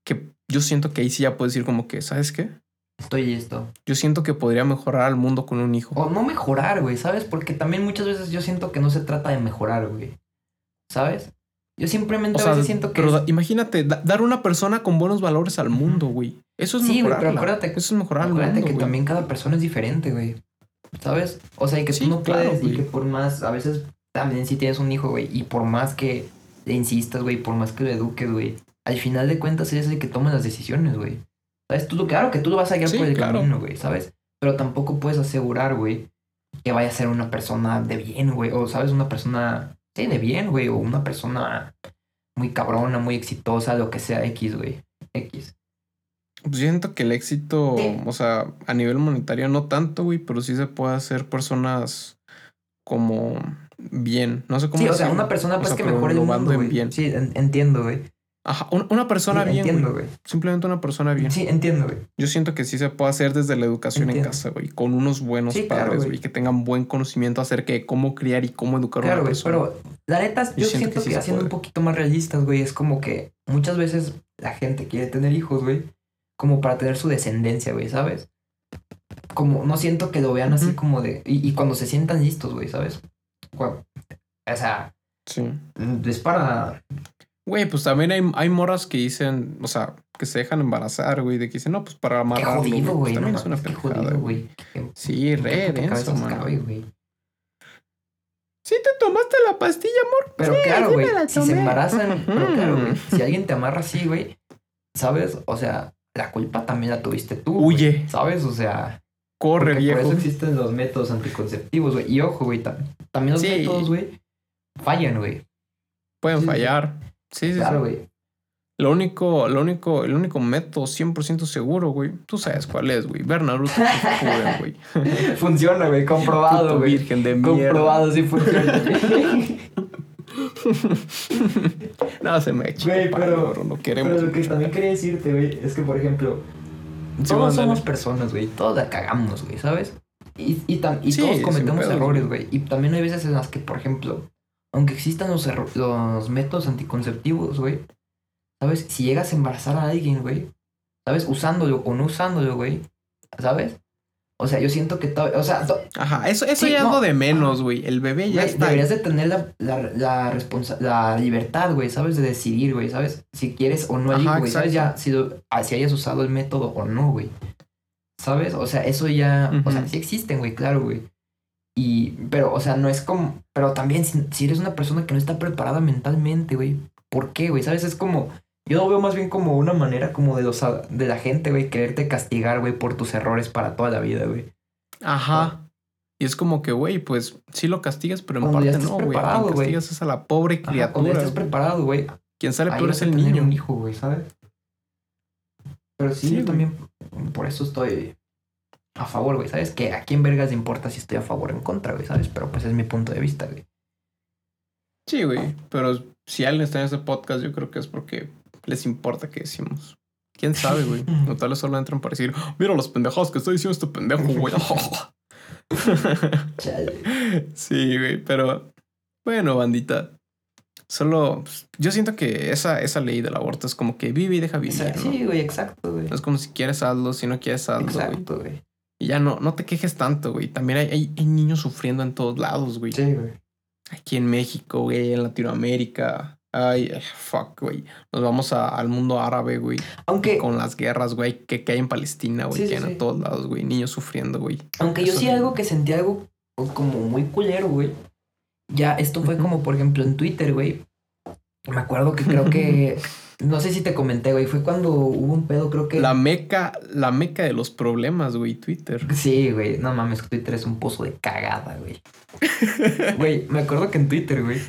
que yo siento que ahí sí ya puedes decir como que, ¿sabes qué? Estoy listo. Yo siento que podría mejorar al mundo con un hijo. O no mejorar, güey, ¿sabes? Porque también muchas veces yo siento que no se trata de mejorar, güey. ¿Sabes? Yo simplemente O a veces siento que... pero es- imagínate, da- dar una persona con buenos valores al mundo, güey. Eso es Sí, güey, mejorar. pero acuérdate- Eso es mejorar al Acuérdate mundo, que también cada persona es diferente, güey. ¿sabes? O sea, y que Sí, tú no claro, puedes y que por más, a veces también si tienes un hijo, güey, y por más que le insistas, güey, por más que lo eduques, güey, al final de cuentas eres el que toma las decisiones, güey. ¿Sabes? Tú, claro que tú lo vas a guiar Sí, por el claro. camino, güey, ¿sabes? Pero tampoco puedes asegurar, güey, que vaya a ser una persona de bien, güey, o, ¿sabes? Una persona, sí, de bien, güey, o una persona muy cabrona, muy exitosa, lo que sea, X, güey, X. Pues yo siento que el éxito, Sí. o sea, a nivel monetario no tanto, güey, pero sí se puede hacer personas como bien. No sé cómo Sí, o sea, una persona O pues sea, que mejore el mundo, güey. bien. Sí, en- entiendo, güey. Ajá, un- una persona Sí, bien, entiendo, güey. Simplemente una persona bien. Sí, entiendo, güey. Yo siento que sí se puede hacer desde la educación Entiendo. en casa, güey, con unos buenos Sí, claro, padres, güey. güey, que tengan buen conocimiento acerca de cómo criar y cómo educar a Claro, una güey, persona. pero la neta, yo, Yo siento siento que que, sí haciendo un poquito más realistas, güey, es como que muchas veces la gente quiere tener hijos, güey, como para tener su descendencia, güey, ¿sabes? Como, no siento que lo vean así como de... Y, y cuando se sientan listos, güey, ¿sabes? Cu- O sea, Sí. es para... Güey, pues también hay, hay morras que dicen, o sea, que se dejan embarazar, güey, de que dicen, no, pues para Qué amarrarlo, jodido, pues güey, no también es una qué pendejada, jodido, güey. Qué- Sí, qué re denso, mano. cabe, güey. ¿Sí te tomaste la pastilla, amor? Pero Sí, claro, sí güey, si se embarazan, pero claro, güey, si alguien te amarra así, güey, ¿sabes? O sea, la culpa también la tuviste tú. güey, Huye. ¿Sabes? O sea, Corre, viejo. por eso existen los métodos anticonceptivos, güey. Y ojo, güey, tam- también los Sí. métodos, güey, fallan, güey. Pueden fallar. Sí, sí, Claro, sí. güey. Lo único, lo único, el único método 100% seguro, güey. Tú sabes cuál es, güey. Ver Naruto [laughs] güey. Funciona, güey, comprobado, Puto güey. virgen de mierda. Comprobado, sí funciona. [laughs] No, se me echa. Güey, pero- No queremos. Pero lo que también quería decirte, güey, es que, por ejemplo, Sí, todos somos personas, güey. Todos la cagamos, güey, ¿sabes? Y, y, tam- y Sí, todos cometemos errores, güey. Y también hay veces en las que, por ejemplo, aunque existan los, métodos anticonceptivos, güey, ¿sabes? Si llegas a embarazar a alguien, güey, ¿sabes? Usándolo o no usándolo, güey, ¿sabes? O sea, yo siento que todo, o sea, Ajá, eso, eso Sí, ya es no. lo de menos, güey. El bebé ya está. deberías de tener la, la, la, responsa- la libertad, güey, ¿sabes? De decidir, güey, ¿sabes? Si quieres o no hijo, güey, ¿sabes? Ya, si, lo- ah, si hayas usado el método o no, güey. ¿Sabes? O sea, eso ya, o sea, sí existen, güey, claro, güey. Y, pero, o sea, no es como, pero también si, si eres una persona que no está preparada mentalmente, güey, ¿por qué, güey? ¿Sabes? Es como, yo lo veo más bien como una manera como de los, de la gente, güey, quererte castigar, güey, por tus errores para toda la vida, güey. Ajá. Y es como que, güey, pues sí lo castigas, pero en Cuando ya parte estés no, güey. castigas es a la pobre Ajá, cuando ya criatura. güey. preparado, güey, Quien sale peor es el niño. un hijo, güey, ¿sabes? Pero sí, Sí, yo güey. también por eso estoy a favor, güey, ¿sabes? Que a quién vergas le importa si estoy a favor o en contra, güey, ¿sabes? Pero pues es mi punto de vista, güey. Sí, güey. Pero si alguien está en este podcast, yo creo que es porque les importa que decimos. ¿Quién sabe, güey? [laughs] O tal vez solo entran para decir, mira las pendejadas que está diciendo este pendejo, güey. [laughs] [laughs] Sí, güey. Pero bueno, bandita. Solo, pues, yo siento que esa, esa ley del aborto es como que vive y deja vivir, ¿no? sí, güey, exacto, güey. Es como si quieres hazlo, si no quieres hazlo, güey. Exacto, güey. Y ya no, no te quejes tanto, güey. También hay, hay, hay niños sufriendo en todos lados, güey. Sí, güey. Aquí en México, güey, en Latinoamérica. Ay, eh, fuck, güey. Nos vamos a- al mundo árabe, güey. Aunque, Con las guerras, güey, que, que hay en Palestina, güey. Sí, que sí, hay sí. en todos lados, güey. Niños sufriendo, güey. aunque yo sí algo que sentí algo como muy culero, güey. Ya, esto fue como, por ejemplo, en Twitter, güey. Me acuerdo que creo que. [laughs] No sé si te comenté, güey. Fue cuando hubo un pedo, creo que. La meca, la meca de los problemas, güey, Twitter. Sí, güey. No mames, Twitter es un pozo de cagada, güey. [laughs] Güey, me acuerdo que en Twitter, güey,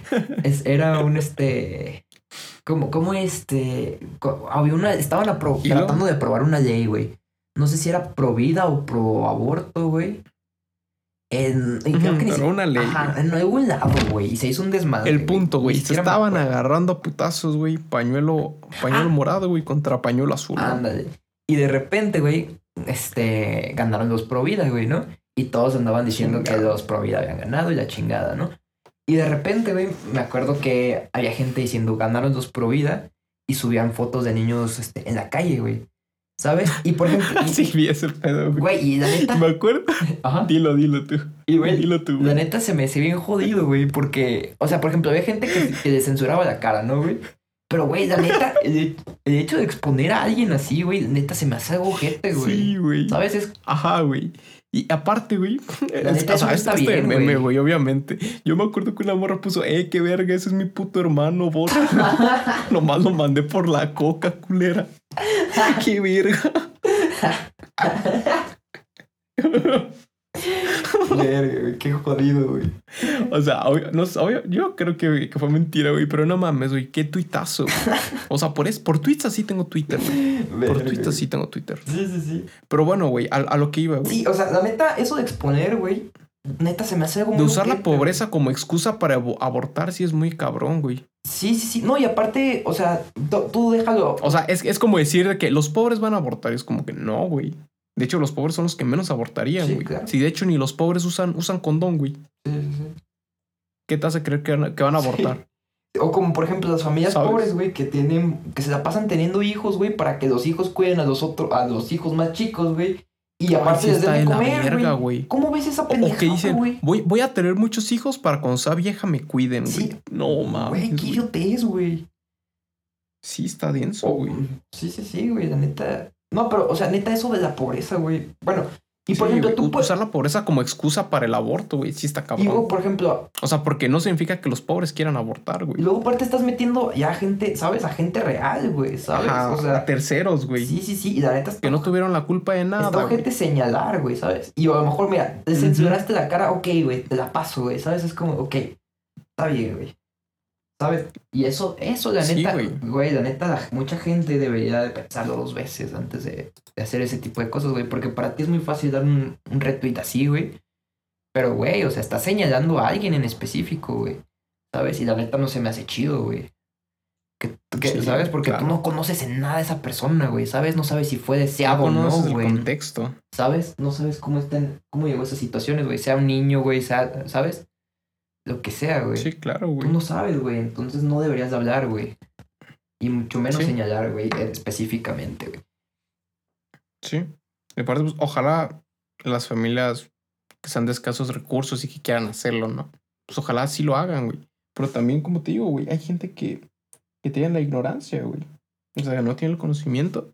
es- era un este. Como, como este. Había una. Estaban tratando de aprobar una ley, güey. No sé si era pro vida o pro aborto, güey. En, y creo Ujú, que ni pero una ley, Ajá, en algún lado, güey. Y se hizo un desmadre. El punto, güey. Se estaban agarrando a putazos, güey. Pañuelo, pañuelo Ah. morado, güey, contra pañuelo azul. Ándale. Y de repente, güey, este, ganaron los pro vida, güey, ¿no? Y todos andaban diciendo que los pro vida habían ganado y la chingada, ¿no? Y de repente, güey, me acuerdo que había gente diciendo ganaron los pro vida y subían fotos de niños este, en la calle, güey. ¿Sabes? Y por ejemplo, [laughs] y- Sí, vi ese pedo, güey. güey, y la neta, [laughs] Me acuerdo. ajá, Dilo, dilo tú. y güey, Dilo tú, la güey. neta se me hace bien jodido, güey, porque, o sea, por ejemplo, había gente que, que le censuraba la cara, ¿no, güey? Pero, güey, la neta, el, el hecho de exponer a alguien así, güey, neta se me hace algo ojete, güey. Sí, güey. ¿Sabes? Es Ajá, güey. Y aparte, güey, [laughs] [laughs] es- o sea, está este bien, meme, güey. güey, obviamente. Yo me acuerdo que una morra puso, eh, qué verga, ese es mi puto hermano, borra. [laughs] Nomás lo mandé por la coca, culera. qué verga. [laughs] Verga, qué jodido, güey. O sea, obvio- no, obvio, yo creo que, que fue mentira, güey, pero no mames, güey, qué tuitazo. güey. O sea, por, es, por tweets así tengo Twitter, güey. Por tweets así tengo Twitter. Sí, sí, sí. Pero bueno, güey, a, a lo que iba, güey. Sí, o sea, la neta, eso de exponer, güey, neta se me hace algo De muy usar la güey. pobreza como excusa para abo- abortar sí es muy cabrón, güey. Sí, sí, sí. No, y aparte, o sea, tú, déjalo. O sea, es, es como decir de que los pobres van a abortar. Es como que no, güey. De hecho, los pobres son los que menos abortarían, Sí, güey. claro. Si de hecho ni los pobres usan, usan condón, güey. Sí, sí, sí. ¿Qué te hace creer que van a, que van a Sí. abortar? O como por ejemplo las familias ¿Sabes? pobres, güey, que tienen, que se la pasan teniendo hijos, güey, para que los hijos cuiden a los otros, a los hijos más chicos, güey. Y aparte sí les está den de comer, verga, güey. güey. ¿Cómo ves esa pendejada, que dicen, güey? voy, voy a tener muchos hijos para cuando sea vieja me cuiden, güey. Sí. No, mames. Güey, qué güey. idiotez, güey. Sí, está denso, Oh, güey. Sí, sí, sí, güey, la neta. No, pero, o sea, neta, eso de la pobreza, güey. Bueno, y por Sí, ejemplo, tú puedes. Usar la pobreza como excusa para el aborto, güey. Sí está Y cabrón. luego, por ejemplo, O sea, porque no significa que los pobres quieran abortar, y güey. luego aparte estás metiendo ya a gente, ¿sabes? A gente real, güey, ¿sabes? Ajá, o a sea, terceros, güey. sí, sí, sí. Y la neta está Que no tuvieron la culpa de nada, Está ojete señalar, güey, ¿sabes? Y a lo mejor, mira, te censuraste la cara, ok, güey, te la paso, güey, ¿sabes? Es como, ok, está bien, güey. ¿Sabes? Y eso, eso, la Sí, neta, güey. güey, la neta, la- mucha gente debería de pensarlo dos veces antes de, de hacer ese tipo de cosas, güey, porque para ti es muy fácil dar un, un retweet así, güey. Pero, güey, o sea, estás señalando a alguien en específico, güey. ¿Sabes? Y la neta no se me hace chido, güey. Que, que- Sí, ¿Sabes? Porque claro. tú no conoces en nada a esa persona, güey, ¿sabes? No sabes si fue No deseado o no, conoces el güey. contexto. ¿Sabes? No sabes cómo están, cómo llegó a esas situaciones, güey. Sea un niño, güey, sea, ¿sabes? Lo que sea, güey. Sí, claro, Tú güey. no sabes, güey. Entonces no deberías de hablar, güey. Y mucho menos Sí. señalar, güey, eh, específicamente, güey. Sí. Y aparte, pues, ojalá las familias que sean de escasos recursos y que quieran hacerlo, ¿no? Pues ojalá sí lo hagan, güey. Pero también, como te digo, güey, hay gente que, que tiene la ignorancia, güey. O sea, no tiene el conocimiento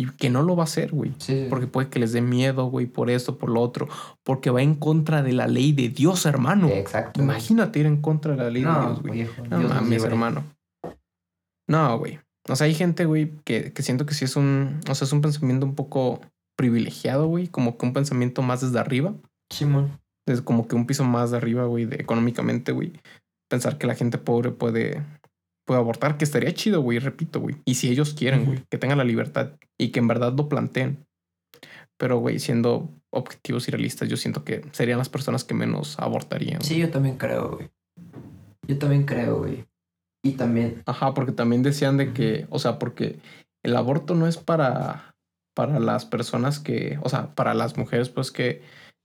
y que no lo va a hacer, güey. Sí, Porque puede que les dé miedo, güey, por esto, por lo otro. Porque va en contra de la ley de Dios, hermano. Exacto. Imagínate ir en contra de la ley de Dios, güey. No Dios mames, hermano. No, güey. O sea, hay gente, güey, que, que siento que sí es un. O sea, es un pensamiento un poco privilegiado, güey. Como que un pensamiento más desde arriba. Simón. Desde como que un piso más de arriba, güey, de económicamente, güey. Pensar que la gente pobre puede, puede abortar, que estaría chido, güey, repito, güey. Y si ellos quieren, güey, que tengan la libertad y que en verdad lo planteen. Pero, güey, siendo objetivos y realistas, yo siento que serían las personas que menos abortarían. Sí, yo también creo, güey. Yo también creo, güey. Y también, Ajá, porque también decían de que, o sea, porque el aborto no es para, para las personas que, o sea, para las mujeres, pues que,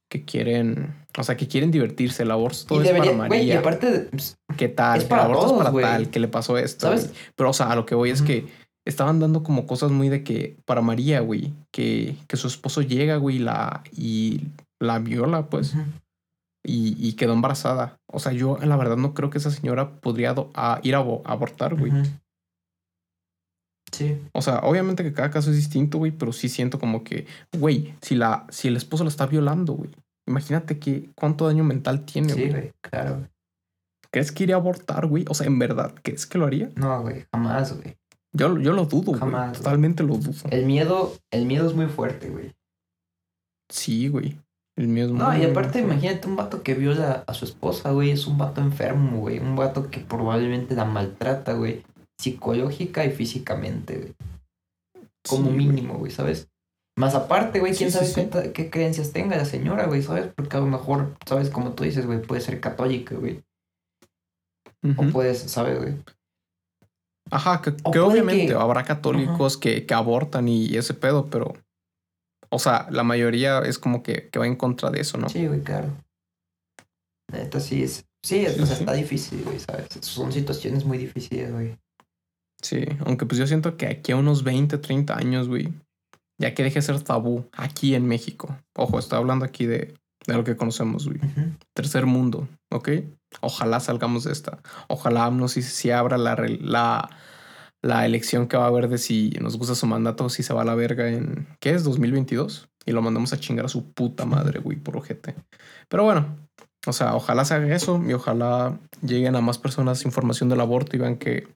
que quieren, o sea, que quieren divertirse. El aborto todo y es debería, para güey, y María. aparte, de- pues, ¿Qué tal? es para el aborto todos, es para tal, que le pasó esto. ¿Sabes? Pero, o sea, a lo que voy es que estaban dando como cosas muy de que para María, güey, que, que su esposo llega, güey, la, y la viola, pues, y, y quedó embarazada. O sea, yo la verdad no creo que esa señora podría a ir a, abo- a abortar, güey. Sí. O sea, obviamente que cada caso es distinto, güey, pero sí siento como que, güey, si la, si el esposo la está violando, güey, imagínate que cuánto daño mental tiene, Sí, güey. güey, claro. güey. ¿Crees que iría a abortar, güey? O sea, en verdad, ¿crees que lo haría? No, güey, jamás, güey. Yo, yo lo dudo, güey. Jamás, güey. Totalmente lo dudo. El miedo, el miedo es muy fuerte, güey. Sí, güey. El mío es No, muy, y muy aparte, fuerte. imagínate un vato que viola a su esposa, güey. Es un vato enfermo, güey. Un vato que probablemente la maltrata, güey. Psicológica y físicamente, güey. Como Sí, mínimo, güey, ¿sabes? Más aparte, güey, quién Sí, sabe sí, qué, creencias tenga la señora, güey, ¿sabes? Porque a lo mejor, ¿sabes? Como tú dices, güey, puede ser católica, güey. O puedes, ¿sabes, güey? Ajá, que, obviamente que- habrá católicos que, que abortan y ese pedo, pero. O sea, la mayoría es como que, que va en contra de eso, ¿no? Sí, güey, claro. La Neta, sí es. Sí, Sí, o sea, sí. está difícil, güey, ¿sabes? Son situaciones muy difíciles, güey. Sí, aunque pues yo siento que aquí a unos 20, 30 años, güey, ya que deje de ser tabú aquí en México. Ojo, estoy hablando aquí de, de lo que conocemos, güey. Tercer mundo, ¿ok? Ojalá salgamos de esta. Ojalá no si, si abra la, la, la elección que va a haber de si nos gusta su mandato o si se va a la verga en, ¿qué es? 2022. Y lo mandamos a chingar a su puta madre, güey, por ojete. Pero bueno, o sea, ojalá se haga eso y ojalá lleguen a más personas información del aborto y vean que,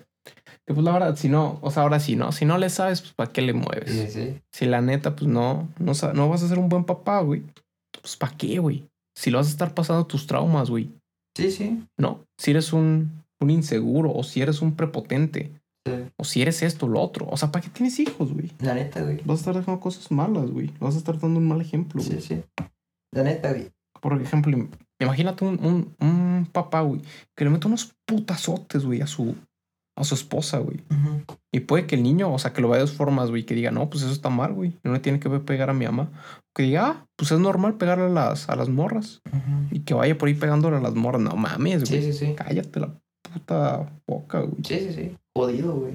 que, pues la verdad, si no, o sea, ahora sí, ¿no? Si no le sabes, pues ¿para qué le mueves? Sí, sí. Si la neta, pues no, no, no vas a ser un buen papá, güey. Pues ¿para qué, güey? Si lo vas a estar pasando tus traumas, güey. Sí, sí. No, si eres un, un inseguro o si eres un prepotente Sí. o si eres esto o lo otro. O sea, ¿para qué tienes hijos, güey? La neta, güey. Vas a estar dejando cosas malas, güey. Vas a estar dando un mal ejemplo, güey. Sí, sí. La neta, güey. Por ejemplo, im- imagínate un, un, un papá, güey, que le mete unos putazotes, güey, a su, a su esposa, güey. Y puede que el niño, o sea, que lo vea de dos formas, güey, que diga, no, pues eso está mal, güey. No le tiene que pegar a mi mamá. Que diga, ah, pues es normal pegarle a las, a las morras. Ujú. Y que vaya por ahí pegándole a las morras. No mames, Sí, güey. sí, sí. Cállate la puta boca, güey. Sí, sí, sí. Jodido, güey.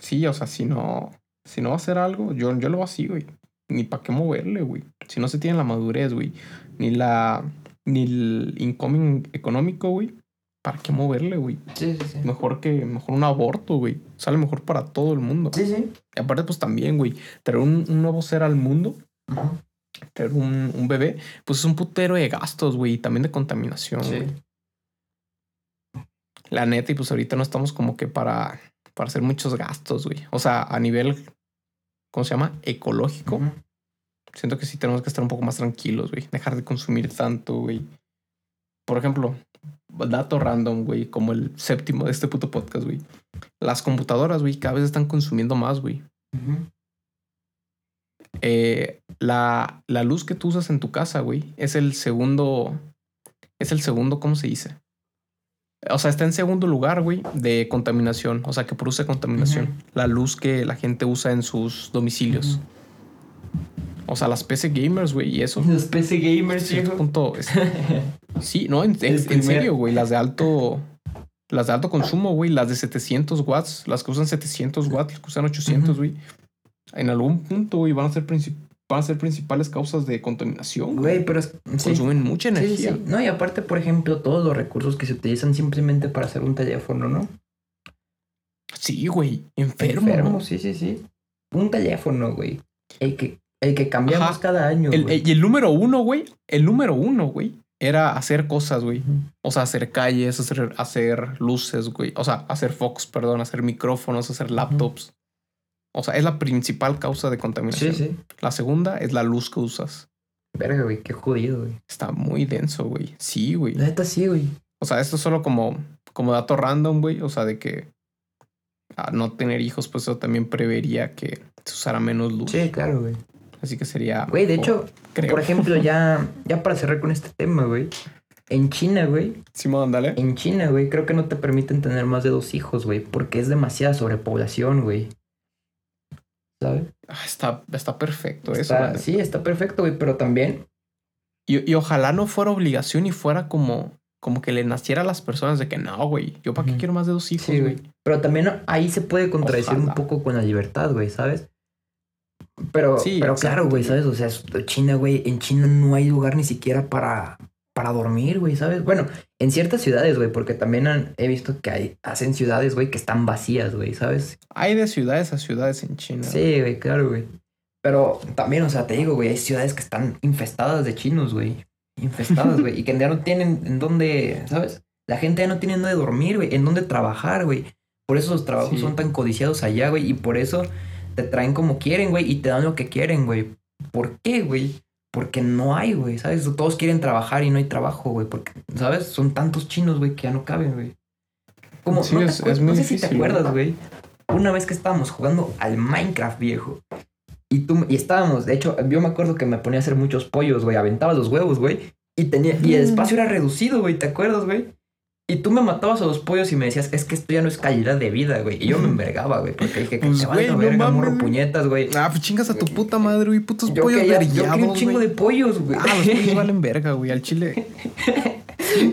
Sí, o sea, si no, si no va a hacer algo, yo, yo lo hago así, güey. Ni para qué moverle, güey. Si no se tiene la madurez, güey. Ni la, ni el incoming económico, güey. ¿Para qué moverle, güey? Sí, sí, sí. Mejor que, mejor un aborto, güey. Sale mejor para todo el mundo. Sí, sí. Y aparte, pues también, güey, traer un, un nuevo ser al mundo, Ujú. traer un, un bebé, pues es un putero de gastos, güey, y también de contaminación, Sí. güey. La neta, y pues ahorita no estamos como que para, para hacer muchos gastos, güey. O sea, a nivel, ¿cómo se llama? Ecológico. Siento que sí tenemos que estar un poco más tranquilos, güey. Dejar de consumir tanto, güey. Por ejemplo, dato random, güey, como el séptimo de este puto podcast, güey. Las computadoras, güey, cada vez están consumiendo más, güey. Eh, la, la luz que tú usas en tu casa, güey, es el segundo. Es el segundo, ¿cómo se dice? O sea, está en segundo lugar, güey, de contaminación. O sea, que produce contaminación. La luz que la gente usa en sus domicilios. O sea, las PC gamers, güey, y eso. Los PC gamers, viejo. punto. es- [laughs] sí, no, en, serio, güey. Las de alto. Las de alto consumo, güey. Las de 700 watts. Las que usan 700 watts, las que usan 800, Ujú. güey. En algún punto, güey, van a ser princip- van a ser principales causas de contaminación. Güey. Güey, pero es-. Consumen mucha Sí, sí, energía. sí. No, y aparte, por ejemplo, todos los recursos que se utilizan simplemente para hacer un teléfono, ¿no? Sí, güey. Enfermo. Enfermo, ¿no? sí, sí, sí. Un teléfono, güey. El que, el que cambiamos Ajá. cada año. El- y el número uno, güey. El número uno, güey. Era hacer cosas, güey. O sea, hacer calles, hacer, hacer luces, güey. O sea, hacer focos, perdón, hacer micrófonos, hacer laptops. O sea, es la principal causa de Sí, contaminación. sí. La segunda es la luz que usas. Verga, güey, qué jodido, güey. Está muy denso, güey. Sí, güey. La neta sí, güey. O sea, esto es solo como, como dato random, güey. O sea, de que no tener hijos, pues eso también prevería que se usara menos luz. Sí, claro, güey. Así que sería. Güey, de hecho, creo. por ejemplo, ya, ya para cerrar con este tema, güey. En China, güey. Simón, dale. En China, güey, creo que no te permiten tener más de dos hijos, güey. Porque es demasiada sobrepoblación, güey. ¿Sabes? Ah, está, está perfecto eso. Está- sí, está perfecto, güey. Pero también Y, y ojalá no fuera obligación y fuera como, como que le naciera a las personas de que no, güey. Yo para qué quiero más de dos hijos, Sí, güey. Pero también ahí se puede contradecir un poco con la libertad, güey, ¿sabes? Pero, Sí, pero claro, güey. ¿sabes? O sea, China, güey, en China no hay lugar ni siquiera para, para dormir, güey, ¿sabes? Bueno, en ciertas ciudades, güey, porque también han- he visto que hay, hacen ciudades, güey, que están vacías, güey, ¿sabes? Hay de ciudades a ciudades en China. Sí, güey, claro, güey. Pero también, o sea, te digo, güey, hay ciudades que están infestadas de chinos, güey. Infestadas, güey. y que ya no tienen en dónde, ¿sabes? La gente ya no tiene en dónde dormir, güey. En dónde trabajar, güey. Por eso los trabajos Sí. son tan codiciados allá, güey. Y por eso te traen como quieren, güey. Y te dan lo que quieren, güey. ¿Por qué, güey? Porque no hay, güey, ¿sabes? Todos quieren trabajar y no hay trabajo, güey. Porque, ¿sabes? Son tantos chinos, güey, que ya no caben, güey. Como, Sí, no, te es- acuer- es muy no sé si te acuerdas, güey. Una vez que estábamos jugando al Minecraft, viejo. Y tú, y estábamos, de hecho, yo me acuerdo que me ponía a hacer muchos pollos, güey. Aventaba los huevos, güey. Y tenía, y el Mm. espacio era reducido, güey, ¿te acuerdas, güey? Y tú me matabas a los pollos y me decías, es que esto ya no es calidad de vida, güey. Y yo me envergaba, güey, porque dije que Pues, te güey, no verga, morro, puñetas, güey. Ah, pues chingas a tu puta madre, güey. Putos Yo pollos quería, yo quería un chingo güey. de pollos, güey. Ah, los pollos [laughs] valen verga, güey. Al chile.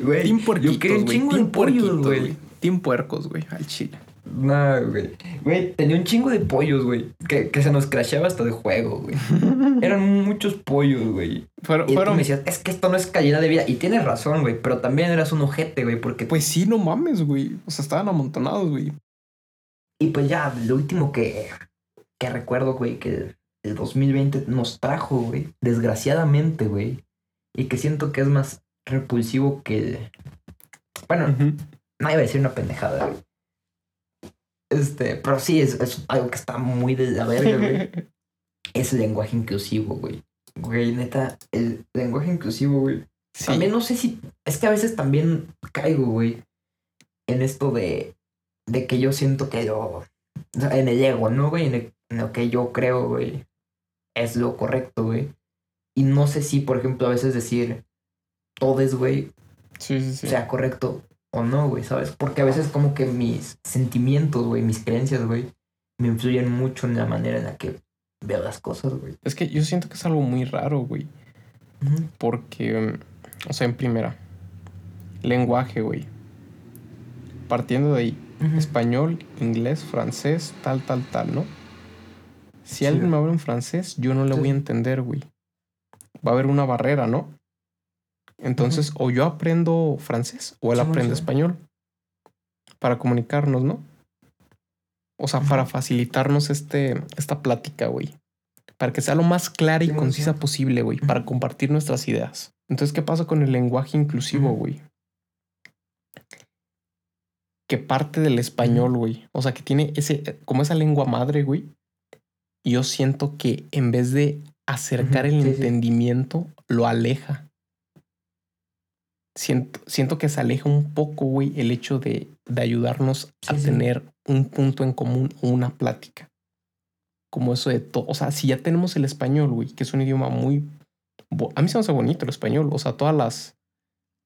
Güey, yo quería un güey. chingo de pollos, güey. Team puercos, güey. Al chile. No, güey. Güey, tenía un chingo de pollos, güey. Que, que se nos crasheaba hasta de juego, güey. [laughs] Eran muchos pollos, güey. Fueron, Y tú me decías, es que esto no es calidad de vida. Y tienes razón, güey. Pero también eras un ojete, güey. Porque Pues sí, no mames, güey. O sea, estaban amontonados, güey. Y pues ya, lo último que, que recuerdo, güey, que el 2020 nos trajo, güey, desgraciadamente, güey, y que siento que es más repulsivo que. Bueno, Ujú. no iba a decir una pendejada, güey. Este, pero sí, es, es algo que está muy de la verga, güey. [laughs] Es el lenguaje inclusivo, güey. Güey, neta, el lenguaje inclusivo, güey. Sí. También no sé si. Es que a veces también caigo, güey, en esto de. De que yo siento que yo. en el ego, ¿no, güey? En, el- en lo que yo creo, güey. Es lo correcto, güey. Y no sé si, por ejemplo, a veces decir. Todes, güey, Sí, sí, sí. sea correcto o no, güey, ¿sabes? Porque a veces como que mis sentimientos, güey, mis creencias, güey, me influyen mucho en la manera en la que veo las cosas, güey. Es que yo siento que es algo muy raro, güey. Porque, mm, o sea, en primera, lenguaje, güey. Partiendo de ahí, español, inglés, francés, tal, tal, tal, ¿no? Si Sí, alguien güey. me habla en francés, yo no le Sí, voy a entender, güey. Va a haber una barrera, ¿no? Entonces, o yo aprendo francés o él aprende español para comunicarnos, ¿no? O sea, para facilitarnos este, esta plática, güey. Para que sea lo más clara y concisa posible, güey. Para compartir nuestras ideas. Entonces, ¿qué pasa con el lenguaje inclusivo, güey? Que parte del español, güey. O sea, que tiene ese, como esa lengua madre, güey. Yo siento que en vez de acercar el sí. entendimiento, lo aleja. Siento, siento que se aleja un poco, güey, el hecho de, de ayudarnos a Sí, tener un punto en común o una plática. Como eso de todo. O sea, si ya tenemos el español, güey, que es un idioma muy. A mí se me hace bonito el español. O sea, todas las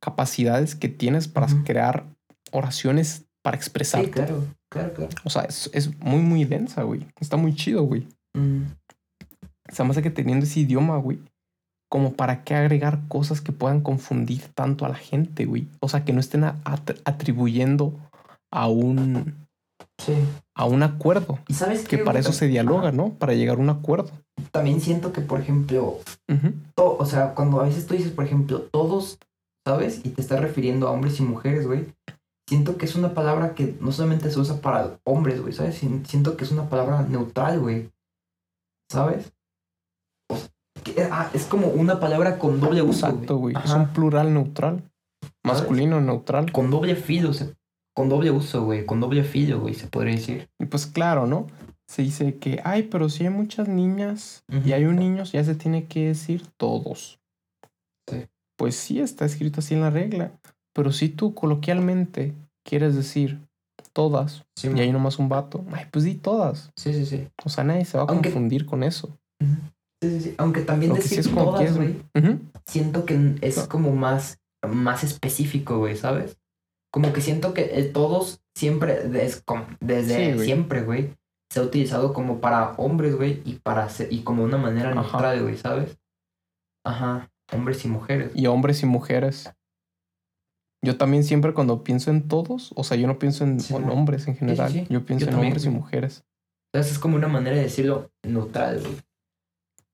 capacidades que tienes para crear oraciones para expresarte. Sí, claro, claro, claro. O sea, es, es muy, muy densa, güey. Está muy chido, güey. Mm, Se me hace que teniendo ese idioma, güey, como para qué agregar cosas que puedan confundir tanto a la gente, güey. O sea, que no estén atribuyendo a un, sí. a un acuerdo. Y sabes Que qué, para güey? eso se dialoga, ¿no? Para llegar a un acuerdo. También siento que, por ejemplo, o sea, cuando a veces tú dices, por ejemplo, todos, ¿sabes? Y te estás refiriendo a hombres y mujeres, güey. Siento que es una palabra que no solamente se usa para hombres, güey, ¿sabes? Sien- Siento que es una palabra neutral, güey. ¿Sabes? O sea, que- ah, es como una palabra con doble uso. Exacto, güey. Es un plural neutral. Masculino neutral. Con doble filo, se- con doble uso, güey. Con doble filo, güey, se podría decir. Y pues claro, ¿no? Se dice que, ay, pero si hay muchas niñas y hay un niño, ya se tiene que decir todos. Sí. Pues sí, está escrito así en la regla. Pero si tú coloquialmente quieres decir todas Sí, y hay nomás un vato, ay, pues di todas. sí, sí. sí. O sea, nadie se va a Aunque- confundir con eso. Sí, sí, sí. Aunque también sí decir es como todas, güey, siento que es No. como más, más específico, güey, ¿sabes? Como que siento que el todos siempre, es como, desde siempre, güey, se ha utilizado como para hombres, güey, y para ser- y como una manera Ajá. neutral, güey, ¿sabes? Ajá, hombres y mujeres. Y hombres y mujeres. Yo también siempre cuando pienso en todos, o sea, yo no pienso en, Sí, en güey. hombres en general, sí. yo pienso Yo en también, hombres y mujeres. Entonces es como una manera de decirlo neutral, güey.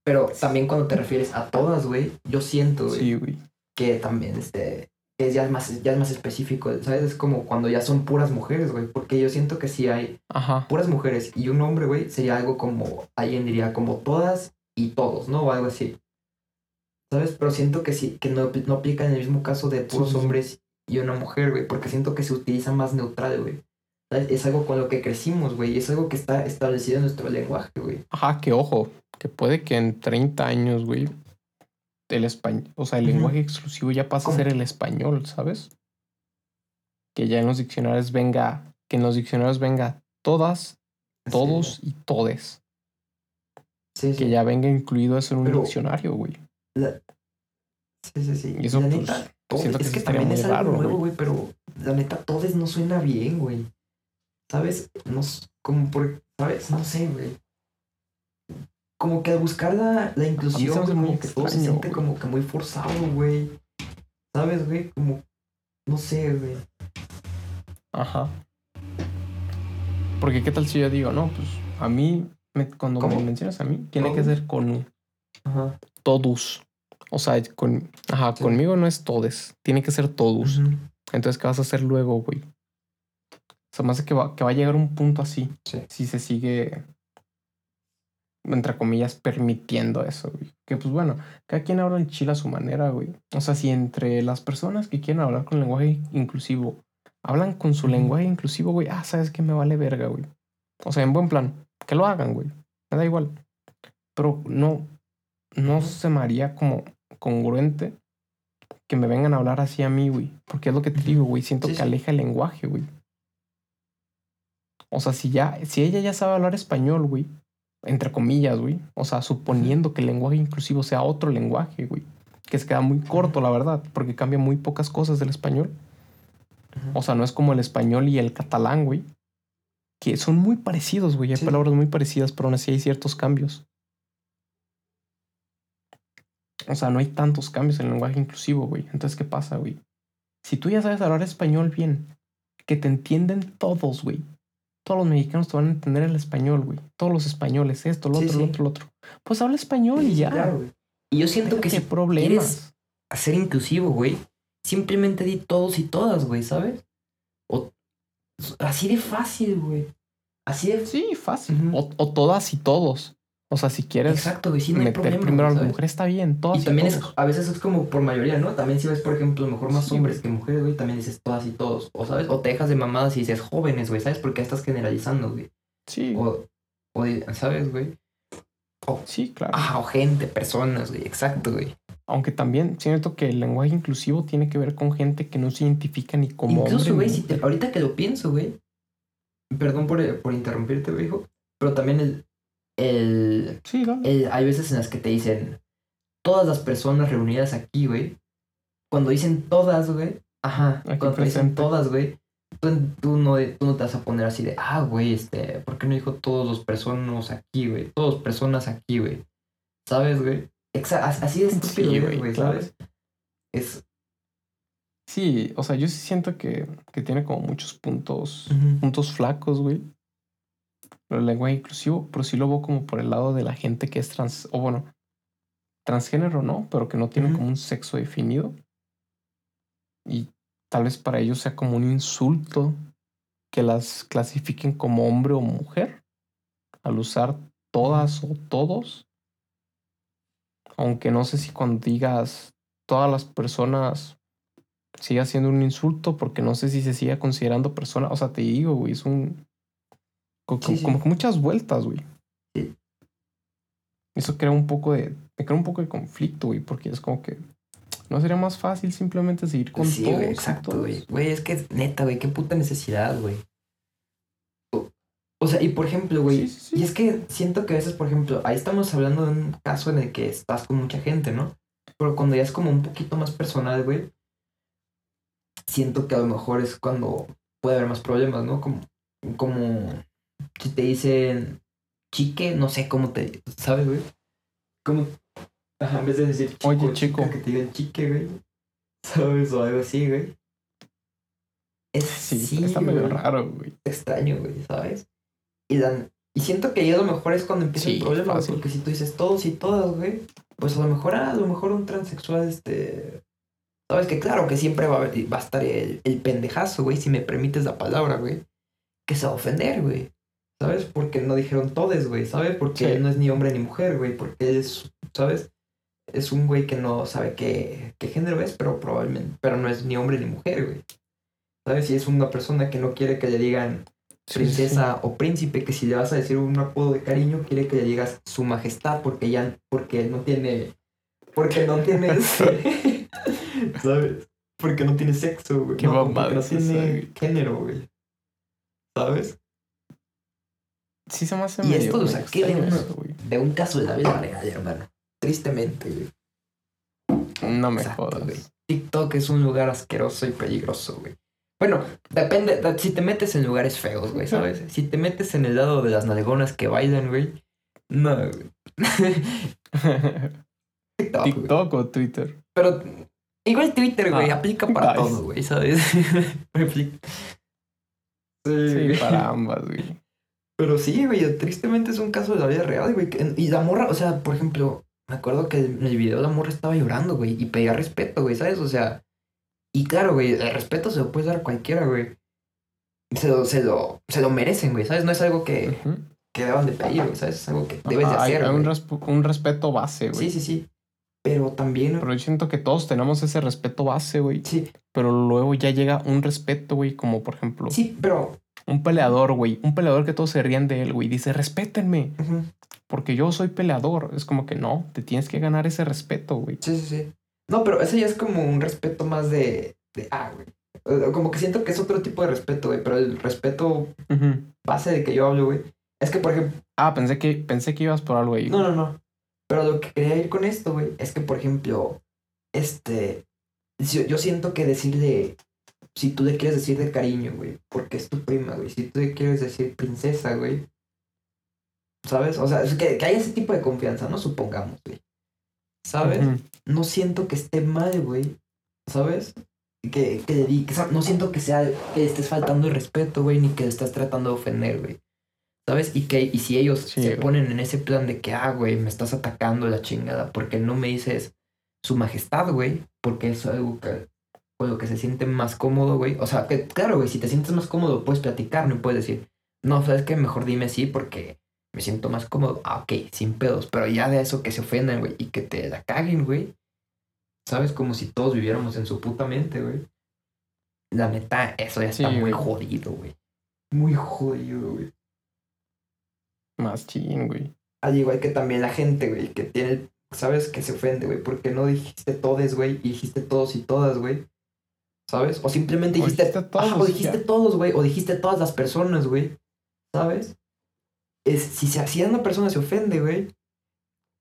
Pero también cuando te refieres a todas, güey, yo siento, güey, Sí, güey. que también este es ya es más ya es más específico, ¿sabes? Es como cuando ya son puras mujeres, güey, porque yo siento que si hay Ajá. puras mujeres y un hombre, güey, sería algo como alguien diría como todas y todos, ¿no? O algo así. ¿Sabes? Pero siento que sí que no, no aplica en el mismo caso de puros sí, sí. hombres y una mujer, güey, porque siento que se utiliza más neutral, güey. Es algo con lo que crecimos, güey, es algo que está establecido en nuestro lenguaje, güey. Ajá, que ojo, que puede que en 30 años, güey, el español, o sea, el lenguaje exclusivo ya pasa a ser el español, ¿sabes? Que ya en los diccionarios venga, que en los diccionarios venga todas, todos y todes. Sí, sí. Que ya venga incluido eso en un Pero- diccionario, güey. La- Sí, sí, sí. Y eso, la pues, neta, siento que es que también es algo raro, nuevo, güey. pero la neta, todes no suena bien, güey. ¿Sabes? No, como por, ¿sabes? No sé, güey. Como que al buscar la, la inclusión, se muy todo se siente güey. como que muy forzado, güey. ¿Sabes, güey? Como, no sé, güey. Ajá. Porque qué tal si yo digo, no, pues a mí, me- cuando ¿Cómo? me mencionas a mí, tiene que ser con Ajá. todos. O sea, con, ajá, Sí. conmigo no es todes, tiene que ser todos. Entonces, ¿qué vas a hacer luego, güey? Se me hace que va, que va a llegar un punto así. Sí. Si se sigue, entre comillas, permitiendo eso, güey. Que pues bueno, cada quien habla en Chile a su manera, güey. O sea, si entre las personas que quieren hablar con lenguaje inclusivo hablan con su lenguaje inclusivo, güey, ah, sabes que me vale verga, güey. O sea, en buen plan, que lo hagan, güey. Me da igual. Pero no, no se me haría como congruente que me vengan a hablar así a mí, güey. Porque es lo que te digo, güey. Siento Sí, que aleja el lenguaje, güey. O sea, si ya, si ella ya sabe hablar español, güey, entre comillas, güey. O sea, suponiendo que el lenguaje inclusivo sea otro lenguaje, güey. Que se queda muy corto, la verdad, porque cambia muy pocas cosas del español. O sea, no es como el español y el catalán, güey. Que son muy parecidos, güey. Hay Sí. palabras muy parecidas, pero aún así hay ciertos cambios. O sea, no hay tantos cambios en el lenguaje inclusivo, güey. Entonces, ¿qué pasa, güey? Si tú ya sabes hablar español bien, que te entienden todos, güey. Todos los mexicanos te van a entender el español, güey. Todos los españoles, esto, lo Sí, otro, lo sí. otro, lo otro. Pues habla español y ya. claro, güey. Y yo siento que si problemas. quieres ser inclusivo, güey, simplemente di todos y todas, güey, ¿sabes? O así de fácil, güey. Así de Sí, fácil. O todas y todos. O sea, si quieres Exacto, güey, sí, no hay meter problema. primero a güey, las ¿sabes? mujeres, está bien. Todas Y también es, a veces es como por mayoría, ¿no? También si ves, por ejemplo, mejor más Sí, hombres que mujeres, güey, también dices todas y todos. O, ¿sabes? O te dejas de mamadas y dices jóvenes, güey, ¿sabes? Porque ya estás generalizando, güey. Sí, O, o ¿sabes, güey? sí, claro. Ah, o gente, personas, güey, exacto, güey. Aunque también siento que el lenguaje inclusivo tiene que ver con gente que no se identifica ni como Incluso, güey, si te- ahorita que lo pienso, güey. Perdón por, por interrumpirte, güey, hijo. Pero también el, el, Sí, el- hay veces en las que te dicen todas las personas reunidas aquí, güey. Cuando dicen todas, güey. Ajá. Aquí cuando te dicen todas, güey. Tú, tú no, tú no te vas a poner así de, ah, güey, este, ¿por qué no dijo todos los personas aquí, güey? Todos personas aquí, güey. ¿Sabes, güey? Exa- as- así de estúpido, Sí, güey, güey, claro. ¿sabes? Es. Sí, o sea, yo sí siento que, que tiene como muchos puntos, puntos flacos, güey. El lenguaje inclusivo, pero sí lo veo como por el lado de la gente que es trans, o bueno, transgénero no, pero que no tiene como un sexo definido. Y tal vez para ellos sea como un insulto que las clasifiquen como hombre o mujer al usar todas o todos. Aunque no sé si cuando digas todas las personas siga siendo un insulto porque no sé si se siga considerando persona. O sea, te digo, güey, es un... co- Sí, sí. Como que muchas vueltas, güey. Sí. Eso crea un poco de... Me crea un poco de conflicto, güey, porque es como que... ¿No sería más fácil simplemente seguir con sí, todos? güey, exacto, güey. Güey, es que neta, güey, qué puta necesidad, güey. O, o sea, y por ejemplo, güey, Sí, sí, sí. y es que siento que a veces, por ejemplo, ahí estamos hablando de un caso en el que estás con mucha gente, ¿no? Pero cuando ya es como un poquito más personal, güey, siento que a lo mejor es cuando puede haber más problemas, ¿no? Como, como si te dicen chique, no sé cómo te, ¿sabes, güey? Ajá, en vez de decir chico, Oye, chica, chico. que te digan chique, güey. ¿Sabes? O algo así, güey. Es Sí, sí, está medio raro, güey. extraño, güey, ¿sabes? Y, dan, y siento que ahí a lo mejor es cuando empieza Sí, el problema, fácil. porque si tú dices todos y todas, güey, pues a lo mejor, a lo mejor un transexual, este... Sabes que claro que siempre va a, va a estar el, el pendejazo, güey, si me permites la palabra, güey, que se va a ofender, güey. ¿Sabes? Porque no dijeron todes, güey, ¿sabes? Porque Sí. él no es ni hombre ni mujer, güey, porque él es, ¿sabes? Es un güey que no sabe qué, qué género es, pero probablemente, pero no es ni hombre ni mujer, güey. ¿Sabes? Si es una persona que no quiere que le digan Sí, sí, sí. princesa o príncipe, que si le vas a decir un apodo de cariño, quiere que le digas su majestad, porque ya, porque no tiene, porque no tiene, [laughs] ¿sabes? Porque no tiene sexo, güey. Qué no, porque no tiene género, güey. ¿Sabes? Sí se me hace Y esto lo saqué de una-. De un caso de la vida real, hermano. Tristemente, güey. No me Exacto, jodas. güey. TikTok es un lugar asqueroso y peligroso, güey. Bueno, depende, si te metes en lugares feos, güey, ¿sabes? Si te metes en el lado de las nalgonas que bailan, güey. No, güey. [laughs] TikTok, güey. TikTok o Twitter. Pero igual Twitter, güey, Ah, aplica para todo, güey, ¿sabes? [laughs] Sí, Sí, para ambas, güey. Pero sí, güey, tristemente es un caso de la vida real, güey. Y la morra, o sea, por ejemplo, me acuerdo que en el video la morra estaba llorando, güey, y pedía respeto, güey, ¿sabes? O sea, y claro, güey, el respeto se lo puedes dar a cualquiera, güey. se lo, se lo, se lo merecen, güey, ¿sabes? No es algo que, Ujú. que deban de pedir, güey, ¿sabes? Es algo que debes de Ajá, hay- hacer, hay un, resp- un respeto base, güey. Sí, sí, sí. Pero también, Pero yo siento que todos tenemos ese respeto base, güey. sí, Pero luego ya llega un respeto, güey, como por ejemplo, sí, pero, un peleador, güey. Un peleador que todos se rían de él, güey. Dice, respétenme, porque yo soy peleador. Es como que no, te tienes que ganar ese respeto, güey. sí, sí, sí. No, pero ese ya es como un respeto más de, de ah, güey. Como que siento que es otro tipo de respeto, güey, pero el respeto base de que yo hablo, güey, es que, por ejemplo, Ah, pensé que, pensé que ibas por algo ahí. No, no, no. Pero lo que quería ir con esto, güey, es que, por ejemplo, este. Yo, yo siento que decirle. Si tú le quieres decir de cariño, güey, porque es tu prima, güey. Si tú le quieres decir princesa, güey. ¿Sabes? O sea, es que, que hay ese tipo de confianza, ¿no? Supongamos, güey. ¿Sabes? No siento que esté mal, güey. ¿Sabes? Que, que que, no siento que sea que estés faltando el respeto, güey, ni que estás tratando de ofender, güey. ¿Sabes? Y que y si ellos Sí, se güey. ponen en ese plan de que, ah, güey, me estás atacando la chingada, porque no me dices su majestad, güey, porque es algo que con lo que se siente más cómodo, güey. O sea, que claro, güey, si te sientes más cómodo, puedes platicar, no puedes decir, no, sabes que mejor dime sí porque me siento más cómodo. Ah, ok, sin pedos, pero ya de eso que se ofendan, güey, y que te la caguen, güey. ¿Sabes? Como si todos viviéramos en su puta mente, güey. La neta, eso ya Sí, está muy güey. jodido, güey. Muy jodido, güey. Más chin, güey. Al igual que también la gente, güey, que tiene, ¿sabes? Que se ofende, güey, porque no dijiste todes, güey, y dijiste todos y todas, güey. ¿Sabes? O simplemente O dijiste, dijiste todos, ajá, o dijiste ya. todos, güey, o dijiste todas las personas, güey. ¿Sabes? Es, si, se, si una persona se ofende, güey,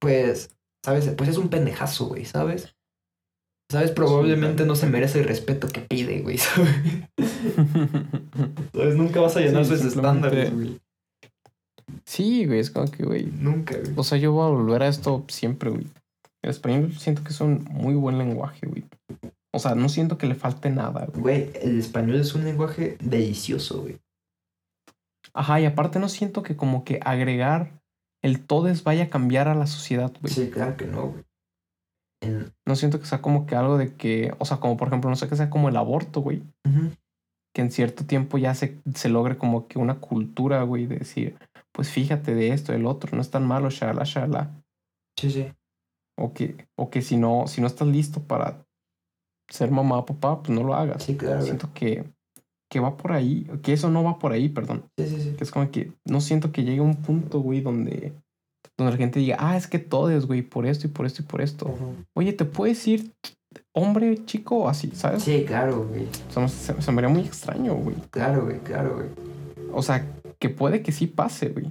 pues, ¿sabes? Pues es un pendejazo, güey, ¿sabes? ¿Sabes? Probablemente no se merece el respeto que pide, güey, ¿sabes? ¿Sabes? Nunca vas a llenar Sí, sus estándares, güey. sí, güey, es como que, güey. Nunca, güey. O sea, yo voy a volver a esto siempre, güey. El español siento que es un muy buen lenguaje, güey. O sea, no siento que le falte nada, güey. Güey, el español es un lenguaje delicioso, güey. Ajá, y aparte no siento que como que agregar el todes vaya a cambiar a la sociedad, güey. Sí, claro que no, güey. En- No siento que sea como que algo de que, o sea, como por ejemplo, no sé que sea como el aborto, güey. Ujú. Que en cierto tiempo ya se, se logre como que una cultura, güey, de decir, pues fíjate de esto, del otro, no es tan malo, shala, shala. Sí, sí. O que, o que si no, si no estás listo para ser mamá o papá, pues no lo hagas. Sí, claro. Siento que, que va por ahí, que eso no va por ahí, perdón. Sí, sí, sí. Que es como que no siento que llegue un punto, güey, donde, donde la gente diga, ah, es que todes, güey, por esto y por esto y por esto. Oye, ¿te puedes ir hombre, chico así, sabes? Sí, claro, güey. O sea, se, se me haría muy extraño, güey. Claro, güey, claro, güey. O sea, que puede que sí pase, güey.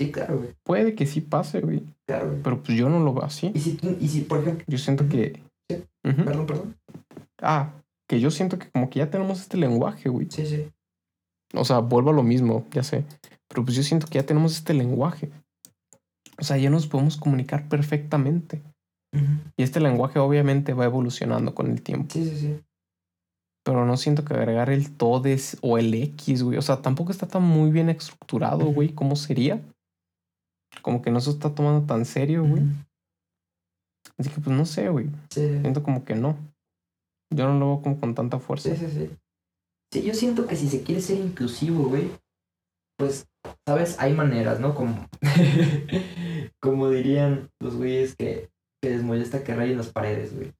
Sí, claro, güey. Puede que sí pase, güey. Claro, güey. Pero pues yo no lo veo así. Y si, tú- y si, por ejemplo, Yo siento que... Sí. Perdón, perdón. Ah, que yo siento que como que ya tenemos este lenguaje, güey. Sí, sí. O sea, vuelvo a lo mismo, ya sé. Pero pues yo siento que ya tenemos este lenguaje. O sea, ya nos podemos comunicar perfectamente. Y este lenguaje obviamente va evolucionando con el tiempo. Sí, sí, sí. Pero no siento que agregar el todes o el X, güey. O sea, tampoco está tan muy bien estructurado, güey. ¿Cómo sería? Como que no se está tomando tan serio, güey. Así que pues no sé, güey. Sí. Siento como que no. Yo no lo veo como con tanta fuerza. Sí, sí, sí. Sí, yo siento que si se quiere ser inclusivo, güey, pues, ¿sabes? Hay maneras, ¿no? Como, [laughs] como dirían los güeyes que, que les molesta que rayen las paredes, güey.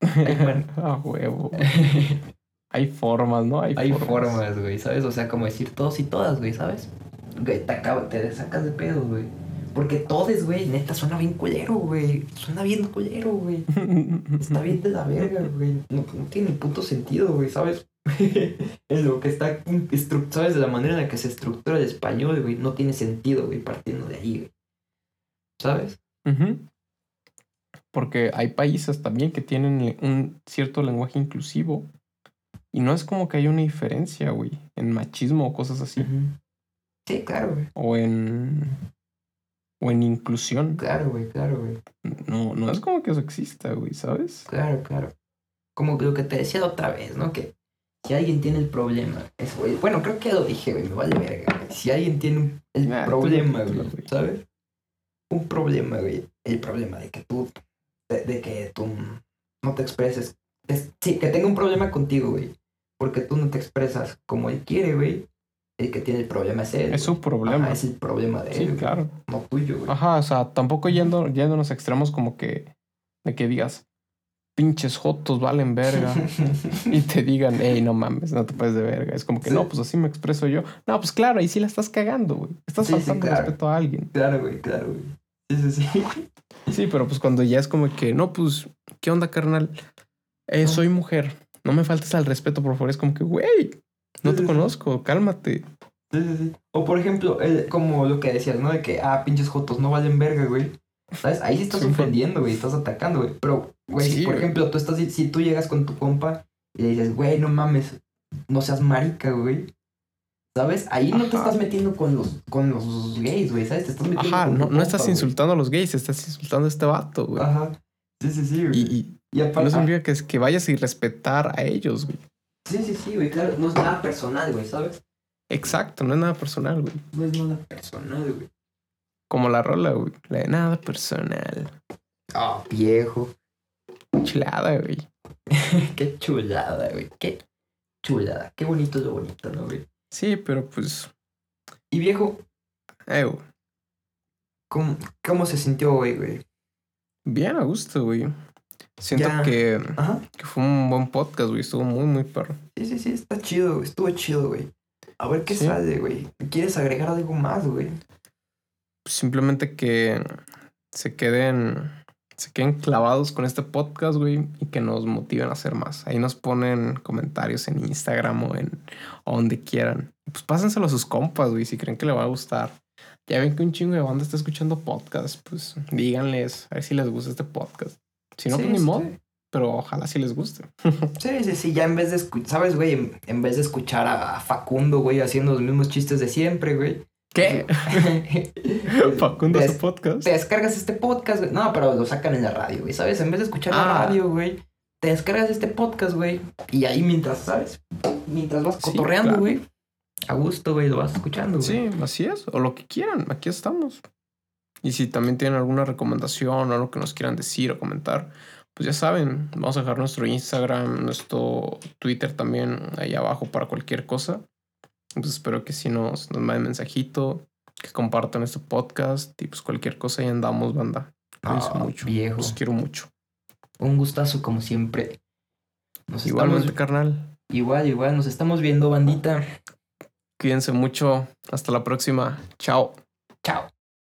[laughs] A huevo. Hay formas, ¿no? Hay, Hay formas, güey, ¿sabes? O sea, como decir todos y todas, güey, ¿sabes? Güey, te, acaba- te sacas de pedo, güey. Porque todes, güey, neta, suena bien culero, güey. Suena bien culero, güey. [laughs] Está bien de la verga, güey. No, no tiene ni puto sentido, güey, ¿sabes? [laughs] en lo que está, ¿sabes? De la manera en la que se estructura el español, güey, no tiene sentido, güey, partiendo de ahí, güey. ¿Sabes? Porque hay países también que tienen un cierto lenguaje inclusivo. Y no es como que haya una diferencia, güey, en machismo o cosas así. Sí, claro, güey. O en. O en inclusión. Claro, güey, claro, güey. No, no es como que eso exista, güey, ¿sabes? Claro, claro. Como lo que te decía la otra vez, ¿no? Que si alguien tiene el problema, es, güey. Bueno, creo que ya lo dije, güey, me vale verga, güey. Si alguien tiene el Ah, problema, güey, güey. ¿sabes? Un problema, güey. El problema de que tú, de, de que tú no te expreses. Es- sí, que tenga un problema contigo, güey. porque tú no te expresas como él quiere, güey, el que tiene el problema es él. Es su problema. Ajá, es el problema de Sí, él, güey, claro. no tuyo, güey. Ajá, o sea, tampoco yendo, yéndonos a extremos como que de que digas, pinches jotos valen verga. [laughs] y te digan, hey, no mames, no te puedes de verga. Es como que Sí. no, pues así me expreso yo. No, pues claro, ahí sí la estás cagando, güey. Estás Sí, sí, faltando claro. respeto a alguien. Claro, güey, claro, güey. Sí, sí, sí. [laughs] Sí, pero pues cuando ya es como que, no, pues, ¿qué onda, carnal? Eh, soy mujer. No me faltes al respeto, por favor. Es como que, güey, no te conozco, cálmate. Sí, sí, sí. O por ejemplo, el- como lo que decías, ¿no? De que, ah, pinches jotos no valen verga, güey. ¿Sabes? Ahí sí estás ofendiendo, güey. Estás atacando, güey. Pero, güey, Sí, si por güey. ejemplo tú estás, si tú llegas con tu compa y le dices, güey, no mames, no seas marica, güey. ¿Sabes? Ahí no te estás metiendo con los, con los gays, güey. ¿Sabes? Te estás metiendo Ajá, con no, no estás güey. insultando a los gays, estás insultando a este vato, güey. Ajá. Sí, sí, sí, güey. Y, y Y aparte, no significa que, es que vayas a irrespetar a ellos, güey. Sí, sí, sí, güey. Claro, no es nada personal, güey, ¿sabes? Exacto, no es nada personal, güey. No es nada personal, güey. Como la rola, güey. La de nada personal. Ah, viejo. Chulada, güey. [laughs] Qué chulada, güey. Qué chulada. Qué bonito es lo bonito, ¿no, güey? Sí, pero pues. Y viejo, eh, güey, ¿cómo, cómo se sintió hoy, güey? bien a gusto, güey. Siento Ya. que, fue un buen podcast, güey. Estuvo muy, muy perro. Sí, sí, sí, está chido, güey. Estuvo chido, güey. A ver qué Sí. sale, güey. ¿Quieres agregar algo más, güey? Simplemente que se queden. Se queden clavados con este podcast, güey, y que nos motiven a hacer más. Ahí nos ponen comentarios en Instagram o en o donde quieran. Pues pásenselo a sus compas, güey, si creen que le va a gustar. Ya ven que un chingo de banda está escuchando podcast, pues díganles a ver si les gusta este podcast. Si no, Sí, pues ni sí. modo, pero ojalá sí les guste. [laughs] Sí, sí, sí. Ya en vez de escuchar, ¿sabes, güey? En, vez de escuchar a Facundo, güey, haciendo los mismos chistes de siempre, güey. ¿Qué? [laughs] Facundo su podcast. Te descargas este podcast, güey. No, pero lo sacan en la radio, güey, ¿sabes? En vez de escuchar la Ah. radio, güey, te descargas este podcast, güey. Y ahí mientras, ¿sabes? Mientras vas Sí, cotorreando, claro. güey. A gusto, güey, lo vas escuchando, güey. Sí, así es. O lo que quieran, aquí estamos. Y si también tienen alguna recomendación o algo que nos quieran decir o comentar, pues ya saben, vamos a dejar nuestro Instagram, nuestro Twitter también ahí abajo para cualquier cosa. Pues espero que si nos, nos manden mensajito, que compartan este podcast y pues cualquier cosa ahí andamos, banda. Ah, mucho. viejo. Los quiero mucho. Un gustazo, como siempre. Nos Igualmente, estamos... carnal. Igual, igual. Nos estamos viendo, bandita. Cuídense mucho. Hasta la próxima. Chao.